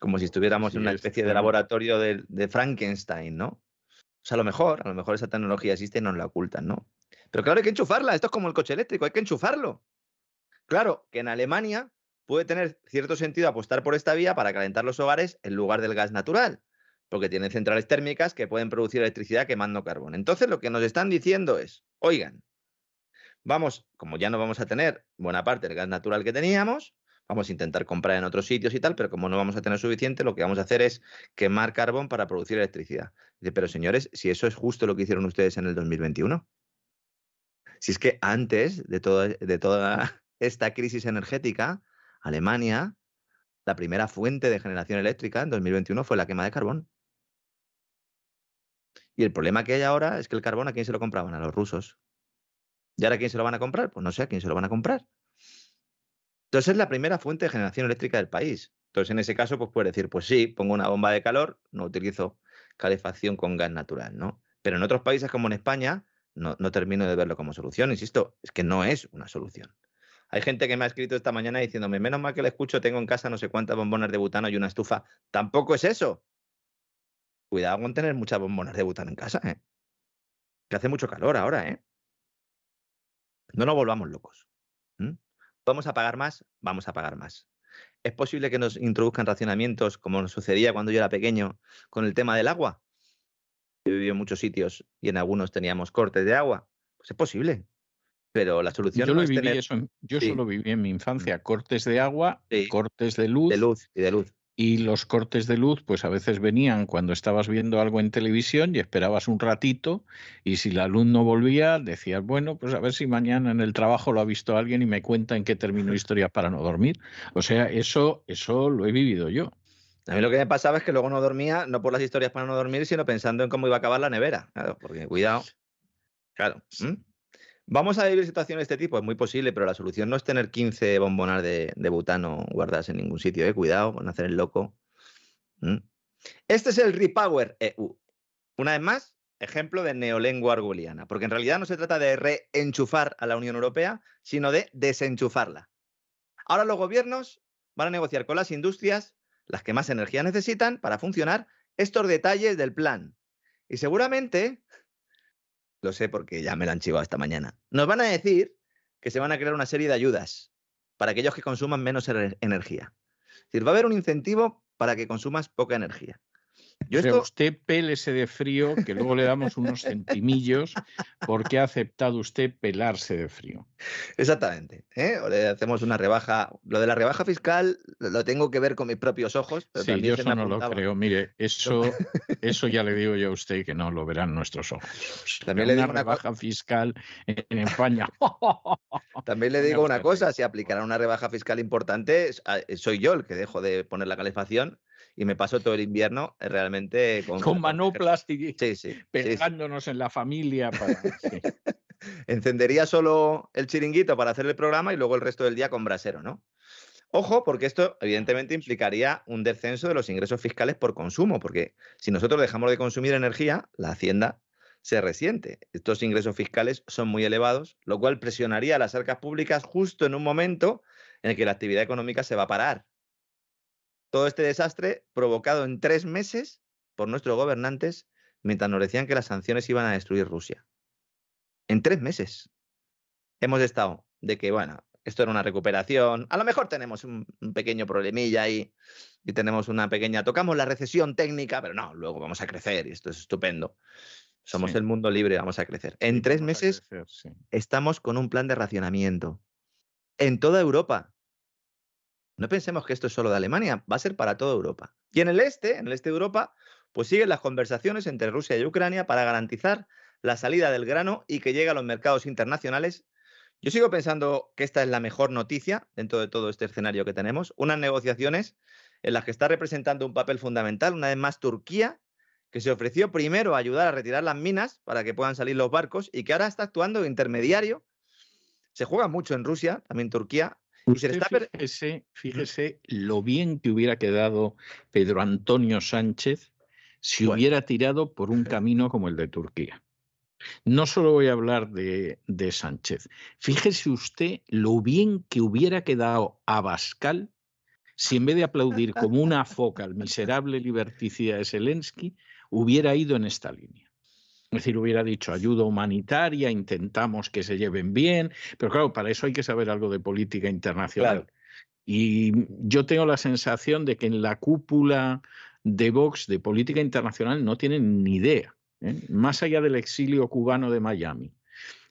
Como si estuviéramos en una es, especie de laboratorio de, de Frankenstein, ¿no? O sea, a lo mejor, a lo mejor esa tecnología existe y nos la ocultan, ¿no? Pero claro, hay que enchufarla. Esto es como el coche eléctrico, hay que enchufarlo. Claro, que en Alemania puede tener cierto sentido apostar por esta vía para calentar los hogares en lugar del gas natural, porque tienen centrales térmicas que pueden producir electricidad quemando carbón. Entonces, lo que nos están diciendo es, oigan, vamos, como ya no vamos a tener buena parte del gas natural que teníamos, vamos a intentar comprar en otros sitios y tal, pero como no vamos a tener suficiente, lo que vamos a hacer es quemar carbón para producir electricidad. Dice, pero señores, si eso es justo lo que hicieron ustedes en el 2021. Si es que antes de, todo- de toda esta crisis energética, Alemania, la primera fuente de generación eléctrica en 2021 fue la quema de carbón. Y el problema que hay ahora es que el carbón a quién se lo compraban, a los rusos. ¿Y ahora a quién se lo van a comprar? Pues no sé a quién se lo van a comprar. Entonces es la primera fuente de generación eléctrica del país. Entonces en ese caso, pues puedes decir, pues sí, pongo una bomba de calor, no utilizo calefacción con gas natural, ¿no? Pero en otros países como en España, no, no termino de verlo como solución. Insisto, es que no es una solución. Hay gente que me ha escrito esta mañana diciéndome, menos mal que le escucho, tengo en casa no sé cuántas bombonas de butano y una estufa. Tampoco es eso. Cuidado con tener muchas bombonas de butano en casa, ¿eh? Que hace mucho calor ahora, ¿eh? No nos volvamos locos. ¿Vamos a pagar más? Vamos a pagar más. ¿Es posible que nos introduzcan racionamientos como nos sucedía cuando yo era pequeño con el tema del agua? Yo vivido en muchos sitios y en algunos teníamos cortes de agua. Pues es posible. Pero la solución Yo, no es viví tener eso en- yo Sí. solo viví en mi infancia cortes de agua, Sí. cortes de luz, de luz y de luz. y los cortes de luz pues a veces venían cuando estabas viendo algo en televisión y esperabas un ratito y si la luz no volvía decías, bueno, pues a ver si mañana en el trabajo lo ha visto alguien y me cuenta en qué terminó historia para no dormir. O sea, eso eso lo he vivido yo. A mí lo que me pasaba es que luego no dormía, no por las historias para no dormir, sino pensando en cómo iba a acabar la nevera. Claro, porque cuidado. Claro. Vamos a vivir situaciones de este tipo, es muy posible, pero la solución no es tener 15 bombonas de, butano guardadas en ningún sitio, ¿eh? Cuidado con hacer el loco. ¿m? Este es el Repower EU. Una vez más, ejemplo de neolengua orwelliana, porque en realidad no se trata de reenchufar a la Unión Europea, sino de desenchufarla. Ahora los gobiernos van a negociar con las industrias, las que más energía necesitan, para funcionar estos detalles del plan. Y seguramente, lo sé porque ya me lo han chivado esta mañana, nos van a decir que se van a crear una serie de ayudas para aquellos que consuman menos ener- energía. Es decir, va a haber un incentivo para que consumas poca energía. Yo usted pélese de frío, que luego le damos unos centimillos porque ha aceptado usted pelarse de frío. Exactamente. ¿eh? O le hacemos una rebaja. Lo de la rebaja fiscal lo tengo que ver con mis propios ojos. sí, yo eso no lo creo. Mire, eso, eso ya le digo yo a usted que no lo verán nuestros ojos. También le digo una rebaja fiscal en España. También le digo una cosa, si aplicará una rebaja fiscal importante, soy yo el que dejo de poner la calefacción y me paso todo el invierno eh, realmente con, con manoplas y pegándonos en la familia. Encendería solo el chiringuito para hacer el programa y luego el resto del día con brasero, ¿no? Ojo, porque esto evidentemente implicaría un descenso de los ingresos fiscales por consumo, porque si nosotros dejamos de consumir energía, la hacienda se resiente. Estos ingresos fiscales son muy elevados, lo cual presionaría a las arcas públicas justo en un momento en el que la actividad económica se va a parar. Todo este desastre provocado en tres meses por nuestros gobernantes mientras nos decían que las sanciones iban a destruir Rusia. En tres meses hemos estado de que, bueno, esto era una recuperación, a lo mejor tenemos un, pequeño problemilla ahí y tenemos una pequeña, tocamos la recesión técnica, pero no, luego vamos a crecer y esto es estupendo. Somos el mundo libre, vamos a crecer. En tres meses estamos con un plan de racionamiento en toda Europa. No pensemos que esto es solo de Alemania, va a ser para toda Europa. Y en el este, en el este de Europa, pues siguen las conversaciones entre Rusia y Ucrania para garantizar la salida del grano y que llegue a los mercados internacionales. Yo sigo pensando que esta es la mejor noticia dentro de todo este escenario que tenemos. Unas negociaciones en las que está representando un papel fundamental, una vez más Turquía, que se ofreció primero a ayudar a retirar las minas para que puedan salir los barcos y que ahora está actuando de intermediario. Se juega mucho en Rusia, también Turquía. Fíjese, lo bien que hubiera quedado Pedro Antonio Sánchez si hubiera tirado por un camino como el de Turquía. No solo voy a hablar de, de, Sánchez. Fíjese usted lo bien que hubiera quedado Abascal si en vez de aplaudir como una foca al miserable liberticida de Zelensky, hubiera ido en esta línea. Es decir, hubiera dicho ayuda humanitaria, intentamos que se lleven bien, pero claro, para eso hay que saber algo de política internacional. Y yo tengo la sensación de que en la cúpula de Vox de política internacional no tienen ni idea, ¿eh? más allá del exilio cubano de Miami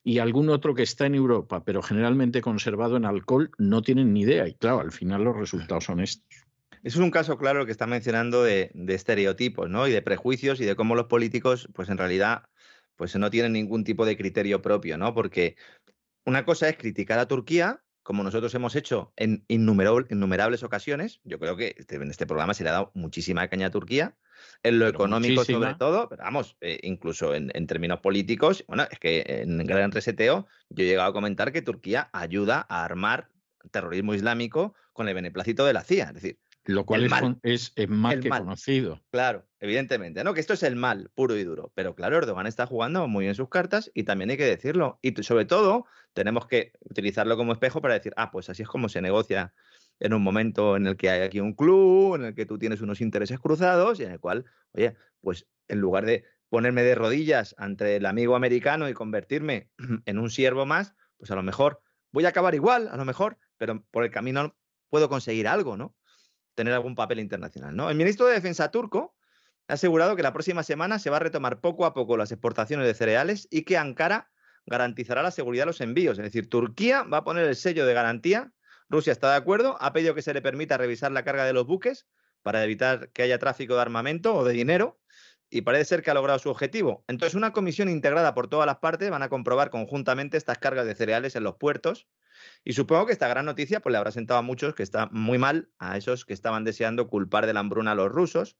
y algún otro que está en Europa, pero generalmente conservado en alcohol, no tienen ni idea. Y claro, al final los resultados son estos. Eso es un caso claro que está mencionando de, estereotipos, ¿no? Y de prejuicios y de cómo los políticos, pues en realidad, pues no tienen ningún tipo de criterio propio, ¿no? Porque una cosa es criticar a Turquía, como nosotros hemos hecho en innumerables ocasiones. Yo creo que este, en este programa se le ha dado muchísima caña a Turquía, en lo económico sobre todo, pero vamos, eh, incluso en, en, términos políticos, bueno, es que en Gran Reseteo yo he llegado a comentar que Turquía ayuda a armar terrorismo islámico con el beneplácito de la CIA. Es decir, lo cual es, es, más que conocido. Claro, evidentemente, ¿no? Que esto es el mal puro y duro. Pero claro, Erdogan está jugando muy bien sus cartas y también hay que decirlo. Y sobre todo, tenemos que utilizarlo como espejo para decir, ah, pues así es como se negocia en un momento en el que hay aquí un club, en el que tú tienes unos intereses cruzados y en el cual, oye, pues en lugar de ponerme de rodillas ante el amigo americano y convertirme en un siervo más, pues a lo mejor voy a acabar igual, a lo mejor, pero por el camino puedo conseguir algo, ¿no? Tener algún papel internacional. ¿no? El ministro de Defensa turco ha asegurado que la próxima semana se va a retomar poco a poco las exportaciones de cereales y que Ankara garantizará la seguridad de los envíos. Es decir, Turquía va a poner el sello de garantía. Rusia está de acuerdo, ha pedido que se le permita revisar la carga de los buques para evitar que haya tráfico de armamento o de dinero y parece ser que ha logrado su objetivo. Entonces, una comisión integrada por todas las partes van a comprobar conjuntamente estas cargas de cereales en los puertos y supongo que esta gran noticia pues, le habrá sentado a muchos que está muy mal, a esos que estaban deseando culpar de la hambruna a los rusos,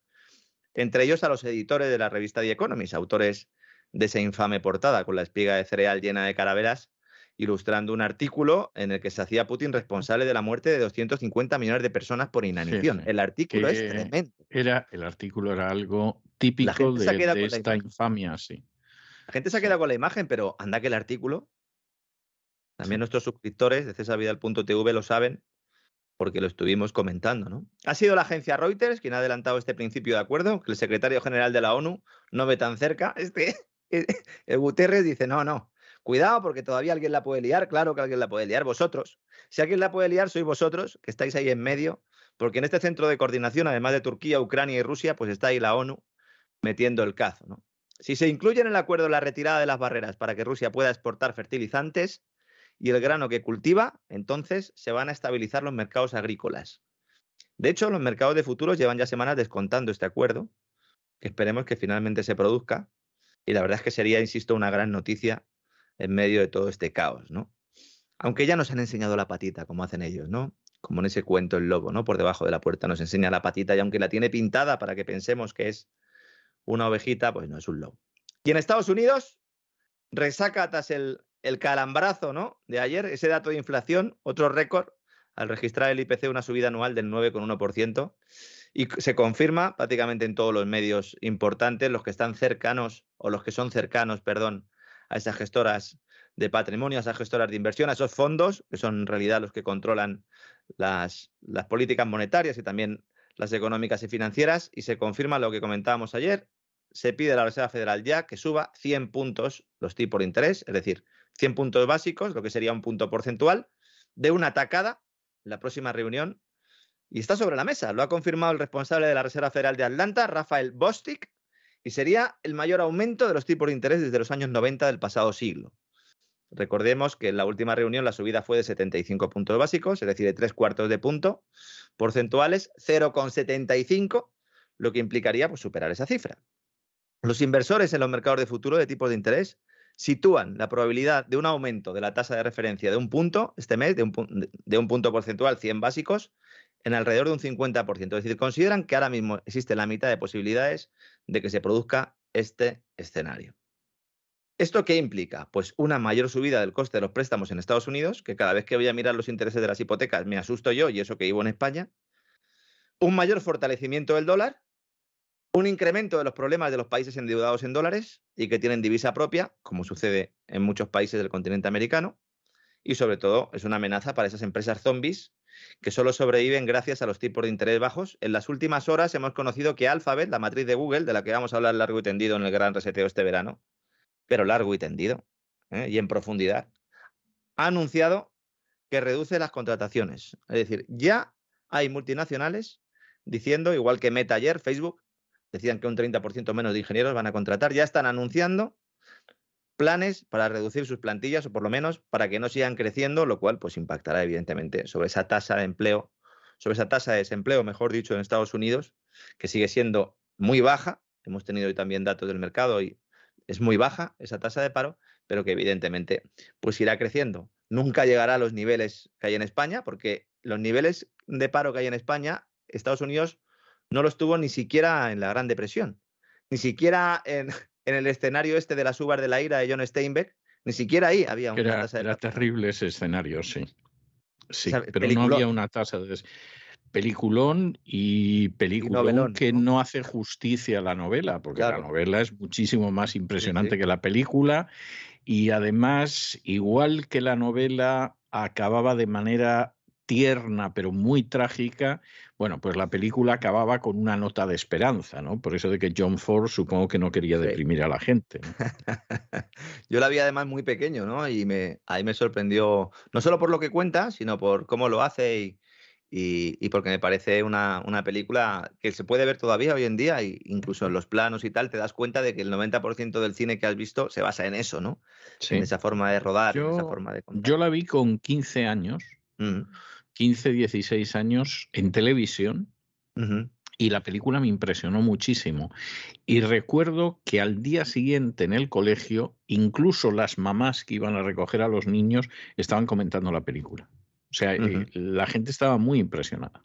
entre ellos a los editores de la revista The Economist, autores de esa infame portada con la espiga de cereal llena de caraveras, ilustrando un artículo en el que se hacía Putin responsable de la muerte de 250 millones de personas por inanición. El artículo es tremendo. Era, el artículo era algo típico de, esta infamia, sí. La gente se ha quedado con la imagen, pero anda que el artículo también nuestros suscriptores de cesarvidal.tv lo saben porque lo estuvimos comentando, ¿no? Ha sido la agencia Reuters quien ha adelantado este principio de acuerdo, que el secretario general de la ONU no ve tan cerca. Este, el Guterres dice, no, no, cuidado porque todavía alguien la puede liar, claro que alguien la puede liar, vosotros. Si alguien la puede liar, sois vosotros, que estáis ahí en medio, porque en este centro de coordinación, además de Turquía, Ucrania y Rusia, pues está ahí la ONU, metiendo el cazo. ¿no? Si se incluye en el acuerdo la retirada de las barreras para que Rusia pueda exportar fertilizantes y el grano que cultiva, entonces se van a estabilizar los mercados agrícolas. De hecho, los mercados de futuros llevan ya semanas descontando este acuerdo, que esperemos que finalmente se produzca. Y la verdad es que sería, insisto, una gran noticia en medio de todo este caos, ¿no? Aunque ya nos han enseñado la patita, como hacen ellos, ¿no? Como en ese cuento el lobo, ¿no? Por debajo de la puerta nos enseña la patita y aunque la tiene pintada para que pensemos que es una ovejita, pues no es un lobo. Y en Estados Unidos, resaca tras el, el calambrazo ¿no? de ayer, ese dato de inflación, otro récord, al registrar el IPC una subida anual del 9,1%. Y se confirma prácticamente en todos los medios importantes, los que están cercanos, o los que son cercanos, perdón, a esas gestoras de patrimonio, a esas gestoras de inversión, a esos fondos, que son en realidad los que controlan las, las políticas monetarias y también las económicas y financieras, y se confirma lo que comentábamos ayer, se pide a la Reserva Federal ya que suba 100 puntos los tipos de interés, es decir, 100 puntos básicos, lo que sería un punto porcentual, de una tacada en la próxima reunión. Y está sobre la mesa. Lo ha confirmado el responsable de la Reserva Federal de Atlanta, Rafael Bostic, y sería el mayor aumento de los tipos de interés desde los años 90 del pasado siglo. Recordemos que en la última reunión la subida fue de 75 puntos básicos, es decir, de tres cuartos de punto porcentuales, 0,75, lo que implicaría pues, superar esa cifra. Los inversores en los mercados de futuro de tipos de interés sitúan la probabilidad de un aumento de la tasa de referencia de un punto este mes, de un, de un punto porcentual 100 básicos, en alrededor de un 50%. Es decir, consideran que ahora mismo existe la mitad de posibilidades de que se produzca este escenario. ¿Esto qué implica? Pues una mayor subida del coste de los préstamos en Estados Unidos, que cada vez que voy a mirar los intereses de las hipotecas me asusto yo y eso que vivo en España. Un mayor fortalecimiento del dólar, un incremento de los problemas de los países endeudados en dólares y que tienen divisa propia, como sucede en muchos países del continente americano, y sobre todo es una amenaza para esas empresas zombies que solo sobreviven gracias a los tipos de interés bajos. En las últimas horas hemos conocido que Alphabet, la matriz de Google, de la que vamos a hablar largo y tendido en el gran reseteo este verano, pero largo y tendido ¿eh? y en profundidad, ha anunciado que reduce las contrataciones. Es decir, ya hay multinacionales diciendo, igual que Meta ayer, Facebook, decían que un 30% menos de ingenieros van a contratar, ya están anunciando planes para reducir sus plantillas o por lo menos para que no sigan creciendo, lo cual pues impactará evidentemente sobre esa tasa de empleo, sobre esa tasa de desempleo, mejor dicho, en Estados Unidos, que sigue siendo muy baja. Hemos tenido hoy también datos del mercado y es muy baja esa tasa de paro, pero que evidentemente pues irá creciendo. Nunca llegará a los niveles que hay en España, porque los niveles de paro que hay en España, Estados Unidos no los tuvo ni siquiera en la Gran Depresión, ni siquiera en, el escenario este de las uvas de la ira de John Steinbeck, ni siquiera ahí había una era, tasa de Era terrible ese escenario, sí. Sí, pero no había una tasa de... Peliculón y peliculón que no hace justicia a la novela, porque la novela es muchísimo más impresionante que la película y además, igual que la novela acababa de manera tierna pero muy trágica, bueno, pues la película acababa con una nota de esperanza, ¿no? Por eso de que John Ford supongo que no quería deprimir a la gente. Yo la vi además muy pequeño, ¿no? Y me, ahí me sorprendió, no solo por lo que cuenta, sino por cómo lo hace y, y, porque me parece una, una, película que se puede ver todavía hoy en día, e incluso en los planos y tal, te das cuenta de que el 90% del cine que has visto se basa en eso, ¿no? En esa forma de rodar, en esa forma de contar. Yo la vi con 15 años. Mm. 15, 16 años en televisión y la película me impresionó muchísimo. Y recuerdo que al día siguiente en el colegio, incluso las mamás que iban a recoger a los niños estaban comentando la película. O sea, eh, la gente estaba muy impresionada.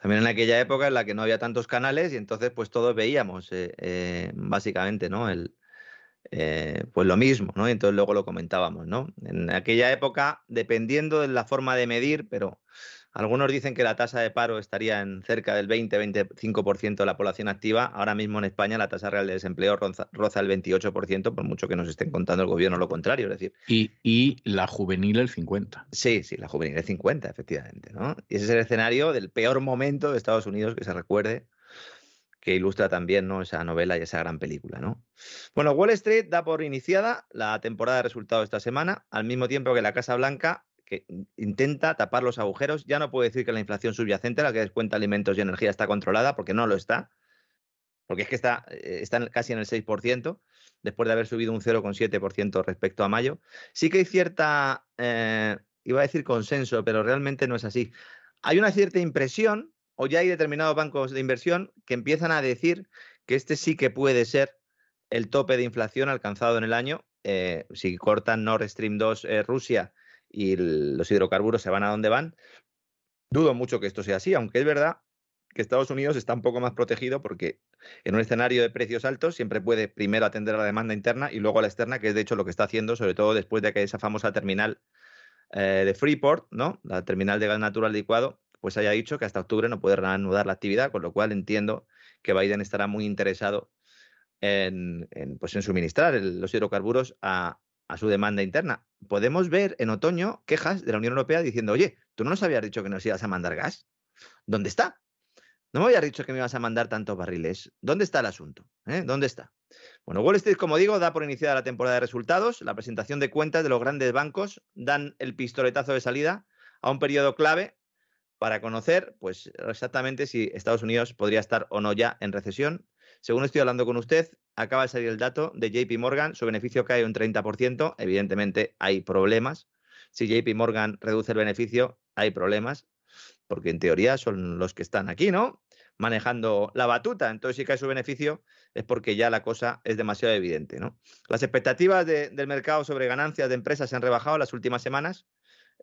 También en aquella época en la que no había tantos canales y entonces pues todos veíamos eh, eh, básicamente, ¿no? El, eh, pues lo mismo, ¿no? Y entonces luego lo comentábamos, ¿no? En aquella época, dependiendo de la forma de medir, pero algunos dicen que la tasa de paro estaría en cerca del 20-25% de la población activa. Ahora mismo en España la tasa real de desempleo roza, el 28%, por mucho que nos estén contando el gobierno lo contrario. Es decir. Y, y la juvenil el 50%. Sí, sí, la juvenil el 50%, efectivamente. ¿no? Y ese es el escenario del peor momento de Estados Unidos que se recuerde que ilustra también ¿no? esa novela y esa gran película. ¿no? Bueno, Wall Street da por iniciada la temporada de resultados esta semana, al mismo tiempo que la Casa Blanca que intenta tapar los agujeros. Ya no puedo decir que la inflación subyacente, la que descuenta alimentos y energía, está controlada, porque no lo está. porque es que está, eh, está casi en el 6%, después de haber subido un 0,7% respecto a mayo. Sí que hay cierta, eh, iba a decir consenso, pero realmente no es así. Hay una cierta impresión, o ya hay determinados bancos de inversión que empiezan a decir que este sí que puede ser el tope de inflación alcanzado en el año. Eh, si cortan Nord Stream 2 Rusia y los hidrocarburos se van a donde van, dudo mucho que esto sea así, aunque es verdad que Estados Unidos está un poco más protegido porque en un escenario de precios altos siempre puede primero atender a la demanda interna y luego a la externa, que es de hecho lo que está haciendo, sobre todo después de que esa famosa terminal eh, de Freeport, ¿no? la terminal de gas natural licuado, pues haya dicho que hasta octubre no puede reanudar la actividad, con lo cual entiendo que Biden estará muy interesado en, pues en suministrar los hidrocarburos a, a su demanda interna. Podemos ver en otoño quejas de la Unión Europea diciendo, oye, tú no nos habías dicho que nos ibas a mandar gas. ¿Dónde está? No me habías dicho que me ibas a mandar tantos barriles. ¿Dónde está el asunto? ¿Eh? ¿Dónde está? Bueno, Wall Street, como digo, da por iniciada la temporada de resultados. La presentación de cuentas de los grandes bancos dan el pistoletazo de salida a un periodo clave para conocer, pues, exactamente si Estados Unidos podría estar o no ya en recesión. Según estoy hablando con usted, acaba de salir el dato de JP Morgan, su beneficio cae un 30%. Evidentemente hay problemas. Si JP Morgan reduce el beneficio, hay problemas, porque en teoría son los que están aquí, ¿no? manejando la batuta. Entonces, si cae su beneficio, es porque ya la cosa es demasiado evidente. ¿no? Las expectativas del mercado sobre ganancias de empresas se han rebajado las últimas semanas,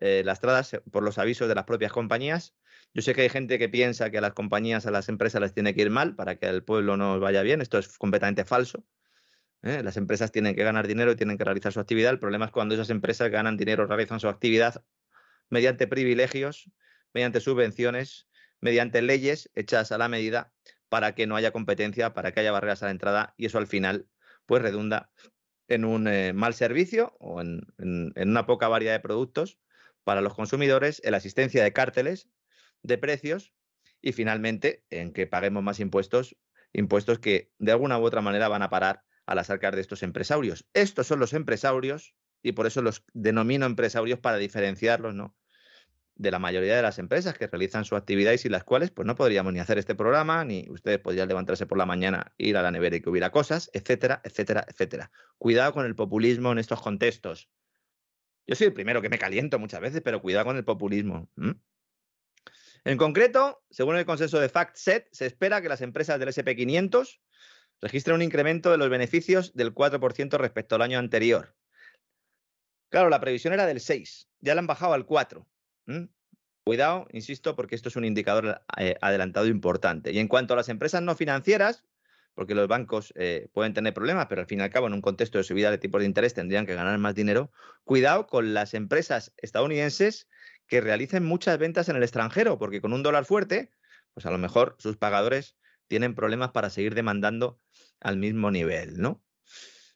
eh, lastradas por los avisos de las propias compañías. Yo sé que hay gente que piensa que a las compañías, a las empresas les tiene que ir mal para que el pueblo no vaya bien. Esto es completamente falso. ¿eh? Las empresas tienen que ganar dinero y tienen que realizar su actividad. El problema es cuando esas empresas ganan dinero, realizan su actividad mediante privilegios, mediante subvenciones mediante leyes hechas a la medida para que no haya competencia, para que haya barreras a la entrada y eso al final pues redunda en un eh, mal servicio o en, una poca variedad de productos para los consumidores, en la asistencia de cárteles de precios y finalmente en que paguemos más impuestos, impuestos que de alguna u otra manera van a parar a las arcas de estos empresarios. Estos son los empresarios y por eso los denomino empresarios para diferenciarlos, ¿no? de la mayoría de las empresas que realizan su actividad y sin las cuales pues no podríamos ni hacer este programa, ni ustedes podrían levantarse por la mañana, ir a la nevera y que hubiera cosas, etcétera, etcétera, etcétera. Cuidado con el populismo en estos contextos. Yo soy el primero que me caliento muchas veces, pero cuidado con el populismo. En concreto, según el consenso de FactSet, se espera que las empresas del SP500 registren un incremento de los beneficios del 4% respecto al año anterior. Claro, la previsión era del 6, ya la han bajado al 4. ¿Mm? Cuidado, insisto, porque esto es un indicador eh, adelantado importante. Y en cuanto a las empresas no financieras, porque los bancos eh, pueden tener problemas, pero al fin y al cabo, en un contexto de subida de tipos de interés, tendrían que ganar más dinero. Cuidado con las empresas estadounidenses que realicen muchas ventas en el extranjero, porque con un dólar fuerte, pues a lo mejor sus pagadores tienen problemas para seguir demandando al mismo nivel, ¿no?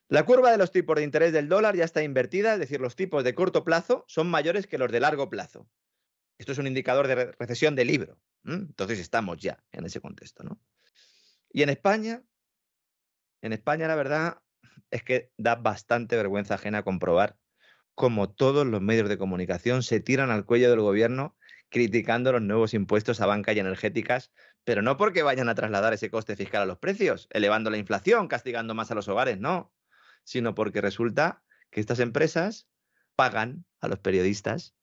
La curva de los tipos de interés del dólar ya está invertida, es decir, los tipos de corto plazo son mayores que los de largo plazo. Esto es un indicador de recesión de libro. Entonces estamos ya en ese contexto, ¿no? Y en España, en España la verdad es que da bastante vergüenza ajena comprobar cómo todos los medios de comunicación se tiran al cuello del gobierno criticando los nuevos impuestos a banca y energéticas, pero no porque vayan a trasladar ese coste fiscal a los precios, elevando la inflación, castigando más a los hogares, no sino porque resulta que estas empresas pagan a los periodistas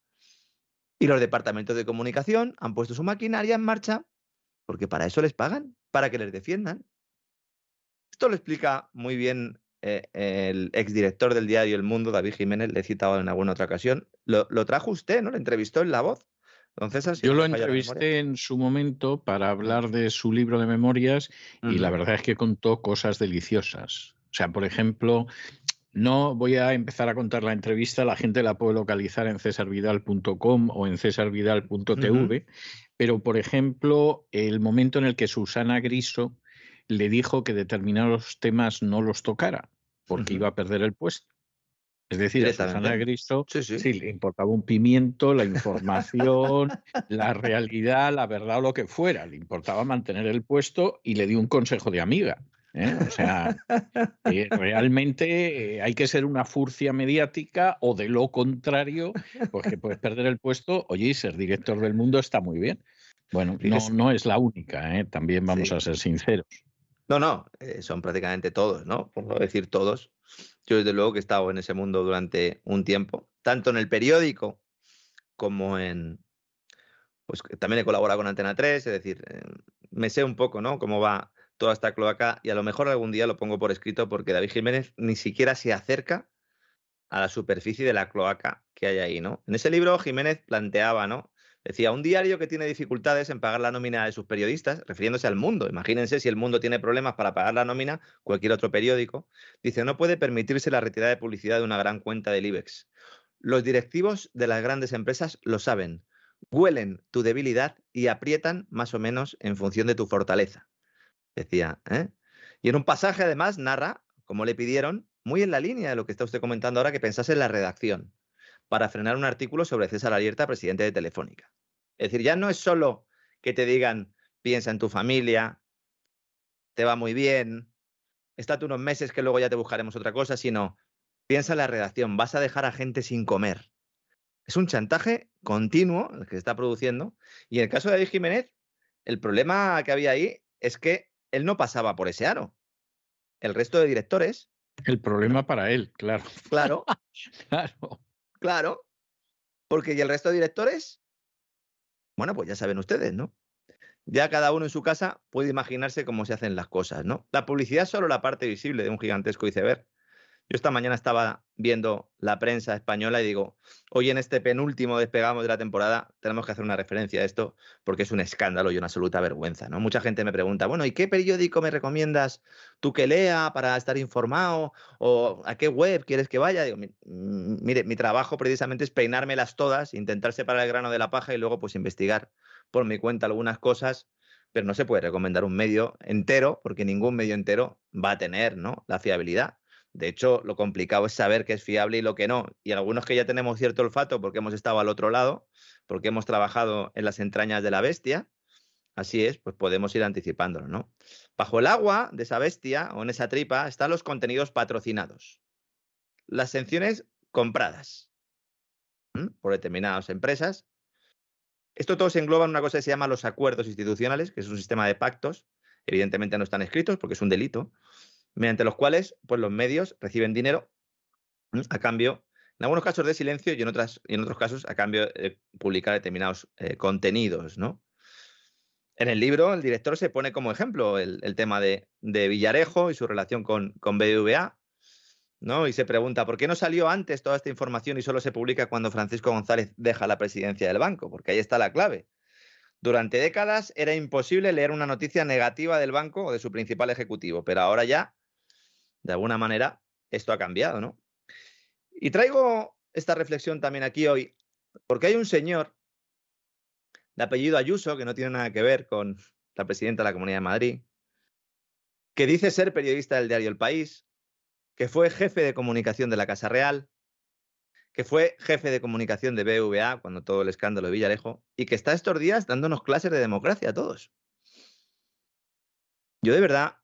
y los departamentos de comunicación han puesto su maquinaria en marcha porque para eso les pagan, para que les defiendan. Esto lo explica muy bien eh, el exdirector del diario El Mundo, David Jiménez, le he citado en alguna otra ocasión. Lo, trajo usted, ¿no? Le entrevistó en La Voz. Entonces, Yo lo entrevisté en su momento para hablar de su libro de memorias y la verdad es que contó cosas deliciosas. O sea, por ejemplo, no voy a empezar a contar la entrevista, la gente la puede localizar en cesarvidal.com o en cesarvidal.tv, pero por ejemplo, el momento en el que Susana Griso le dijo que determinados temas no los tocara porque iba a perder el puesto. Es decir, a Susana Griso sí, le importaba un pimiento, la información, la realidad, la verdad o lo que fuera. Le importaba mantener el puesto y le dio un consejo de amiga. ¿Eh? O sea, eh, realmente eh, hay que ser una furcia mediática o de lo contrario, porque puedes perder el puesto. Oye, y ser director del mundo está muy bien. Bueno, no, no es la única, también vamos a ser sinceros. No, no, son prácticamente todos, ¿no? Por no decir todos. Yo desde luego que he estado en ese mundo durante un tiempo, tanto en el periódico como en... Pues también he colaborado con Antena 3, es decir, me sé un poco, ¿no? Cómo va toda esta cloaca y a lo mejor algún día lo pongo por escrito porque David Jiménez ni siquiera se acerca a la superficie de la cloaca que hay ahí, ¿no? En ese libro Jiménez planteaba, ¿no? Decía, un diario que tiene dificultades en pagar la nómina de sus periodistas, refiriéndose al mundo. Imagínense si el mundo tiene problemas para pagar la nómina, cualquier otro periódico. Dice, no puede permitirse la retirada de publicidad de una gran cuenta del IBEX. Los directivos de las grandes empresas lo saben, huelen tu debilidad y aprietan más o menos en función de tu fortaleza. Decía, ¿eh? Y en un pasaje además narra, como le pidieron, muy en la línea de lo que está usted comentando ahora, que pensase en la redacción para frenar un artículo sobre César Alierta, presidente de Telefónica. Es decir, ya no es solo que te digan, piensa en tu familia, te va muy bien, estate unos meses que luego ya te buscaremos otra cosa, sino piensa en la redacción, vas a dejar a gente sin comer. Es un chantaje continuo el que se está produciendo. Y en el caso de David Jiménez, el problema que había ahí es que él no pasaba por ese aro. El resto de directores. El problema para él, claro. Claro. claro. Claro. Porque ¿y el resto de directores? Bueno, pues ya saben ustedes, ¿no? Ya cada uno en su casa puede imaginarse cómo se hacen las cosas, ¿no? La publicidad es solo la parte visible de un gigantesco iceberg. Yo esta mañana estaba viendo la prensa española y digo, hoy en este penúltimo despegamos de la temporada tenemos que hacer una referencia a esto porque es un escándalo y una absoluta vergüenza, ¿no? Mucha gente me pregunta, bueno, ¿y qué periódico me recomiendas tú que lea para estar informado? ¿O a qué web quieres que vaya? Digo, mire, mi trabajo precisamente es peinármelas todas, intentar separar el grano de la paja y luego pues investigar por mi cuenta algunas cosas pero no se puede recomendar un medio entero porque ningún medio entero va a tener ¿no? la fiabilidad. De hecho, lo complicado es saber qué es fiable y lo que no. Y algunos que ya tenemos cierto olfato porque hemos estado al otro lado, porque hemos trabajado en las entrañas de la bestia, así es, pues podemos ir anticipándolo, ¿no? Bajo el agua de esa bestia o en esa tripa están los contenidos patrocinados, las sanciones compradas por determinadas empresas. Esto todo se engloba en una cosa que se llama los acuerdos institucionales, que es un sistema de pactos. Evidentemente no están escritos porque es un delito, mediante los cuales pues, los medios reciben dinero a cambio, en algunos casos de silencio y en, otras, y en otros casos a cambio de publicar determinados eh, contenidos. ¿no? En el libro, el director se pone como ejemplo el, tema de, Villarejo y su relación con, con BBVA, ¿no? Y se pregunta, ¿por qué no salió antes toda esta información y solo se publica cuando Francisco González deja la presidencia del banco? Porque ahí está la clave. Durante décadas era imposible leer una noticia negativa del banco o de su principal ejecutivo, pero ahora ya de alguna manera, esto ha cambiado, ¿no? Y traigo esta reflexión también aquí hoy, porque hay un señor de apellido Ayuso, que no tiene nada que ver con la presidenta de la Comunidad de Madrid, que dice ser periodista del diario El País, que fue jefe de comunicación de la Casa Real, que fue jefe de comunicación de BVA cuando todo el escándalo de Villarejo, y que está estos días dándonos clases de democracia a todos. Yo de verdad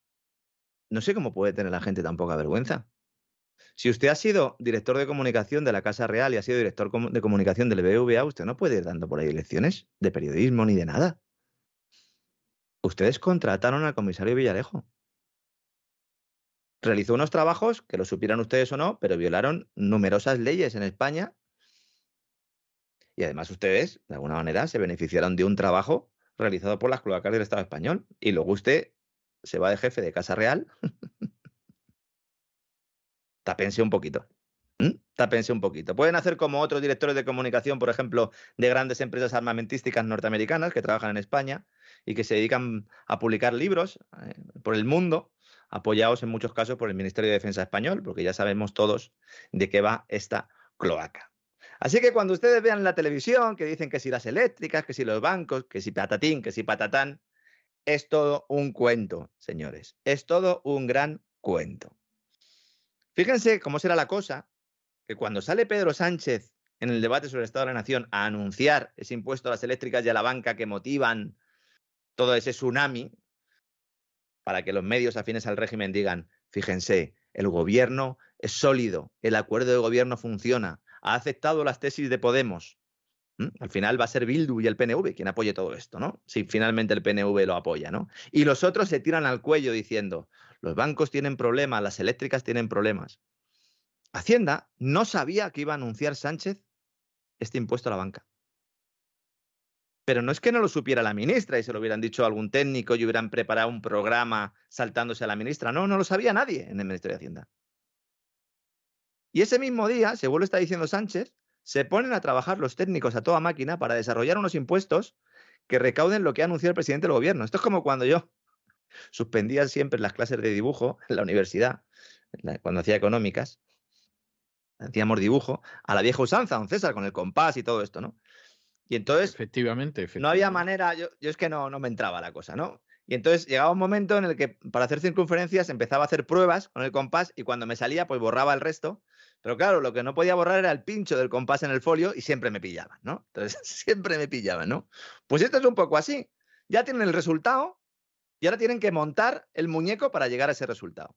no sé cómo puede tener la gente tan poca vergüenza. Si usted ha sido director de comunicación de la Casa Real y ha sido director de comunicación del BBVA, usted no puede ir dando por ahí lecciones de periodismo ni de nada. Ustedes contrataron al comisario Villarejo. Realizó unos trabajos, que lo supieran ustedes o no, pero violaron numerosas leyes en España. Y además ustedes, de alguna manera, se beneficiaron de un trabajo realizado por las cloacas del Estado español. Y luego usted se va de jefe de Casa Real, tápense un poquito. Tápense un poquito. Pueden hacer como otros directores de comunicación, por ejemplo, de grandes empresas armamentísticas norteamericanas que trabajan en España y que se dedican a publicar libros eh, por el mundo, apoyados en muchos casos por el Ministerio de Defensa español, porque ya sabemos todos de qué va esta cloaca. Así que cuando ustedes vean la televisión que dicen que si las eléctricas, que si los bancos, que si patatín, que si patatán, es todo un cuento, señores. Es todo un gran cuento. Fíjense cómo será la cosa, que cuando sale Pedro Sánchez en el debate sobre el Estado de la Nación a anunciar ese impuesto a las eléctricas y a la banca que motivan todo ese tsunami, para que los medios afines al régimen digan, fíjense, el gobierno es sólido, el acuerdo de gobierno funciona, ha aceptado las tesis de Podemos. Al final va a ser Bildu y el PNV quien apoye todo esto, ¿no? Si finalmente el PNV lo apoya, ¿no? Y los otros se tiran al cuello diciendo, los bancos tienen problemas, las eléctricas tienen problemas. Hacienda no sabía que iba a anunciar Sánchez este impuesto a la banca. Pero no es que no lo supiera la ministra y se lo hubieran dicho a algún técnico y hubieran preparado un programa saltándose a la ministra. No, no lo sabía nadie en el Ministerio de Hacienda. Y ese mismo día, según lo está diciendo Sánchez, se ponen a trabajar los técnicos a toda máquina para desarrollar unos impuestos que recauden lo que ha anunciado el presidente del gobierno. Esto es como cuando yo suspendía siempre las clases de dibujo en la universidad, cuando hacía económicas, hacíamos dibujo a la vieja usanza, don César, con el compás y todo esto, ¿no? Y entonces. Efectivamente, No había manera, yo, yo es que no, no me entraba la cosa, ¿no? Y entonces llegaba un momento en el que para hacer circunferencias empezaba a hacer pruebas con el compás y cuando me salía, pues borraba el resto. Pero claro, lo que no podía borrar era el pincho del compás en el folio y siempre me pillaban, ¿no? Entonces siempre me pillaban, ¿no? Pues esto es un poco así. Ya tienen el resultado y ahora tienen que montar el muñeco para llegar a ese resultado.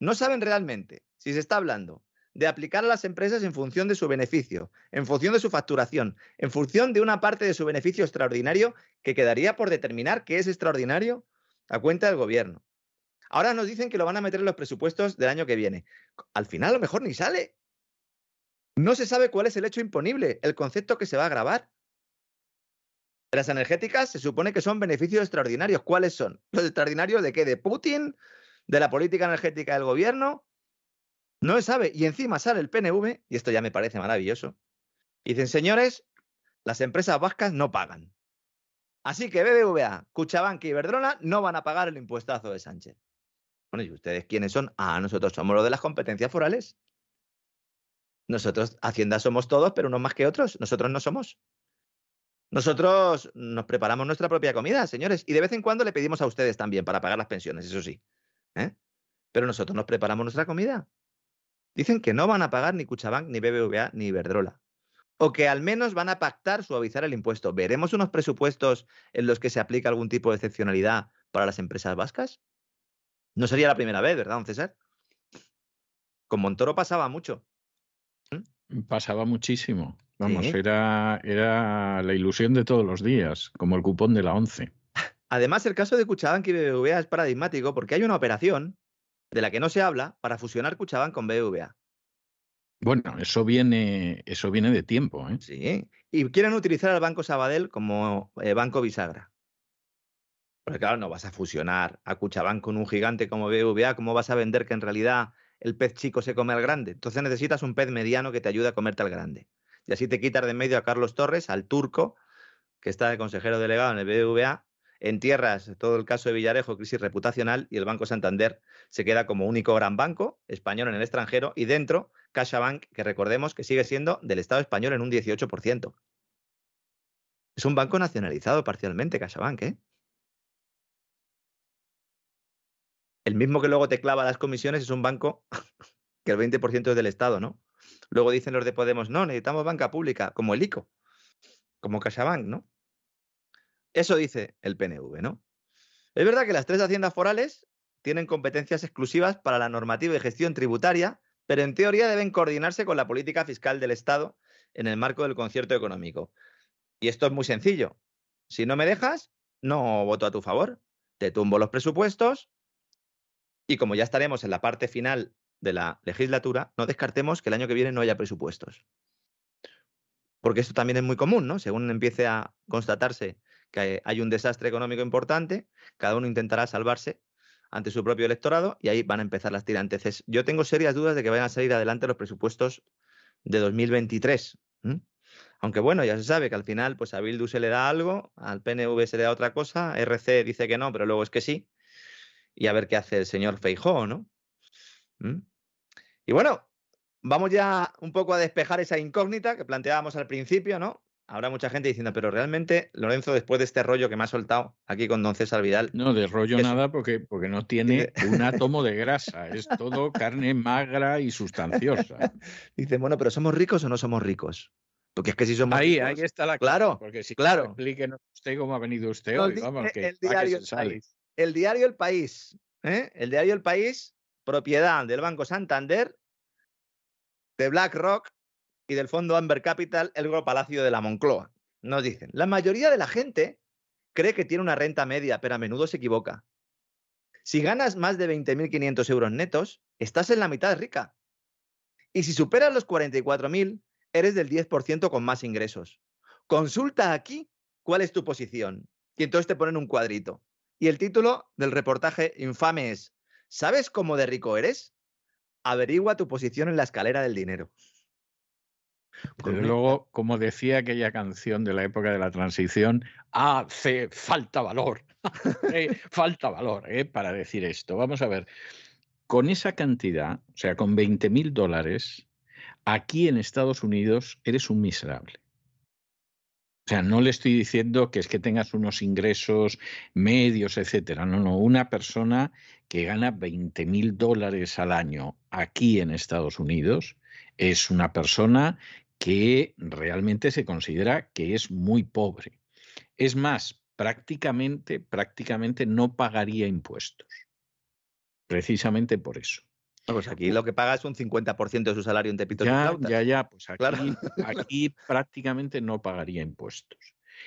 No saben realmente si se está hablando de aplicar a las empresas en función de su beneficio, en función de su facturación, en función de una parte de su beneficio extraordinario que quedaría por determinar qué es extraordinario a cuenta del gobierno. Ahora nos dicen que lo van a meter en los presupuestos del año que viene. Al final a lo mejor ni sale. No se sabe cuál es el hecho imponible, el concepto que se va a grabar. Las energéticas se supone que son beneficios extraordinarios. ¿Cuáles son? ¿Los extraordinarios de qué? ¿De Putin? ¿De la política energética del gobierno? No se sabe. Y encima sale el PNV, y esto ya me parece maravilloso. Dicen, señores, las empresas vascas no pagan. Así que BBVA, Cuchabank y Iberdrola no van a pagar el impuestazo de Sánchez. Bueno, ¿y ustedes quiénes son? Ah, nosotros somos los de las competencias forales. Nosotros, Hacienda somos todos, pero unos más que otros. Nosotros no somos. Nosotros nos preparamos nuestra propia comida, señores, y de vez en cuando le pedimos a ustedes también para pagar las pensiones, eso sí. ¿eh? Pero nosotros nos preparamos nuestra comida. Dicen que no van a pagar ni Cuchabank, ni BBVA, ni Iberdrola. O que al menos van a pactar suavizar el impuesto. ¿Veremos unos presupuestos en los que se aplica algún tipo de excepcionalidad para las empresas vascas? No sería la primera vez, ¿verdad, don César? Con Montoro pasaba mucho. ¿Mm? Pasaba muchísimo. Vamos, era, era la ilusión de todos los días, como el cupón de la 11. Además, el caso de Cuchabank y BBVA es paradigmático porque hay una operación de la que no se habla para fusionar Cuchabank con BBVA. Bueno, eso viene, eso viene de tiempo. ¿eh? Sí. Y quieren utilizar al Banco Sabadell como eh, banco bisagra. Porque claro, no vas a fusionar a Cuchabank con un gigante como BBVA. ¿Cómo vas a vender que en realidad el pez chico se come al grande? Entonces necesitas un pez mediano que te ayude a comerte al grande. Y así te quitas de medio a Carlos Torres, al turco, que está de consejero delegado en el BBVA, en tierras, todo el caso de Villarejo, crisis reputacional, y el Banco Santander se queda como único gran banco español en el extranjero, y dentro, CaixaBank, que recordemos que sigue siendo del Estado español en un 18%. Es un banco nacionalizado parcialmente, CaixaBank, ¿eh? El mismo que luego te clava las comisiones es un banco que el 20% es del Estado, ¿no? Luego dicen los de Podemos, no, necesitamos banca pública, como el ICO, como CaixaBank, ¿no? Eso dice el PNV, ¿no? Es verdad que las tres haciendas forales tienen competencias exclusivas para la normativa y gestión tributaria, pero en teoría deben coordinarse con la política fiscal del Estado en el marco del concierto económico. Y esto es muy sencillo. Si no me dejas, no voto a tu favor. Te tumbo los presupuestos y como ya estaremos en la parte final de la legislatura, no descartemos que el año que viene no haya presupuestos. Porque esto también es muy común, ¿no? Según empiece a constatarse que hay un desastre económico importante, cada uno intentará salvarse ante su propio electorado y ahí van a empezar las tiranteces. Yo tengo serias dudas de que vayan a salir adelante los presupuestos de 2023. Aunque bueno, ya se sabe que al final pues a Bildu se le da algo, al PNV se le da otra cosa, RC dice que no, pero luego es que sí. Y a ver qué hace el señor Feijó, ¿no? Y bueno, vamos ya un poco a despejar esa incógnita que planteábamos al principio, ¿no? habrá mucha gente diciendo, pero realmente, Lorenzo, después de este rollo que me ha soltado aquí con don César Vidal. No, de rollo nada, porque, porque no tiene un átomo de grasa, es todo carne magra y sustanciosa. Dice, bueno, pero ¿somos ricos o no somos ricos? Porque es que si somos Ahí, ahí está la Claro, porque si claro. explíquenos usted cómo ha venido usted hoy, vamos, que, el, diario. El diario El País, ¿eh? el diario El País, propiedad del Banco Santander, de BlackRock, y del fondo Amber Capital, el Grupo Palacio de la Moncloa. Nos dicen, la mayoría de la gente cree que tiene una renta media, pero a menudo se equivoca. Si ganas más de 20.500 euros netos, estás en la mitad rica. Y si superas los 44.000, eres del 10% con más ingresos. Consulta aquí cuál es tu posición. Y entonces te ponen un cuadrito. Y el título del reportaje infame es, ¿sabes cómo de rico eres? Averigua tu posición en la escalera del dinero. Desde luego, como decía aquella canción de la época de la transición, hace falta valor, falta valor eh, para decir esto. Vamos a ver, con esa cantidad, o sea, con 20 mil dólares, aquí en Estados Unidos eres un miserable. O sea, no le estoy diciendo que es que tengas unos ingresos medios, etcétera. No, no. Una persona que gana 20 mil dólares al año aquí en Estados Unidos es una persona que realmente se considera que es muy pobre. Es más, prácticamente, prácticamente no pagaría impuestos. Precisamente por eso. Pues aquí lo que paga es un 50% de su salario en Tepito ya, Ya, ya, pues aquí, prácticamente no pagaría impuestos.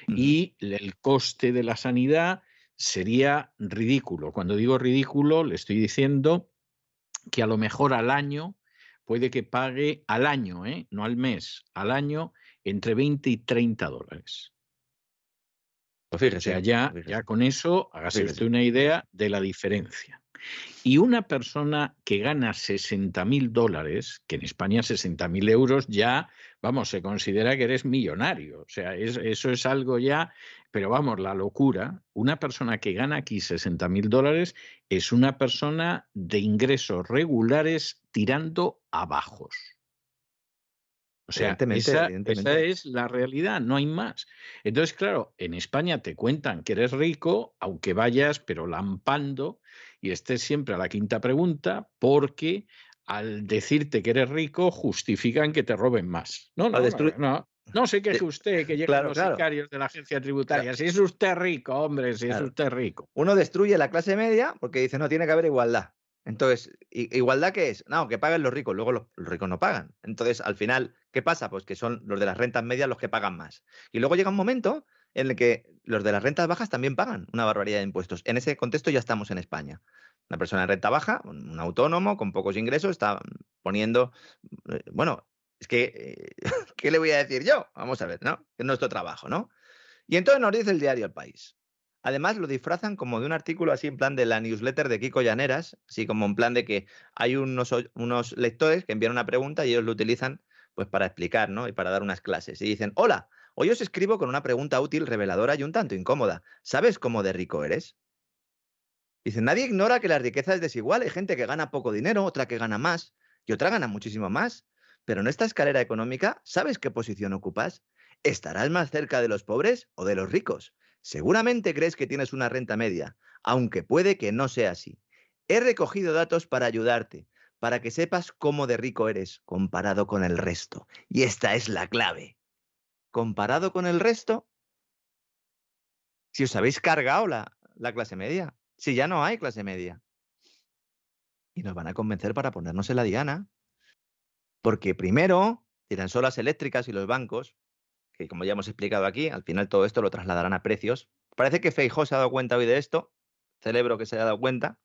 Y el coste de la sanidad sería ridículo. Cuando digo ridículo, le estoy diciendo que a lo mejor al año puede que pague al año, ¿eh? no al mes, al año entre 20 y 30 dólares. Pues fíjese, o sea, ya, ya con eso hágase usted una idea de la diferencia. Y una persona que gana 60 mil dólares, que en España 60 mil euros ya, vamos, se considera que eres millonario. O sea, eso es algo ya, pero vamos, la locura. Una persona que gana aquí 60 mil dólares es una persona de ingresos regulares tirando a bajos. O sea, esa, esa, es la realidad, no hay más. Entonces, claro, en España te cuentan que eres rico, aunque vayas, pero lampando, y estés siempre a la quinta pregunta, porque al decirte que eres rico, justifican que te roben más. No, no, no, no, se queje usted que llegan los sicarios de la agencia tributaria. Si es usted rico, hombre, si es usted rico. Uno destruye la clase media porque dice no tiene que haber igualdad. Entonces, ¿igualdad qué es? No, que paguen los ricos, luego los, ricos no pagan. Entonces, al final, ¿qué pasa? Pues que son los de las rentas medias los que pagan más. Y luego llega un momento en el que los de las rentas bajas también pagan una barbaridad de impuestos. En ese contexto ya estamos en España. Una persona de renta baja, un autónomo con pocos ingresos, está poniendo, eh, bueno, es que, eh, ¿qué le voy a decir yo? Vamos a ver, ¿no? Es nuestro trabajo, ¿no? Y entonces nos dice el diario El País. Además, lo disfrazan como de un artículo así en plan de la newsletter de Kiko Llaneras, así como en plan de que hay unos, unos lectores que envían una pregunta y ellos lo utilizan pues para explicar, ¿no? Y para dar unas clases. Y dicen, hola, hoy os escribo con una pregunta útil, reveladora y un tanto incómoda. ¿Sabes cómo de rico eres? Dicen, nadie ignora que la riqueza es desigual. Hay gente que gana poco dinero, otra que gana más y otra gana muchísimo más. Pero en esta escalera económica, ¿sabes qué posición ocupas? ¿Estarás más cerca de los pobres o de los ricos? Seguramente crees que tienes una renta media, aunque puede que no sea así. He recogido datos para ayudarte, para que sepas cómo de rico eres comparado con el resto. Y esta es la clave. Comparado con el resto, si os habéis cargado la, la clase media, si ya no hay clase media. Y nos van a convencer para ponernos en la diana. Porque primero tiran solas eléctricas y los bancos que como ya hemos explicado aquí, al final todo esto lo trasladarán a precios. Parece que Feijó se ha dado cuenta hoy de esto, celebro que se haya dado cuenta,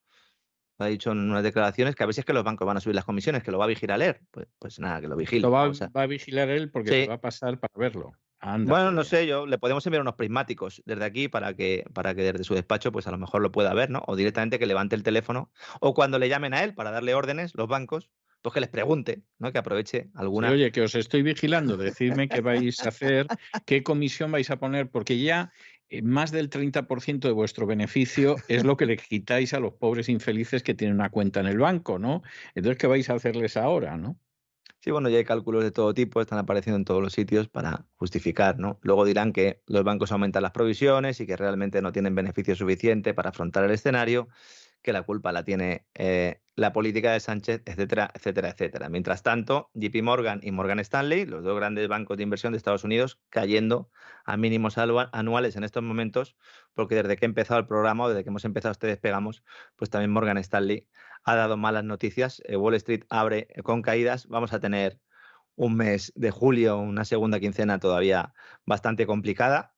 ha dicho en unas declaraciones que a veces es que los bancos van a subir las comisiones, que lo va a vigilar él. Pues, pues nada, que lo vigile. Lo va, a vigilar él porque se va a pasar para verlo. bueno, no sé, yo le podemos enviar unos prismáticos desde aquí para que, para que desde su despacho, pues a lo mejor lo pueda ver, ¿no? O directamente que levante el teléfono. O cuando le llamen a él para darle órdenes, los bancos, pues que les pregunte, ¿no? Que aproveche alguna. oye, que os estoy vigilando, decidme qué vais a hacer, qué comisión vais a poner, porque ya más del 30% de vuestro beneficio es lo que le quitáis a los pobres infelices que tienen una cuenta en el banco, ¿no? Entonces, ¿qué vais a hacerles ahora, no? Sí, bueno, ya hay cálculos de todo tipo, están apareciendo en todos los sitios para justificar, ¿no? Luego dirán que los bancos aumentan las provisiones y que realmente no tienen beneficio suficiente para afrontar el escenario que la culpa la tiene eh, la política de Sánchez, etcétera, etcétera, etcétera. Mientras tanto, JP Morgan y Morgan Stanley, los dos grandes bancos de inversión de Estados Unidos, cayendo a mínimos anuales en estos momentos, porque desde que ha empezado el programa desde que hemos empezado este despegamos, pues también Morgan Stanley ha dado malas noticias. Eh, Wall Street abre con caídas. Vamos a tener un mes de julio, una segunda quincena todavía bastante complicada.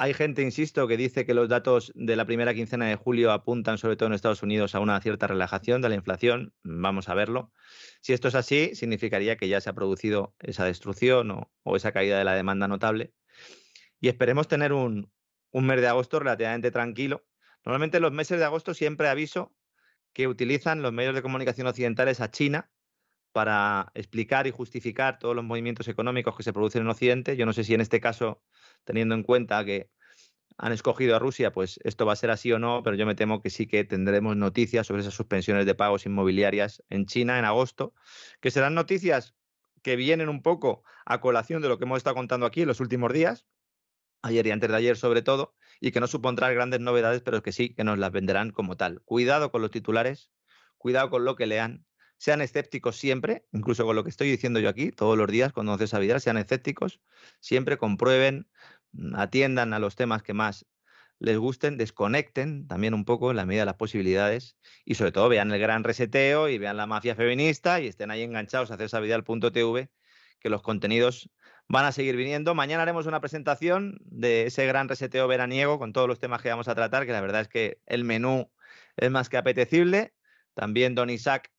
Hay gente, insisto, que dice que los datos de la primera quincena de julio apuntan, sobre todo en Estados Unidos, a una cierta relajación de la inflación. Vamos a verlo. Si esto es así, significaría que ya se ha producido esa destrucción o, esa caída de la demanda notable. Y esperemos tener un, un mes de agosto relativamente tranquilo. Normalmente los meses de agosto siempre aviso que utilizan los medios de comunicación occidentales a China para explicar y justificar todos los movimientos económicos que se producen en Occidente. Yo no sé si en este caso, teniendo en cuenta que han escogido a Rusia, pues esto va a ser así o no, pero yo me temo que sí que tendremos noticias sobre esas suspensiones de pagos inmobiliarias en China en agosto, que serán noticias que vienen un poco a colación de lo que hemos estado contando aquí en los últimos días, ayer y antes de ayer sobre todo, y que no supondrán grandes novedades, pero que sí que nos las venderán como tal. Cuidado con los titulares, cuidado con lo que lean, sean escépticos siempre, incluso con lo que estoy diciendo yo aquí todos los días cuando haces Vidal, sean escépticos, siempre comprueben, mm, atiendan a los temas que más les gusten, desconecten también un poco en la medida de las posibilidades y sobre todo vean el gran reseteo y vean la mafia feminista y estén ahí enganchados a cesavidal.tv que los contenidos van a seguir viniendo. Mañana haremos una presentación de ese gran reseteo veraniego con todos los temas que vamos a tratar, que la verdad es que el menú es más que apetecible. También Don Isaac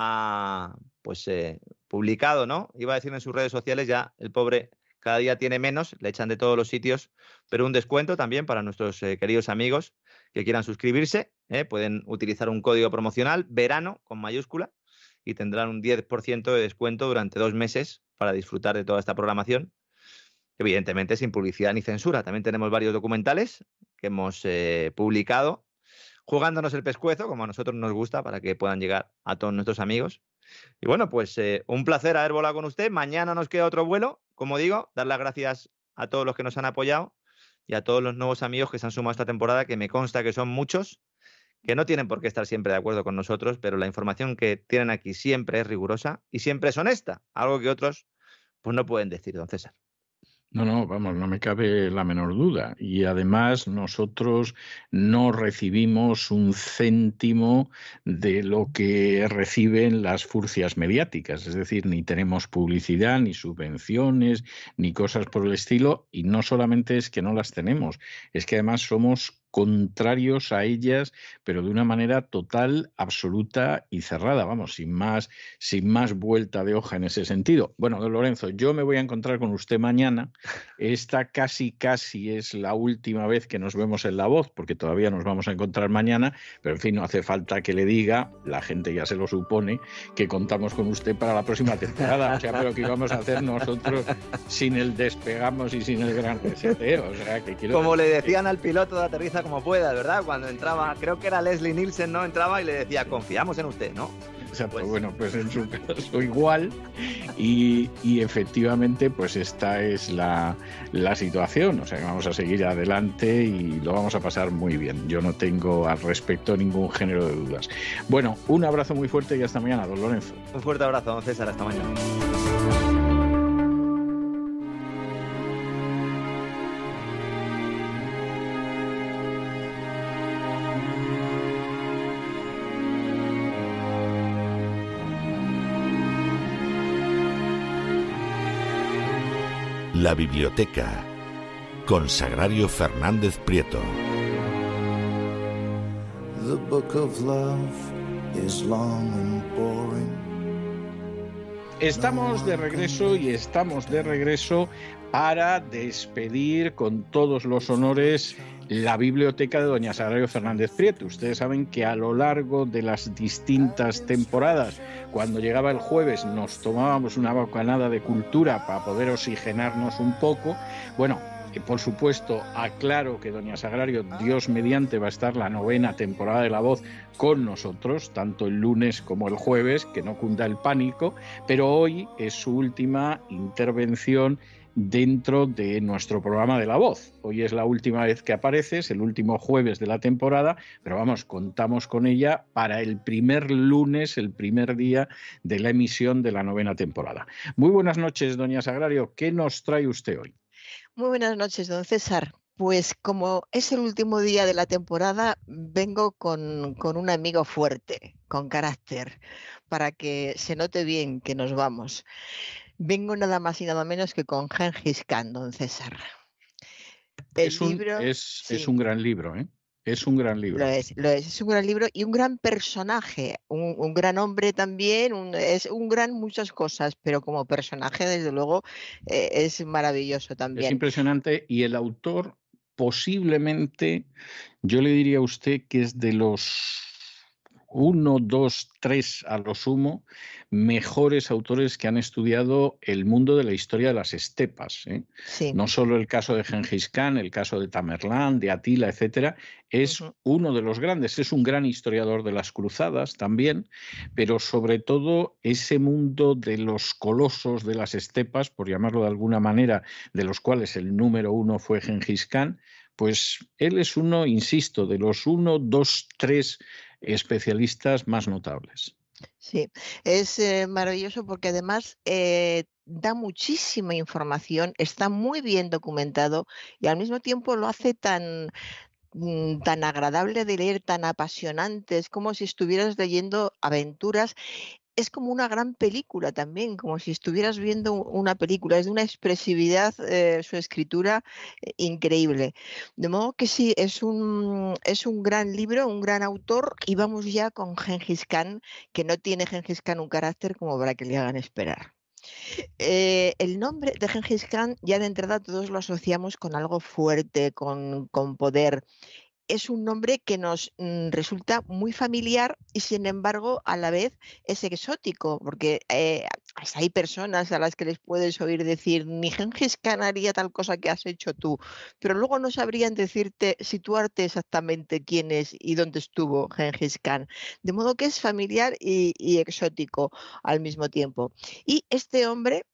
ha pues eh, publicado, ¿no? Iba a decir en sus redes sociales, ya el pobre cada día tiene menos, le echan de todos los sitios, pero un descuento también para nuestros eh, queridos amigos que quieran suscribirse. ¿eh? Pueden utilizar un código promocional, verano con mayúscula, y tendrán un 10% de descuento durante dos meses para disfrutar de toda esta programación. Evidentemente sin publicidad ni censura. También tenemos varios documentales que hemos publicado jugándonos el pescuezo, como a nosotros nos gusta, para que puedan llegar a todos nuestros amigos. Y bueno, pues eh, un placer haber volado con usted. Mañana nos queda otro vuelo. Como digo, dar las gracias a todos los que nos han apoyado y a todos los nuevos amigos que se han sumado esta temporada, que me consta que son muchos, que no tienen por qué estar siempre de acuerdo con nosotros, pero la información que tienen aquí siempre es rigurosa y siempre es honesta, algo que otros pues no pueden decir, don César. No, no, vamos, no me cabe la menor duda. Y además nosotros no recibimos un céntimo de lo que reciben las furcias mediáticas, es decir, ni tenemos publicidad, ni subvenciones, ni cosas por el estilo. Y no solamente es que no las tenemos, es que además somos contrarios a ellas, pero de una manera total, absoluta y cerrada, vamos, sin más, sin más vuelta de hoja en ese sentido. Bueno, don Lorenzo, yo me voy a encontrar con usted mañana. Esta casi, casi es la última vez que nos vemos en La Voz, porque todavía nos vamos a encontrar mañana, pero en fin, no hace falta que le diga, la gente ya se lo supone, que contamos con usted para la próxima temporada. O sea, pero que íbamos a hacer nosotros sin el despegamos y sin el gran reseteo. O sea, que quiero Como le decían al piloto de aterrizaje como pueda, ¿verdad? Cuando entraba, creo que era Leslie Nielsen, ¿no? Entraba y le decía, confiamos en usted, ¿no? Pues bueno, pues en su caso igual. Y, efectivamente, pues esta es la, la, situación. O sea, vamos a seguir adelante y lo vamos a pasar muy bien. Yo no tengo al respecto ningún género de dudas. Bueno, un abrazo muy fuerte y hasta mañana, don Lorenzo. Un fuerte abrazo, don César. Hasta mañana. La Biblioteca con Sagrario Fernández Prieto. Estamos de regreso y estamos de regreso para despedir con todos los honores la biblioteca de doña Sagrario Fernández Prieto. Ustedes saben que a lo largo de las distintas temporadas, cuando llegaba el jueves, nos tomábamos una bocanada de cultura para poder oxigenarnos un poco. Bueno, por supuesto, aclaro que Doña Sagrario, Dios mediante, va a estar la novena temporada de La Voz con nosotros, tanto el lunes como el jueves, que no cunda el pánico, pero hoy es su última intervención dentro de nuestro programa de La Voz. Hoy es la última vez que aparece, es el último jueves de la temporada, pero vamos, contamos con ella para el primer lunes, el primer día de la emisión de la novena temporada. Muy buenas noches, doña Sagrario. ¿Qué nos trae usted hoy? Muy buenas noches, don César. Pues como es el último día de la temporada, vengo con, con un amigo fuerte, con carácter, para que se note bien que nos vamos. Vengo nada más y nada menos que con Gengis Khan, don César. El es, un, libro, es, es un gran libro, ¿eh? Es un gran libro. Lo es, lo es, es un gran libro y un gran personaje, un, un gran hombre también, un, es un gran muchas cosas, pero como personaje, desde luego, eh, es maravilloso también. Es impresionante y el autor posiblemente, yo le diría a usted que es de los uno, dos, tres a lo sumo, mejores autores que han estudiado el mundo de la historia de las estepas. ¿eh? No solo el caso de Gengis Khan, el caso de Tamerlán, de Atila, etcétera, es uno de los grandes, es un gran historiador de las cruzadas también, pero sobre todo ese mundo de los colosos de las estepas, por llamarlo de alguna manera, de los cuales el número uno fue Gengis Khan, pues él es uno, insisto, de los uno, dos, tres especialistas más notables. Sí, es eh, maravilloso porque además eh, da muchísima información, está muy bien documentado y al mismo tiempo lo hace tan, mm, tan agradable de leer, tan apasionante, es como si estuvieras leyendo aventuras es como una gran película también, como si estuvieras viendo una película. Es de una expresividad eh, su escritura eh, increíble. De modo que sí, es un, es un gran libro, un gran autor. Y vamos ya con Gengis Khan, que no tiene Gengis Khan un carácter como para que le hagan esperar. Eh, el nombre de Gengis Khan ya de entrada todos lo asociamos con algo fuerte, con, con poder es un nombre que nos mm, resulta muy familiar y sin embargo a la vez es exótico, porque eh, hay personas a las que les puedes oír decir, ni Gengis Khan haría tal cosa que has hecho tú, pero luego no sabrían decirte, situarte exactamente quién es y dónde estuvo Gengis Khan. De modo que es familiar y exótico al mismo tiempo. Y este hombre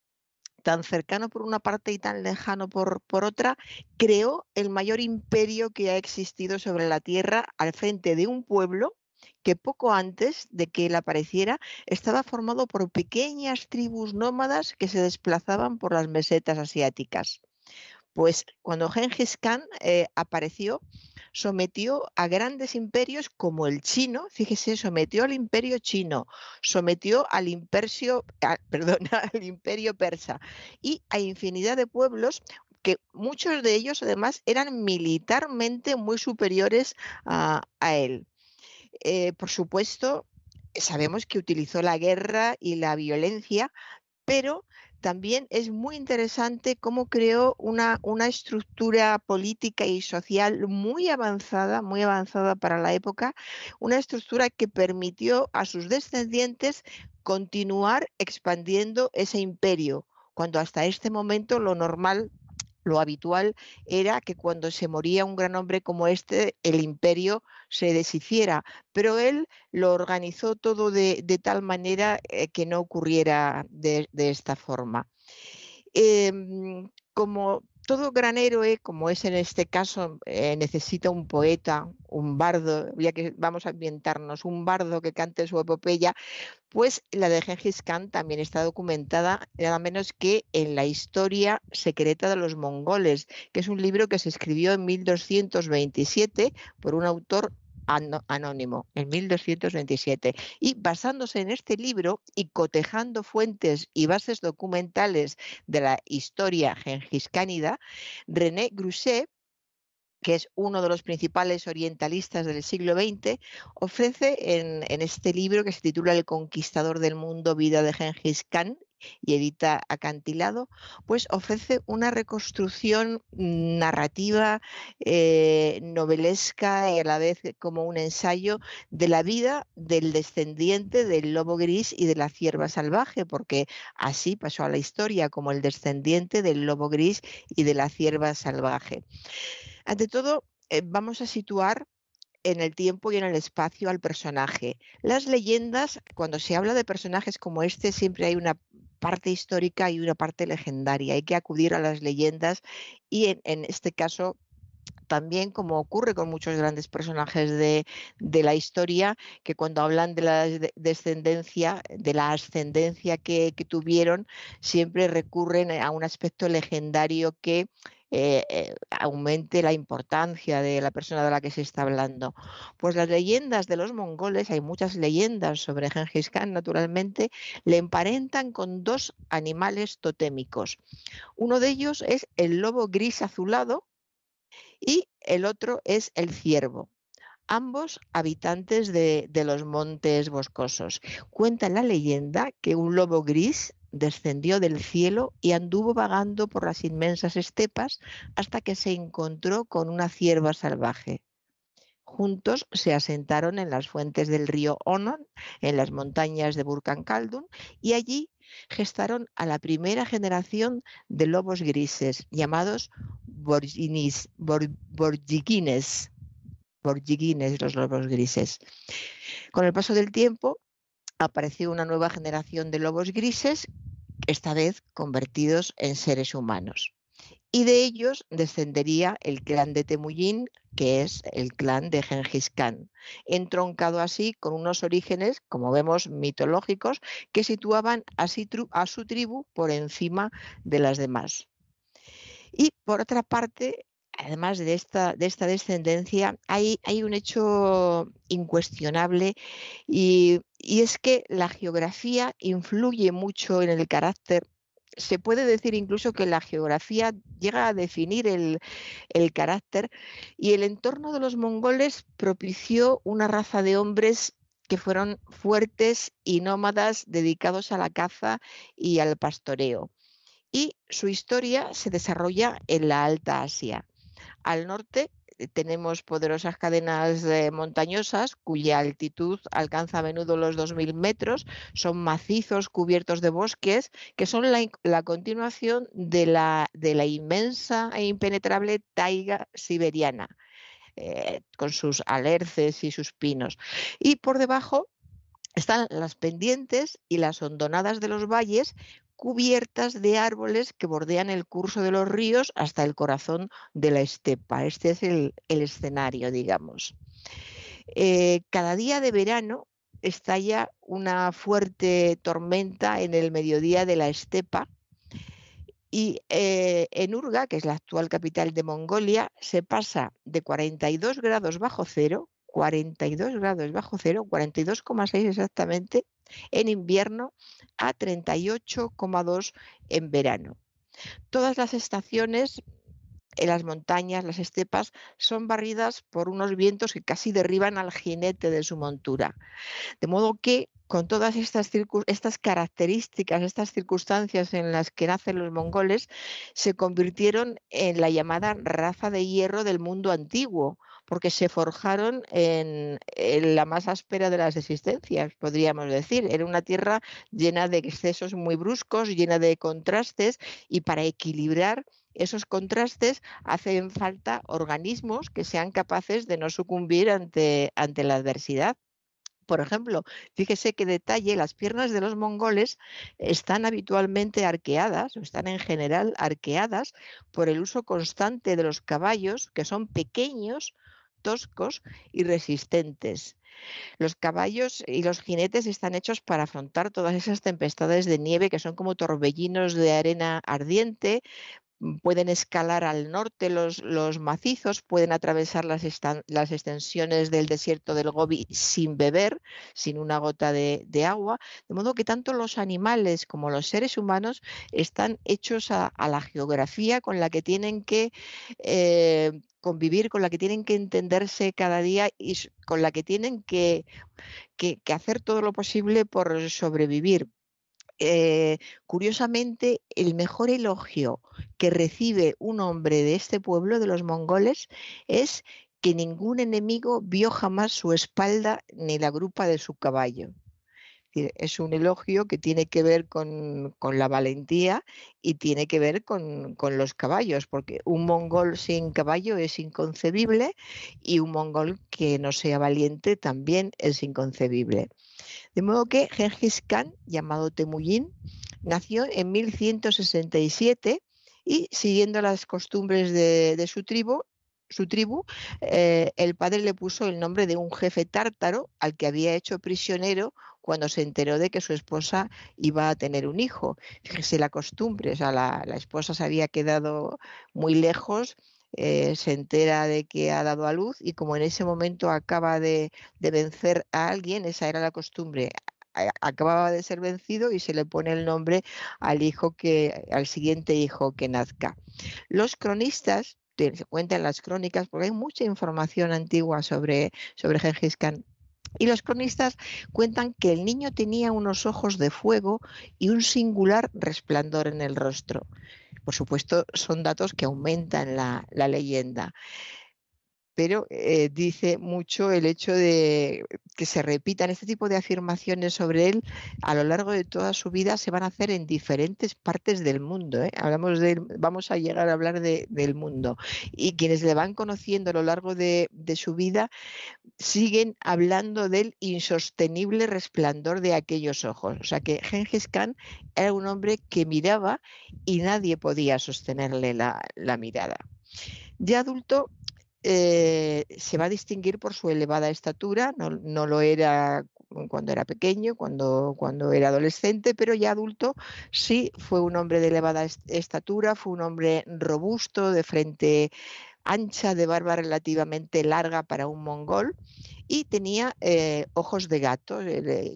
tan cercano por una parte y tan lejano por, por otra, creó el mayor imperio que ha existido sobre la Tierra al frente de un pueblo que poco antes de que él apareciera estaba formado por pequeñas tribus nómadas que se desplazaban por las mesetas asiáticas. Pues cuando Gengis Khan eh, apareció, sometió a grandes imperios como el chino, fíjese, sometió al imperio chino, sometió al imperio, al imperio persa y a infinidad de pueblos que muchos de ellos además eran militarmente muy superiores a, él. Eh, por supuesto, sabemos que utilizó la guerra y la violencia, pero también es muy interesante cómo creó una, una, estructura política y social muy avanzada, muy avanzada para la época, una estructura que permitió a sus descendientes continuar expandiendo ese imperio, cuando hasta este momento lo normal lo habitual era que cuando se moría un gran hombre como este, el imperio se deshiciera, pero él lo organizó todo de, tal manera eh, que no ocurriera de, esta forma. Em, como todo gran héroe, como es en este caso, eh, necesita un poeta, un bardo, ya que vamos a ambientarnos, un bardo que cante su epopeya, pues la de Gengis Khan también está documentada nada menos que en la historia secreta de los mongoles, que es un libro que se escribió en 1227 por un autor anónimo en 1227 y basándose en este libro y cotejando fuentes y bases documentales de la historia gengiscánida, René Grousset que es uno de los principales orientalistas del siglo XX, ofrece en, en, este libro que se titula El conquistador del mundo, vida de Gengis Khan, y edita Acantilado, pues ofrece una reconstrucción narrativa, eh, novelesca y a la vez como un ensayo de la vida del descendiente del lobo gris y de la cierva salvaje, porque así pasó a la historia como el descendiente del lobo gris y de la cierva salvaje. Ante todo, eh, vamos a situar en el tiempo y en el espacio al personaje. Las leyendas, cuando se habla de personajes como este, siempre hay una parte histórica y una parte legendaria. Hay que acudir a las leyendas y en, este caso también como ocurre con muchos grandes personajes de, la historia, que cuando hablan de la descendencia, de la ascendencia que, tuvieron, siempre recurren a un aspecto legendario que eh, eh, aumente la importancia de la persona de la que se está hablando. Pues las leyendas de los mongoles, hay muchas leyendas sobre Genghis Khan, naturalmente, le emparentan con dos animales totémicos. Uno de ellos es el lobo gris azulado y el otro es el ciervo ambos habitantes de, los montes boscosos. Cuenta la leyenda que un lobo gris descendió del cielo y anduvo vagando por las inmensas estepas hasta que se encontró con una cierva salvaje. Juntos se asentaron en las fuentes del río Onon, en las montañas de Burkan y allí gestaron a la primera generación de lobos grises, llamados borgines, borgines, los lobos grises. Con el paso del tiempo apareció una nueva generación de lobos grises, esta vez convertidos en seres humanos. Y de ellos descendería el clan de Temujin, que es el clan de Genghis Khan, entroncado así con unos orígenes, como vemos, mitológicos, que situaban a su tribu por encima de las demás. Y por otra parte, además de esta, de esta descendencia, hay, un hecho incuestionable y, es que la geografía influye mucho en el carácter se puede decir incluso que la geografía llega a definir el, carácter y el entorno de los mongoles propició una raza de hombres que fueron fuertes y nómadas dedicados a la caza y al pastoreo. Y su historia se desarrolla en la Alta Asia. Al norte eh, tenemos poderosas cadenas eh, montañosas cuya altitud alcanza a menudo los 2.000 metros. Son macizos cubiertos de bosques que son la, continuación de la, inmensa e impenetrable taiga siberiana. Eh, con sus alerces y sus pinos. Y por debajo están las pendientes y las hondonadas de los valles cubiertas de árboles que bordean el curso de los ríos hasta el corazón de la estepa. Este es el, escenario, digamos. Eh, cada día de verano estalla una fuerte tormenta en el mediodía de la estepa y eh, en Urga, que es la actual capital de Mongolia, se pasa de 42 grados bajo cero, 42 grados bajo cero, 42,6 exactamente, en invierno a 38,2 en verano. Todas las estaciones en las montañas, las estepas, son barridas por unos vientos que casi derriban al jinete de su montura. De modo que con todas estas, estas características, estas circunstancias en las que nacen los mongoles, se convirtieron en la llamada raza de hierro del mundo antiguo, porque se forjaron en, la más áspera de las existencias, podríamos decir. Era una tierra llena de excesos muy bruscos, llena de contrastes, y para equilibrar esos contrastes hacen falta organismos que sean capaces de no sucumbir ante, ante la adversidad. Por ejemplo, fíjese qué detalle, las piernas de los mongoles están habitualmente arqueadas, o están en general arqueadas por el uso constante de los caballos, que son pequeños, toscos y resistentes. Los caballos y los jinetes están hechos para afrontar todas esas tempestades de nieve que son como torbellinos de arena ardiente, pueden escalar al norte los, los macizos, pueden atravesar las, las, extensiones del desierto del Gobi sin beber, sin una gota de, agua, de modo que tanto los animales como los seres humanos están hechos a, la geografía con la que tienen que eh, convivir, con la que tienen que entenderse cada día y con la que tienen que, que hacer todo lo posible por sobrevivir. Eh, curiosamente, el mejor elogio que recibe un hombre de este pueblo, de los mongoles, es que ningún enemigo vio jamás su espalda ni la grupa de su caballo. Es un elogio que tiene que ver con, la valentía y tiene que ver con, con, los caballos, porque un mongol sin caballo es inconcebible y un mongol que no sea valiente también es inconcebible. De modo que Genghis Khan, llamado Temujin, nació en 1167 y siguiendo las costumbres de, su tribu, su tribu eh, el padre le puso el nombre de un jefe tártaro al que había hecho prisionero cuando se enteró de que su esposa iba a tener un hijo. Fíjese la costumbre, o sea, la, la esposa se había quedado muy lejos eh, se entera de que ha dado a luz y como en ese momento acaba de, de vencer a alguien, esa era la costumbre, acababa de ser vencido y se le pone el nombre al hijo que al siguiente hijo que nazca. Los cronistas se cuentan las crónicas porque hay mucha información antigua sobre sobre Gengis Khan. Y los cronistas cuentan que el niño tenía unos ojos de fuego y un singular resplandor en el rostro. Por supuesto, son datos que aumentan la, la leyenda pero eh, dice mucho el hecho de que se repitan este tipo de afirmaciones sobre él a lo largo de toda su vida se van a hacer en diferentes partes del mundo. ¿eh? Hablamos de, vamos a llegar a hablar de, del mundo y quienes le van conociendo a lo largo de, su vida siguen hablando del insostenible resplandor de aquellos ojos. O sea que Gengis Khan era un hombre que miraba y nadie podía sostenerle la mirada. Ya adulto eh, se va a distinguir por su elevada estatura, no, lo era cuando era pequeño, cuando, cuando era adolescente, pero ya adulto sí fue un hombre de elevada estatura, fue un hombre robusto, de frente ancha, de barba relativamente larga para un mongol y tenía eh, ojos de gato,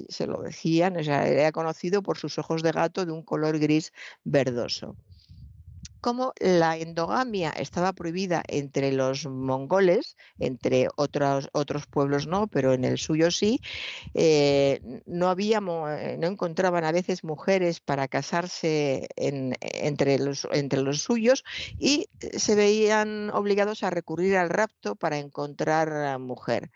se lo decían, era conocido por sus ojos de gato de un color gris verdoso como la endogamia estaba prohibida entre los mongoles, entre otros, otros pueblos no, pero en el suyo sí, eh, no, había, eh, no encontraban a veces mujeres para casarse entre, los, entre los suyos y se veían obligados a recurrir al rapto para encontrar mujer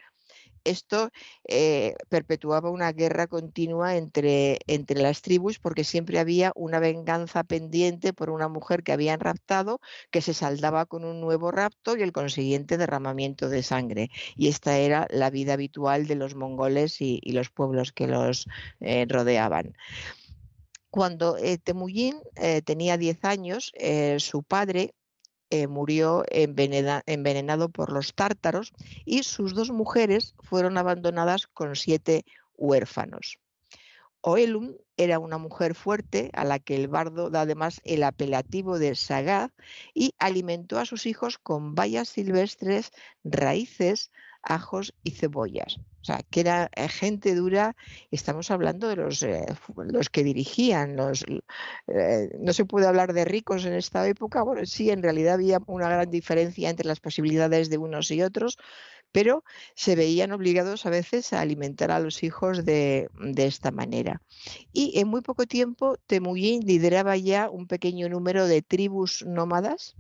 esto eh, perpetuaba una guerra continua entre, entre las tribus porque siempre había una venganza pendiente por una mujer que habían raptado que se saldaba con un nuevo rapto y el consiguiente derramamiento de sangre. Y esta era la vida habitual de los mongoles y, los pueblos que los eh, rodeaban. Cuando eh, Temujin tenía 10 años, su padre eh, murió envenenado por los tártaros y sus dos mujeres fueron abandonadas con siete huérfanos. Oelum era una mujer fuerte a la que el bardo da además el apelativo de sagaz y alimentó a sus hijos con bayas silvestres, raíces, ajos y cebollas. O sea, que era eh, gente dura, estamos hablando de los, eh, los que dirigían, los, eh, no se puede hablar de ricos en esta época, bueno, sí, en realidad había una gran diferencia entre las posibilidades de unos y otros, pero se veían obligados a veces a alimentar a los hijos de, de esta manera. Y en muy poco tiempo Temujin lideraba ya un pequeño número de tribus nómadas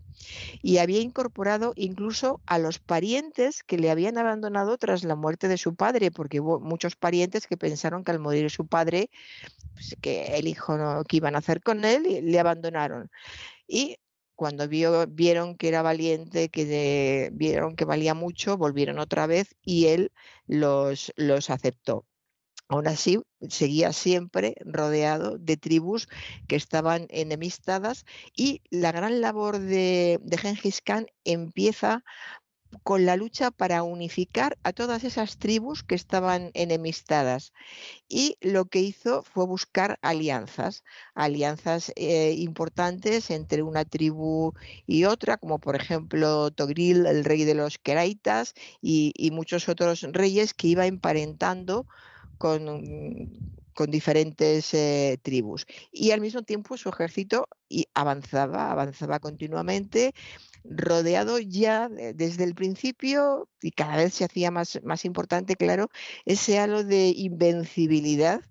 y había incorporado incluso a los parientes que le habían abandonado tras la muerte de su padre, porque hubo muchos parientes que pensaron que al morir su padre, pues, que el hijo no, que iban a hacer con él, le abandonaron. Y cuando vieron que era valiente, que vieron que valía mucho, volvieron otra vez y él los, los aceptó. Aún así, seguía siempre rodeado de tribus que estaban enemistadas y la gran labor de, de Gengis Khan empieza con la lucha para unificar a todas esas tribus que estaban enemistadas. Y lo que hizo fue buscar alianzas, alianzas eh, importantes entre una tribu y otra, como por ejemplo Togril, el rey de los Keraitas, y, y muchos otros reyes que iba emparentando con, con diferentes eh, tribus. Y al mismo tiempo su ejército avanzaba, avanzaba continuamente rodeado ya desde el principio y cada vez se hacía más, más importante, claro, ese halo de invencibilidad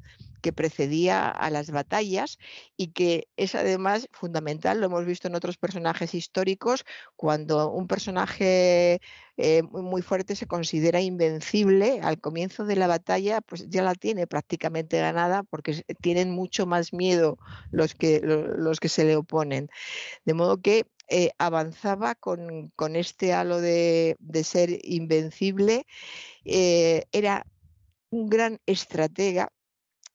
que precedía a las batallas y que es además fundamental, lo hemos visto en otros personajes históricos, cuando un personaje eh, muy fuerte se considera invencible, al comienzo de la batalla pues ya la tiene prácticamente ganada porque tienen mucho más miedo los que, los que se le oponen. De modo que eh, avanzaba con, con, este halo de, de ser invencible, eh, era un gran estratega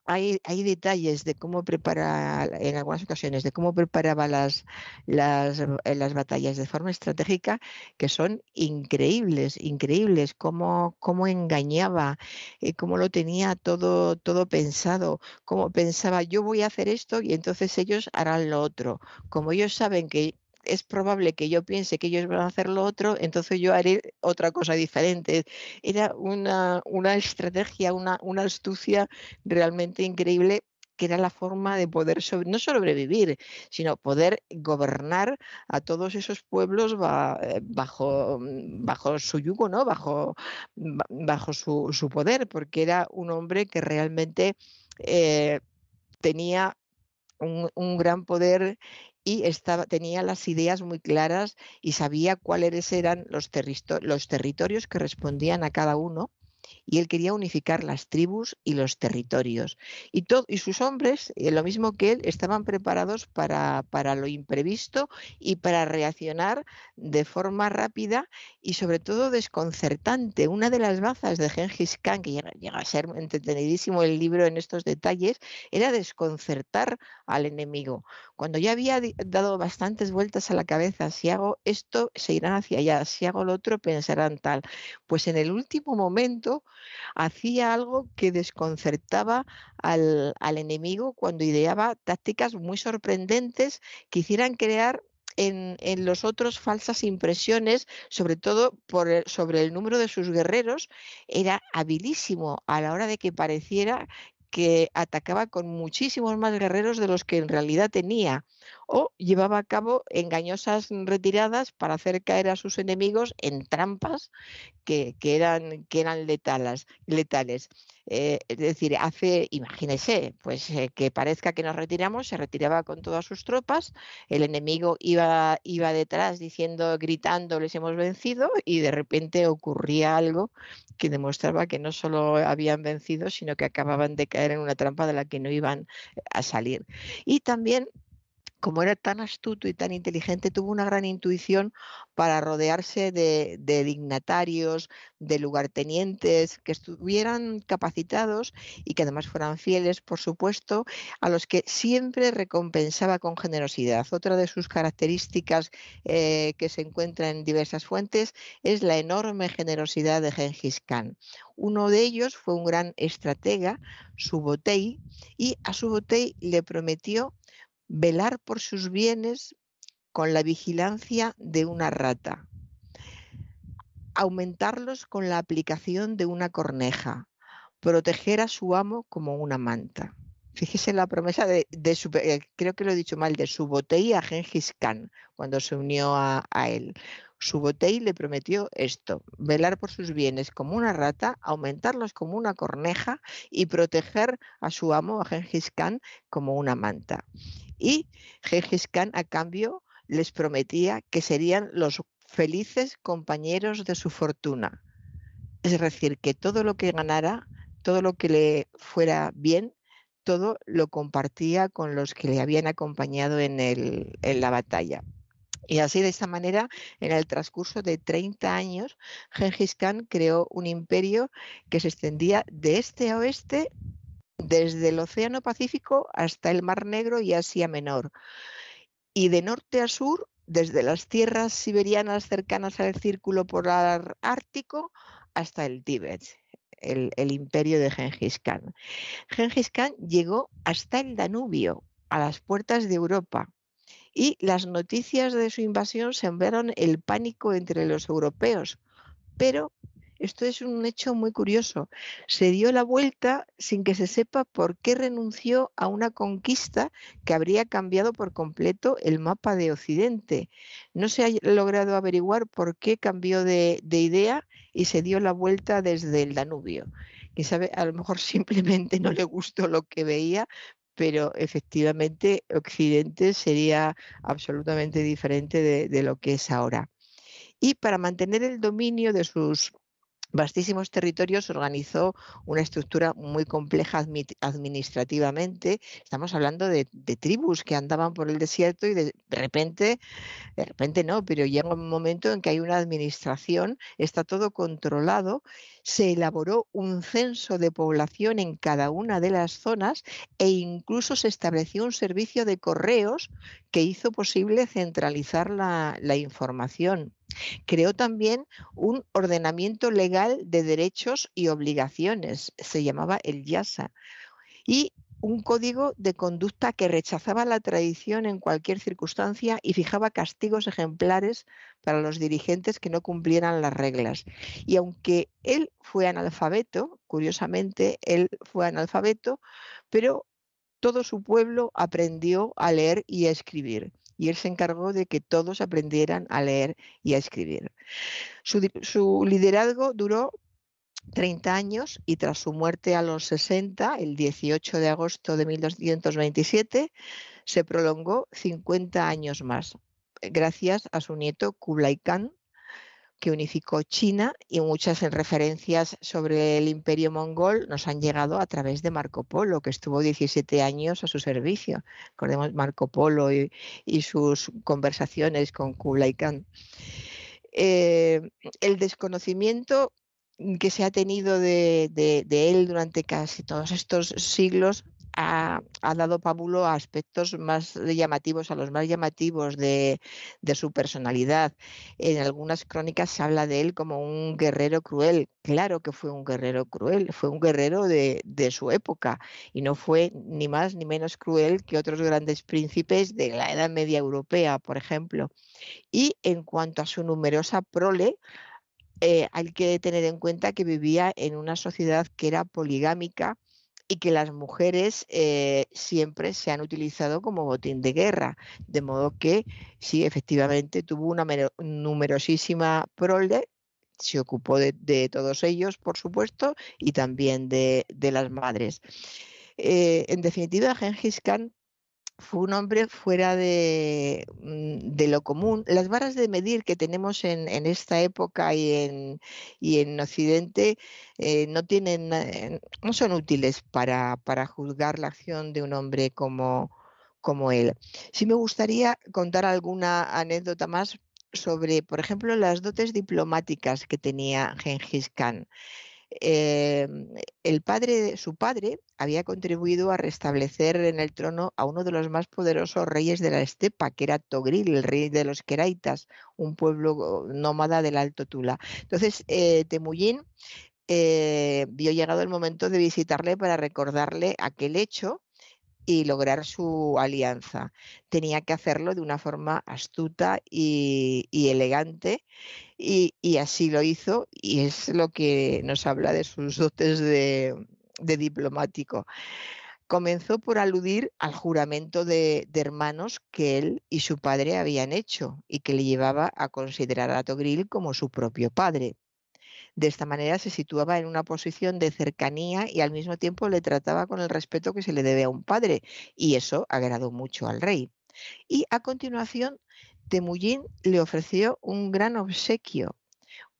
hay, hay detalles de cómo prepara, en algunas ocasiones, de cómo preparaba las, las, eh, las batallas de forma estratégica que son increíbles, increíbles, cómo, cómo engañaba, eh, cómo lo tenía todo, todo pensado, cómo pensaba yo voy a hacer esto y entonces ellos harán lo otro. Como ellos saben que es probable que yo piense que ellos van a hacer lo otro, entonces yo haré otra cosa diferente. Era una, una estrategia, una, una astucia realmente increíble que era la forma de poder no sobrevivir, sino poder gobernar a todos esos pueblos eh, bajo, bajo su yugo, ¿no? bajo, bajo su, su, poder, porque era un hombre que realmente eh, tenía un, gran poder y estaba, tenía las ideas muy claras y sabía cuáles eran los, los territorios que respondían a cada uno y él quería unificar las tribus y los territorios. Y, y sus hombres, eh, lo mismo que él, estaban preparados para, para, lo imprevisto y para reaccionar de forma rápida y sobre todo desconcertante. Una de las bazas de Genghis Khan, que llega a ser entretenidísimo el libro en estos detalles, era desconcertar al enemigo. Cuando ya había dado bastantes vueltas a la cabeza, si hago esto, se irán hacia allá, si hago lo otro, pensarán tal. Pues en el último momento hacía algo que desconcertaba al, enemigo cuando ideaba tácticas muy sorprendentes que hicieran crear en, los otros falsas impresiones, sobre todo por sobre el número de sus guerreros, era habilísimo a la hora de que pareciera que atacaba con muchísimos más guerreros de los que en realidad tenía o llevaba a cabo engañosas retiradas para hacer caer a sus enemigos en trampas que, eran, que eran letales. letales. Eh, es decir, hace, imagínese, pues eh, que parezca que nos retiramos, se retiraba con todas sus tropas, el enemigo iba, iba detrás diciendo, gritando, les hemos vencido, y de repente ocurría algo que demostraba que no solo habían vencido, sino que acababan de caer en una trampa de la que no iban a salir. Y también como era tan astuto y tan inteligente, tuvo una gran intuición para rodearse de, dignatarios, de lugartenientes que estuvieran capacitados y que además fueran fieles, por supuesto, a los que siempre recompensaba con generosidad. Otra de sus características eh, que se encuentra en diversas fuentes es la enorme generosidad de Genghis Khan. Uno de ellos fue un gran estratega, Subotei, y a Subotei le prometió velar por sus bienes con la vigilancia de una rata, aumentarlos con la aplicación de una corneja, proteger a su amo como una manta. Fíjese la promesa de, su, eh, creo que lo he dicho mal, de su botella a Gengis Khan cuando se unió a él. Subotei le prometió esto, velar por sus bienes como una rata, aumentarlos como una corneja y proteger a su amo, a Gengis Khan, como una manta. Y Gengis Khan, a cambio, les prometía que serían los felices compañeros de su fortuna. Es decir, que todo lo que ganara, todo lo que le fuera bien, todo lo compartía con los que le habían acompañado en, en la batalla. Y así de esta manera, en el transcurso de 30 años, Genghis Khan creó un imperio que se extendía de este a oeste, desde el Océano Pacífico hasta el Mar Negro y Asia Menor. Y de norte a sur, desde las tierras siberianas cercanas al círculo polar ártico hasta el Tíbet. El, el imperio de Genghis Khan. Genghis Khan llegó hasta el Danubio, a las puertas de Europa, y las noticias de su invasión sembraron el pánico entre los europeos. Pero esto es un hecho muy curioso. Se dio la vuelta sin que se sepa por qué renunció a una conquista que habría cambiado por completo el mapa de Occidente. No se ha logrado averiguar por qué cambió de, idea y se dio la vuelta desde el Danubio. Que sabe, a lo mejor simplemente no le gustó lo que veía, pero efectivamente Occidente sería absolutamente diferente de, lo que es ahora. Y para mantener el dominio de sus vastísimos territorios organizó una estructura muy compleja administrativamente. Estamos hablando de, tribus que andaban por el desierto y de, repente, de repente no, pero llega un momento en que hay una administración, está todo controlado, se elaboró un censo de población en cada una de las zonas e incluso se estableció un servicio de correos que hizo posible centralizar la, información. Creó también un ordenamiento legal de derechos y obligaciones, se llamaba el YASA, y un código de conducta que rechazaba la tradición en cualquier circunstancia y fijaba castigos ejemplares para los dirigentes que no cumplieran las reglas. Y aunque él fue analfabeto, curiosamente, él fue analfabeto, pero todo su pueblo aprendió a leer y a escribir y él se encargó de que todos aprendieran a leer y a escribir. Su, liderazgo duró 30 años y tras su muerte a los 60, el 18 de agosto de 1227, se prolongó 50 años más, gracias a su nieto Kublai Khan, que unificó China y muchas referencias sobre el imperio mongol nos han llegado a través de Marco Polo, que estuvo 17 años a su servicio. Recordemos Marco Polo y, sus conversaciones con Kublai Khan. Eh, el desconocimiento que se ha tenido de, él durante casi todos estos siglos ha, dado pábulo a aspectos más llamativos, a los más llamativos de, su personalidad. En algunas crónicas se habla de él como un guerrero cruel. Claro que fue un guerrero cruel, fue un guerrero de, su época y no fue ni más ni menos cruel que otros grandes príncipes de la Edad Media Europea, por ejemplo. Y en cuanto a su numerosa prole, eh, hay que tener en cuenta que vivía en una sociedad que era poligámica y que las mujeres eh, siempre se han utilizado como botín de guerra, de modo que sí, efectivamente tuvo una numerosísima prole, se ocupó de, todos ellos, por supuesto, y también de, las madres. Eh, en definitiva, Gengis Khan fue un hombre fuera de, mm, de, lo común. Las varas de medir que tenemos en, en esta época y en, y en Occidente eh, no, tienen, eh, no son útiles para, para, juzgar la acción de un hombre como, como él. Sí me gustaría contar alguna anécdota más sobre, por ejemplo, las dotes diplomáticas que tenía Gengis Khan. Em, el padre, su padre había contribuido a restablecer en el trono a uno de los más poderosos reyes de la estepa, que era Togril, el rey de los Keraitas, un pueblo nómada del Alto Tula. Entonces, eh, Temujin eh, vio llegado el momento de visitarle para recordarle aquel hecho y lograr su alianza. Tenía que hacerlo de una forma astuta y, elegante y, así lo hizo y es lo que nos habla de sus dotes de, diplomático. Comenzó por aludir al juramento de, de, hermanos que él y su padre habían hecho y que le llevaba a considerar a Togril como su propio padre. De esta manera se situaba en una posición de cercanía y al mismo tiempo le trataba con el respeto que se le debe a un padre, y eso agradó mucho al rey. Y a continuación, Temujin le ofreció un gran obsequio,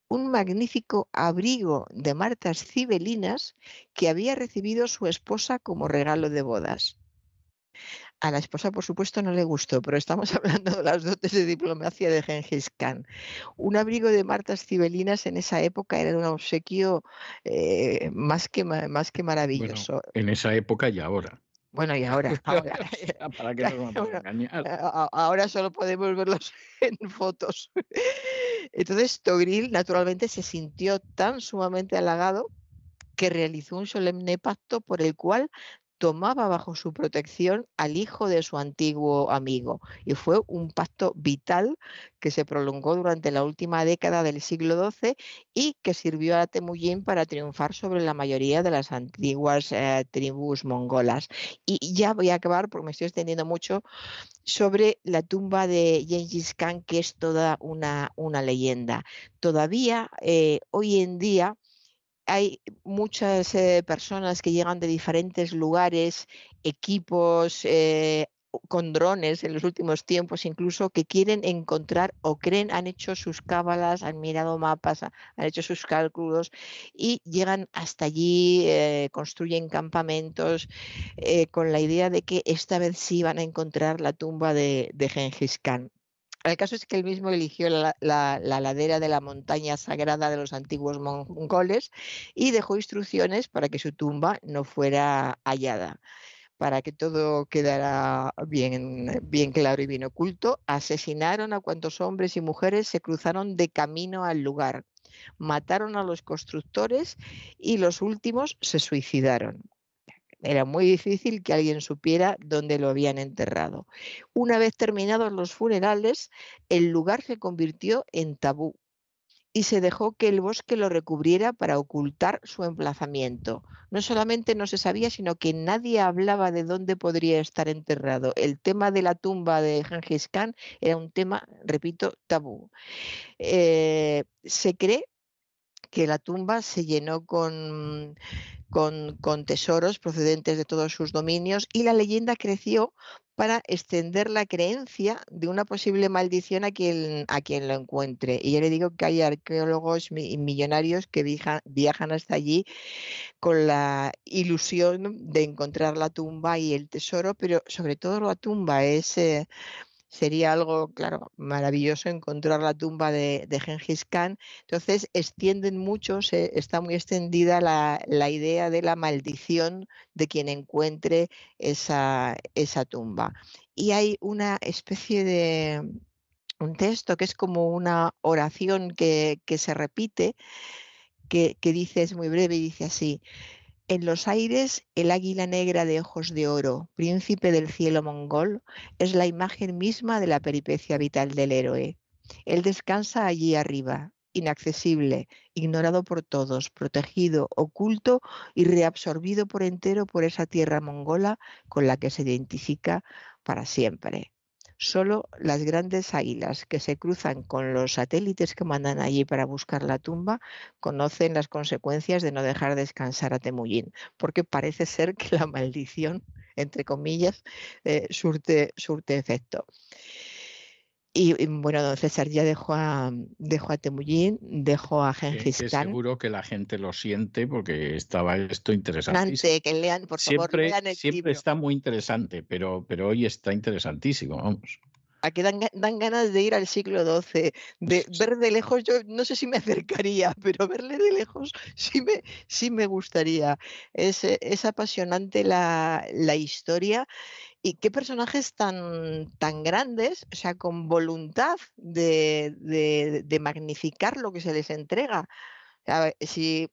un magnífico abrigo de martas cibelinas que había recibido su esposa como regalo de bodas. A la esposa, por supuesto, no le gustó, pero estamos hablando de las dotes de diplomacia de Gengis Khan. Un abrigo de martas cibelinas en esa época era un obsequio eh, más, que, más que maravilloso. en esa época y ahora. Bueno, y ahora, ahora, ¿Para qué nos vamos a engañar? ahora solo podemos verlos en fotos. Entonces, Togril naturalmente se sintió tan sumamente halagado que realizó un solemne pacto por el cual tomaba bajo su protección al hijo de su antiguo amigo y fue un pacto vital que se prolongó durante la última década del siglo XII y que sirvió a Temujin para triunfar sobre la mayoría de las antiguas eh, tribus mongolas. Y ya voy a acabar porque me estoy extendiendo mucho sobre la tumba de Gengis Khan, que es toda una, una leyenda. Todavía eh, hoy en día hay muchas eh, personas que llegan de diferentes lugares, equipos, eh, con drones en los últimos tiempos, incluso que quieren encontrar o creen, han hecho sus cábalas, han mirado mapas, han hecho sus cálculos y llegan hasta allí, eh, construyen campamentos eh, con la idea de que esta vez sí van a encontrar la tumba de, de Gengis Khan. El caso es que él mismo eligió la, la, ladera de la montaña sagrada de los antiguos mongoles y dejó instrucciones para que su tumba no fuera hallada para que todo quedara bien, bien claro y bien oculto, asesinaron a cuantos hombres y mujeres se cruzaron de camino al lugar, mataron a los constructores y los últimos se suicidaron. Era muy difícil que alguien supiera dónde lo habían enterrado. Una vez terminados los funerales, el lugar se convirtió en tabú y se dejó que el bosque lo recubriera para ocultar su emplazamiento. No solamente no se sabía, sino que nadie hablaba de dónde podría estar enterrado. El tema de la tumba de Gengis Khan era un tema, repito, tabú. Eh, se cree que la tumba se llenó con, con, con, tesoros procedentes de todos sus dominios y la leyenda creció para extender la creencia de una posible maldición a quien, a quien lo encuentre. Y yo le digo que hay arqueólogos millonarios que viajan hasta allí con la ilusión de encontrar la tumba y el tesoro, pero sobre todo la tumba es... Eh, sería algo, claro, maravilloso encontrar la tumba de, de Gengis Khan. Entonces, extienden mucho, está muy extendida la, la, idea de la maldición de quien encuentre esa, esa tumba. Y hay una especie de un texto que es como una oración que, que se repite, que, que dice, es muy breve y dice así, en los aires, el águila negra de ojos de oro, príncipe del cielo mongol, es la imagen misma de la peripecia vital del héroe. Él descansa allí arriba, inaccesible, ignorado por todos, protegido, oculto y reabsorbido por entero por esa tierra mongola con la que se identifica para siempre. Solo las grandes águilas que se cruzan con los satélites que mandan allí para buscar la tumba conocen las consecuencias de no dejar descansar a Temujin, porque parece ser que la maldición, entre comillas, eh, surte efecto. Y, bueno, don César ya dejó a, dejó a Temujin, dejó a Gengis Khan. Seguro que la gente lo siente porque estaba esto interesante. Que lean, por siempre, favor, lean el Siempre está muy interesante, pero, pero hoy está interesantísimo, vamos. Aquí dan, dan, ganas de ir al siglo XII, de ver de lejos, yo no sé si me acercaría, pero verle de lejos sí me, sí me gustaría. Es, es apasionante la, la historia y qué personajes tan, tan grandes, o sea, con voluntad de, de, magnificar lo que se les entrega. si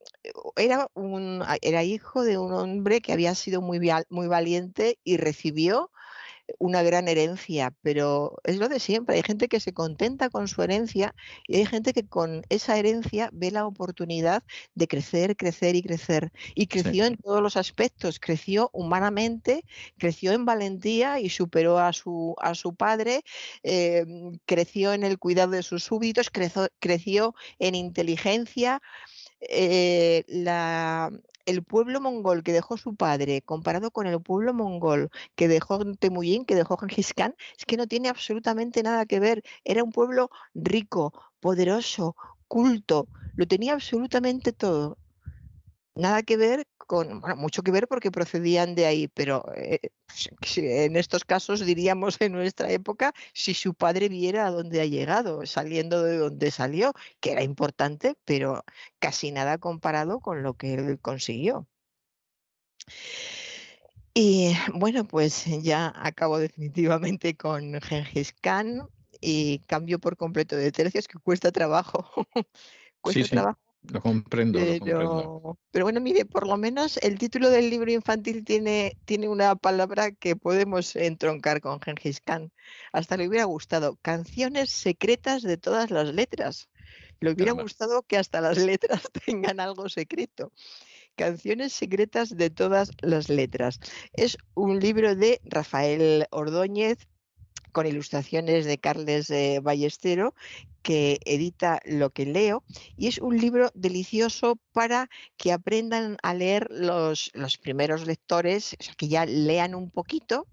era, un, era hijo de un hombre que había sido muy, muy valiente y recibió una gran herencia, pero es lo de siempre. Hay gente que se contenta con su herencia y hay gente que con esa herencia ve la oportunidad de crecer, crecer y crecer. Y creció en todos los aspectos, creció humanamente, creció en valentía y superó a su, a su padre, em, creció en el cuidado de sus súbditos, creció, creció en inteligencia. Eh, la, el pueblo mongol que dejó su padre comparado con el pueblo mongol que dejó Temujin, que dejó Genghis Khan, es que no tiene absolutamente nada que ver. Era un pueblo rico, poderoso, culto, lo tenía absolutamente todo. Nada que ver con, bueno, mucho que ver porque procedían de ahí, pero eh, en estos casos diríamos en nuestra época, si su padre viera a dónde ha llegado, saliendo de donde salió, que era importante, pero casi nada comparado con lo que él consiguió. Y bueno, pues ya acabo definitivamente con Gengis Khan y cambio por completo de tercios que cuesta trabajo. cuesta trabajo lo comprendo, pero, pero, bueno, mire, por lo menos el título del libro infantil tiene, tiene una palabra que podemos entroncar con Gengis Khan. Hasta le hubiera gustado. Canciones secretas de todas las letras. Le hubiera gustado que hasta las letras tengan algo secreto. Canciones secretas de todas las letras. Es un libro de Rafael Ordóñez, con ilustraciones de Carles de Ballestero, que edita Lo que leo, y es un libro delicioso para que aprendan a leer los, los primeros lectores, o sea, que ya lean un poquito,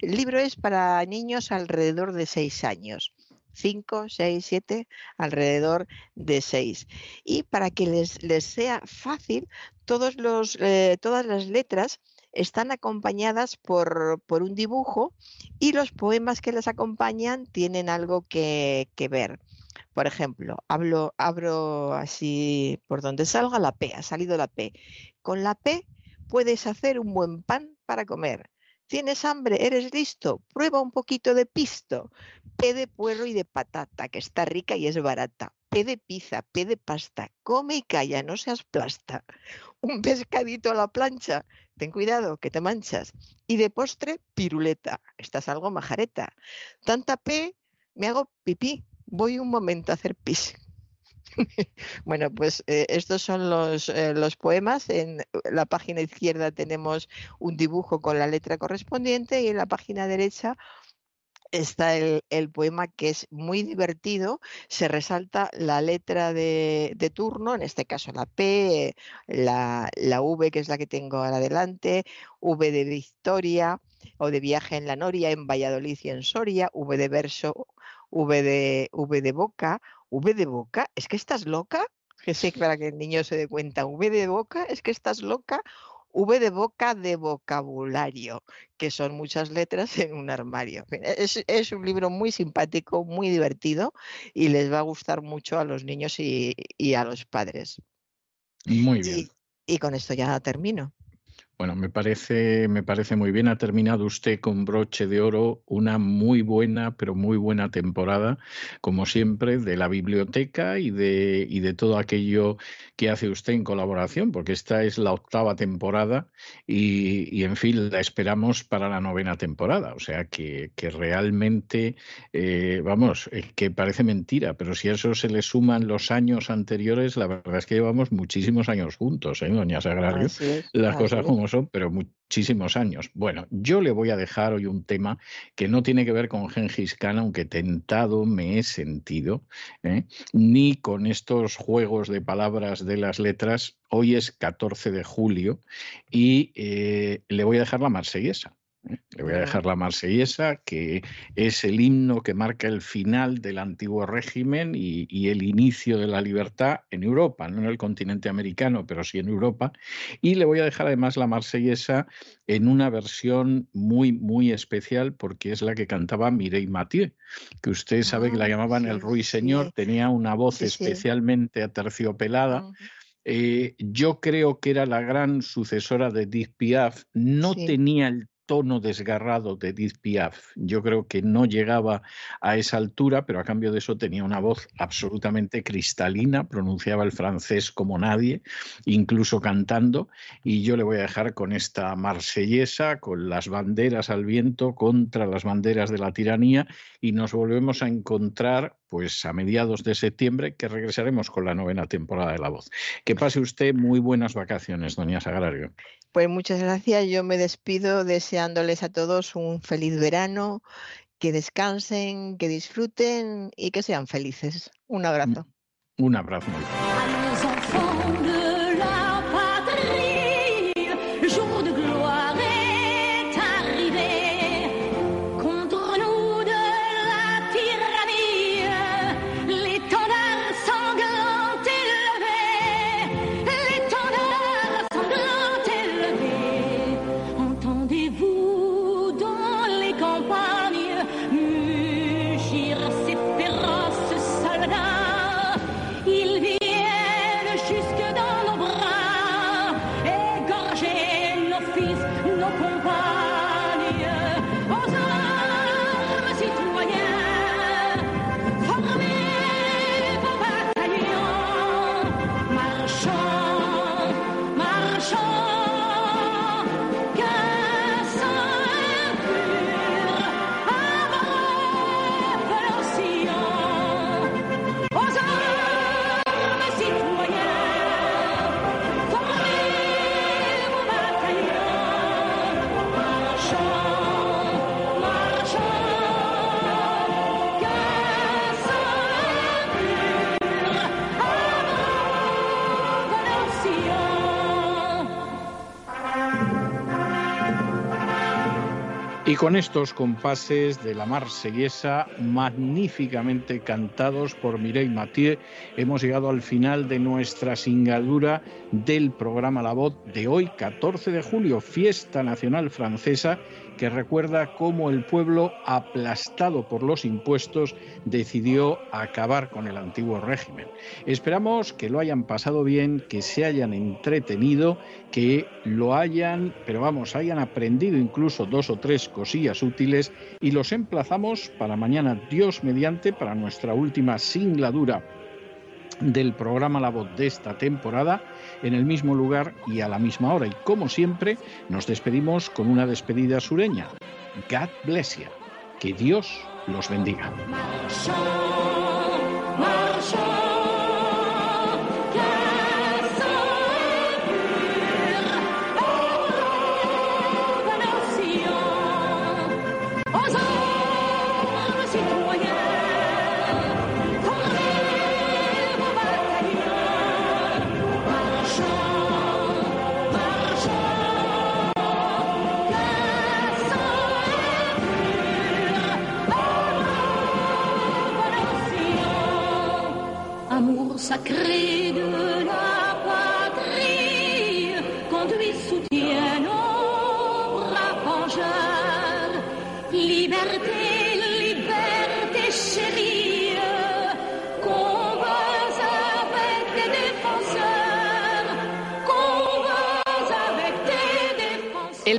El libro es para niños alrededor de seis años. 5, 6, 7, alrededor de 6. Y para que les, les sea fácil, todos los, eh, todas las letras están acompañadas por, por, un dibujo y los poemas que les acompañan tienen algo que, que ver. Por ejemplo, hablo, abro así por donde salga la P, ha salido la P. Con la P puedes hacer un buen pan para comer. ¿Tienes hambre? ¿Eres listo? Prueba un poquito de pisto. P de puerro y de patata, que está rica y es barata. P de pizza, P de pasta. Come y calla, no seas plasta. Un pescadito a la plancha. Ten cuidado, que te manchas. Y de postre, piruleta. Estás algo majareta. Tanta P, me hago pipí. Voy un momento a hacer pis. Bueno, pues eh, estos son los, eh, los poemas. En la página izquierda tenemos un dibujo con la letra correspondiente y en la página derecha está el, el, poema que es muy divertido, se resalta la letra de, de turno, en este caso la P, la, la, V que es la que tengo ahora adelante, V de Victoria o de viaje en la Noria, en Valladolid y en Soria, V de verso, V de, v de boca, V de boca, ¿es que estás loca? Que sé para que el niño se dé cuenta, V de boca, ¿es que estás loca? V de boca de vocabulario, que son muchas letras en un armario. Es, es, un libro muy simpático, muy divertido y les va a gustar mucho a los niños y, y a los padres. Muy bien. Y, y con esto ya termino. Bueno, me parece, me parece muy bien. Ha terminado usted con broche de oro una muy buena, pero muy buena temporada, como siempre, de la biblioteca y de, y de todo aquello que hace usted en colaboración, porque esta es la octava temporada y, y en fin, la esperamos para la novena temporada. O sea que, que realmente, eh, vamos, que parece mentira, pero si a eso se le suman los años anteriores, la verdad es que llevamos muchísimos años juntos, ¿eh, doña Sagrario? Las cosas como pero muchísimos años. Bueno, yo le voy a dejar hoy un tema que no tiene que ver con Gengis Khan, aunque tentado me he sentido, ¿eh? ni con estos juegos de palabras de las letras. Hoy es 14 de julio y eh, le voy a dejar la marsellesa. Le voy a dejar la marsellesa, que es el himno que marca el final del antiguo régimen y, y, el inicio de la libertad en Europa, no en el continente americano, pero sí en Europa. Y le voy a dejar además la marsellesa en una versión muy, muy especial, porque es la que cantaba Mireille Mathieu, que usted sabe ah, que la llamaban sí, el ruiseñor, sí. tenía una voz sí, especialmente aterciopelada. Uh -huh. Eh, yo creo que era la gran sucesora de Edith Piaf, no tenía el tono desgarrado de Edith Piaf. Yo creo que no llegaba a esa altura, pero a cambio de eso tenía una voz absolutamente cristalina, pronunciaba el francés como nadie, incluso cantando, y yo le voy a dejar con esta marsellesa, con las banderas al viento contra las banderas de la tiranía, y nos volvemos a encontrar pues a mediados de septiembre, que regresaremos con la novena temporada de La Voz. Que pase usted muy buenas vacaciones, doña Sagrario. Pues muchas gracias. Yo me despido deseándoles a todos un feliz verano, que descansen, que disfruten y que sean felices. Un abrazo. Un abrazo. Con estos compases de la marsellesa magníficamente cantados por Mireille Mathieu, hemos llegado al final de nuestra singladura del programa La Voz de hoy, 14 de julio, fiesta nacional francesa que recuerda cómo el pueblo, aplastado por los impuestos, decidió acabar con el antiguo régimen. Esperamos que lo hayan pasado bien, que se hayan entretenido, que lo hayan, pero vamos, hayan aprendido incluso dos o tres cosillas útiles y los emplazamos para mañana, Dios mediante, para nuestra última singladura del programa La Voz de esta temporada en el mismo lugar y a la misma hora. Y como siempre, nos despedimos con una despedida sureña. God bless you. Que Dios los bendiga.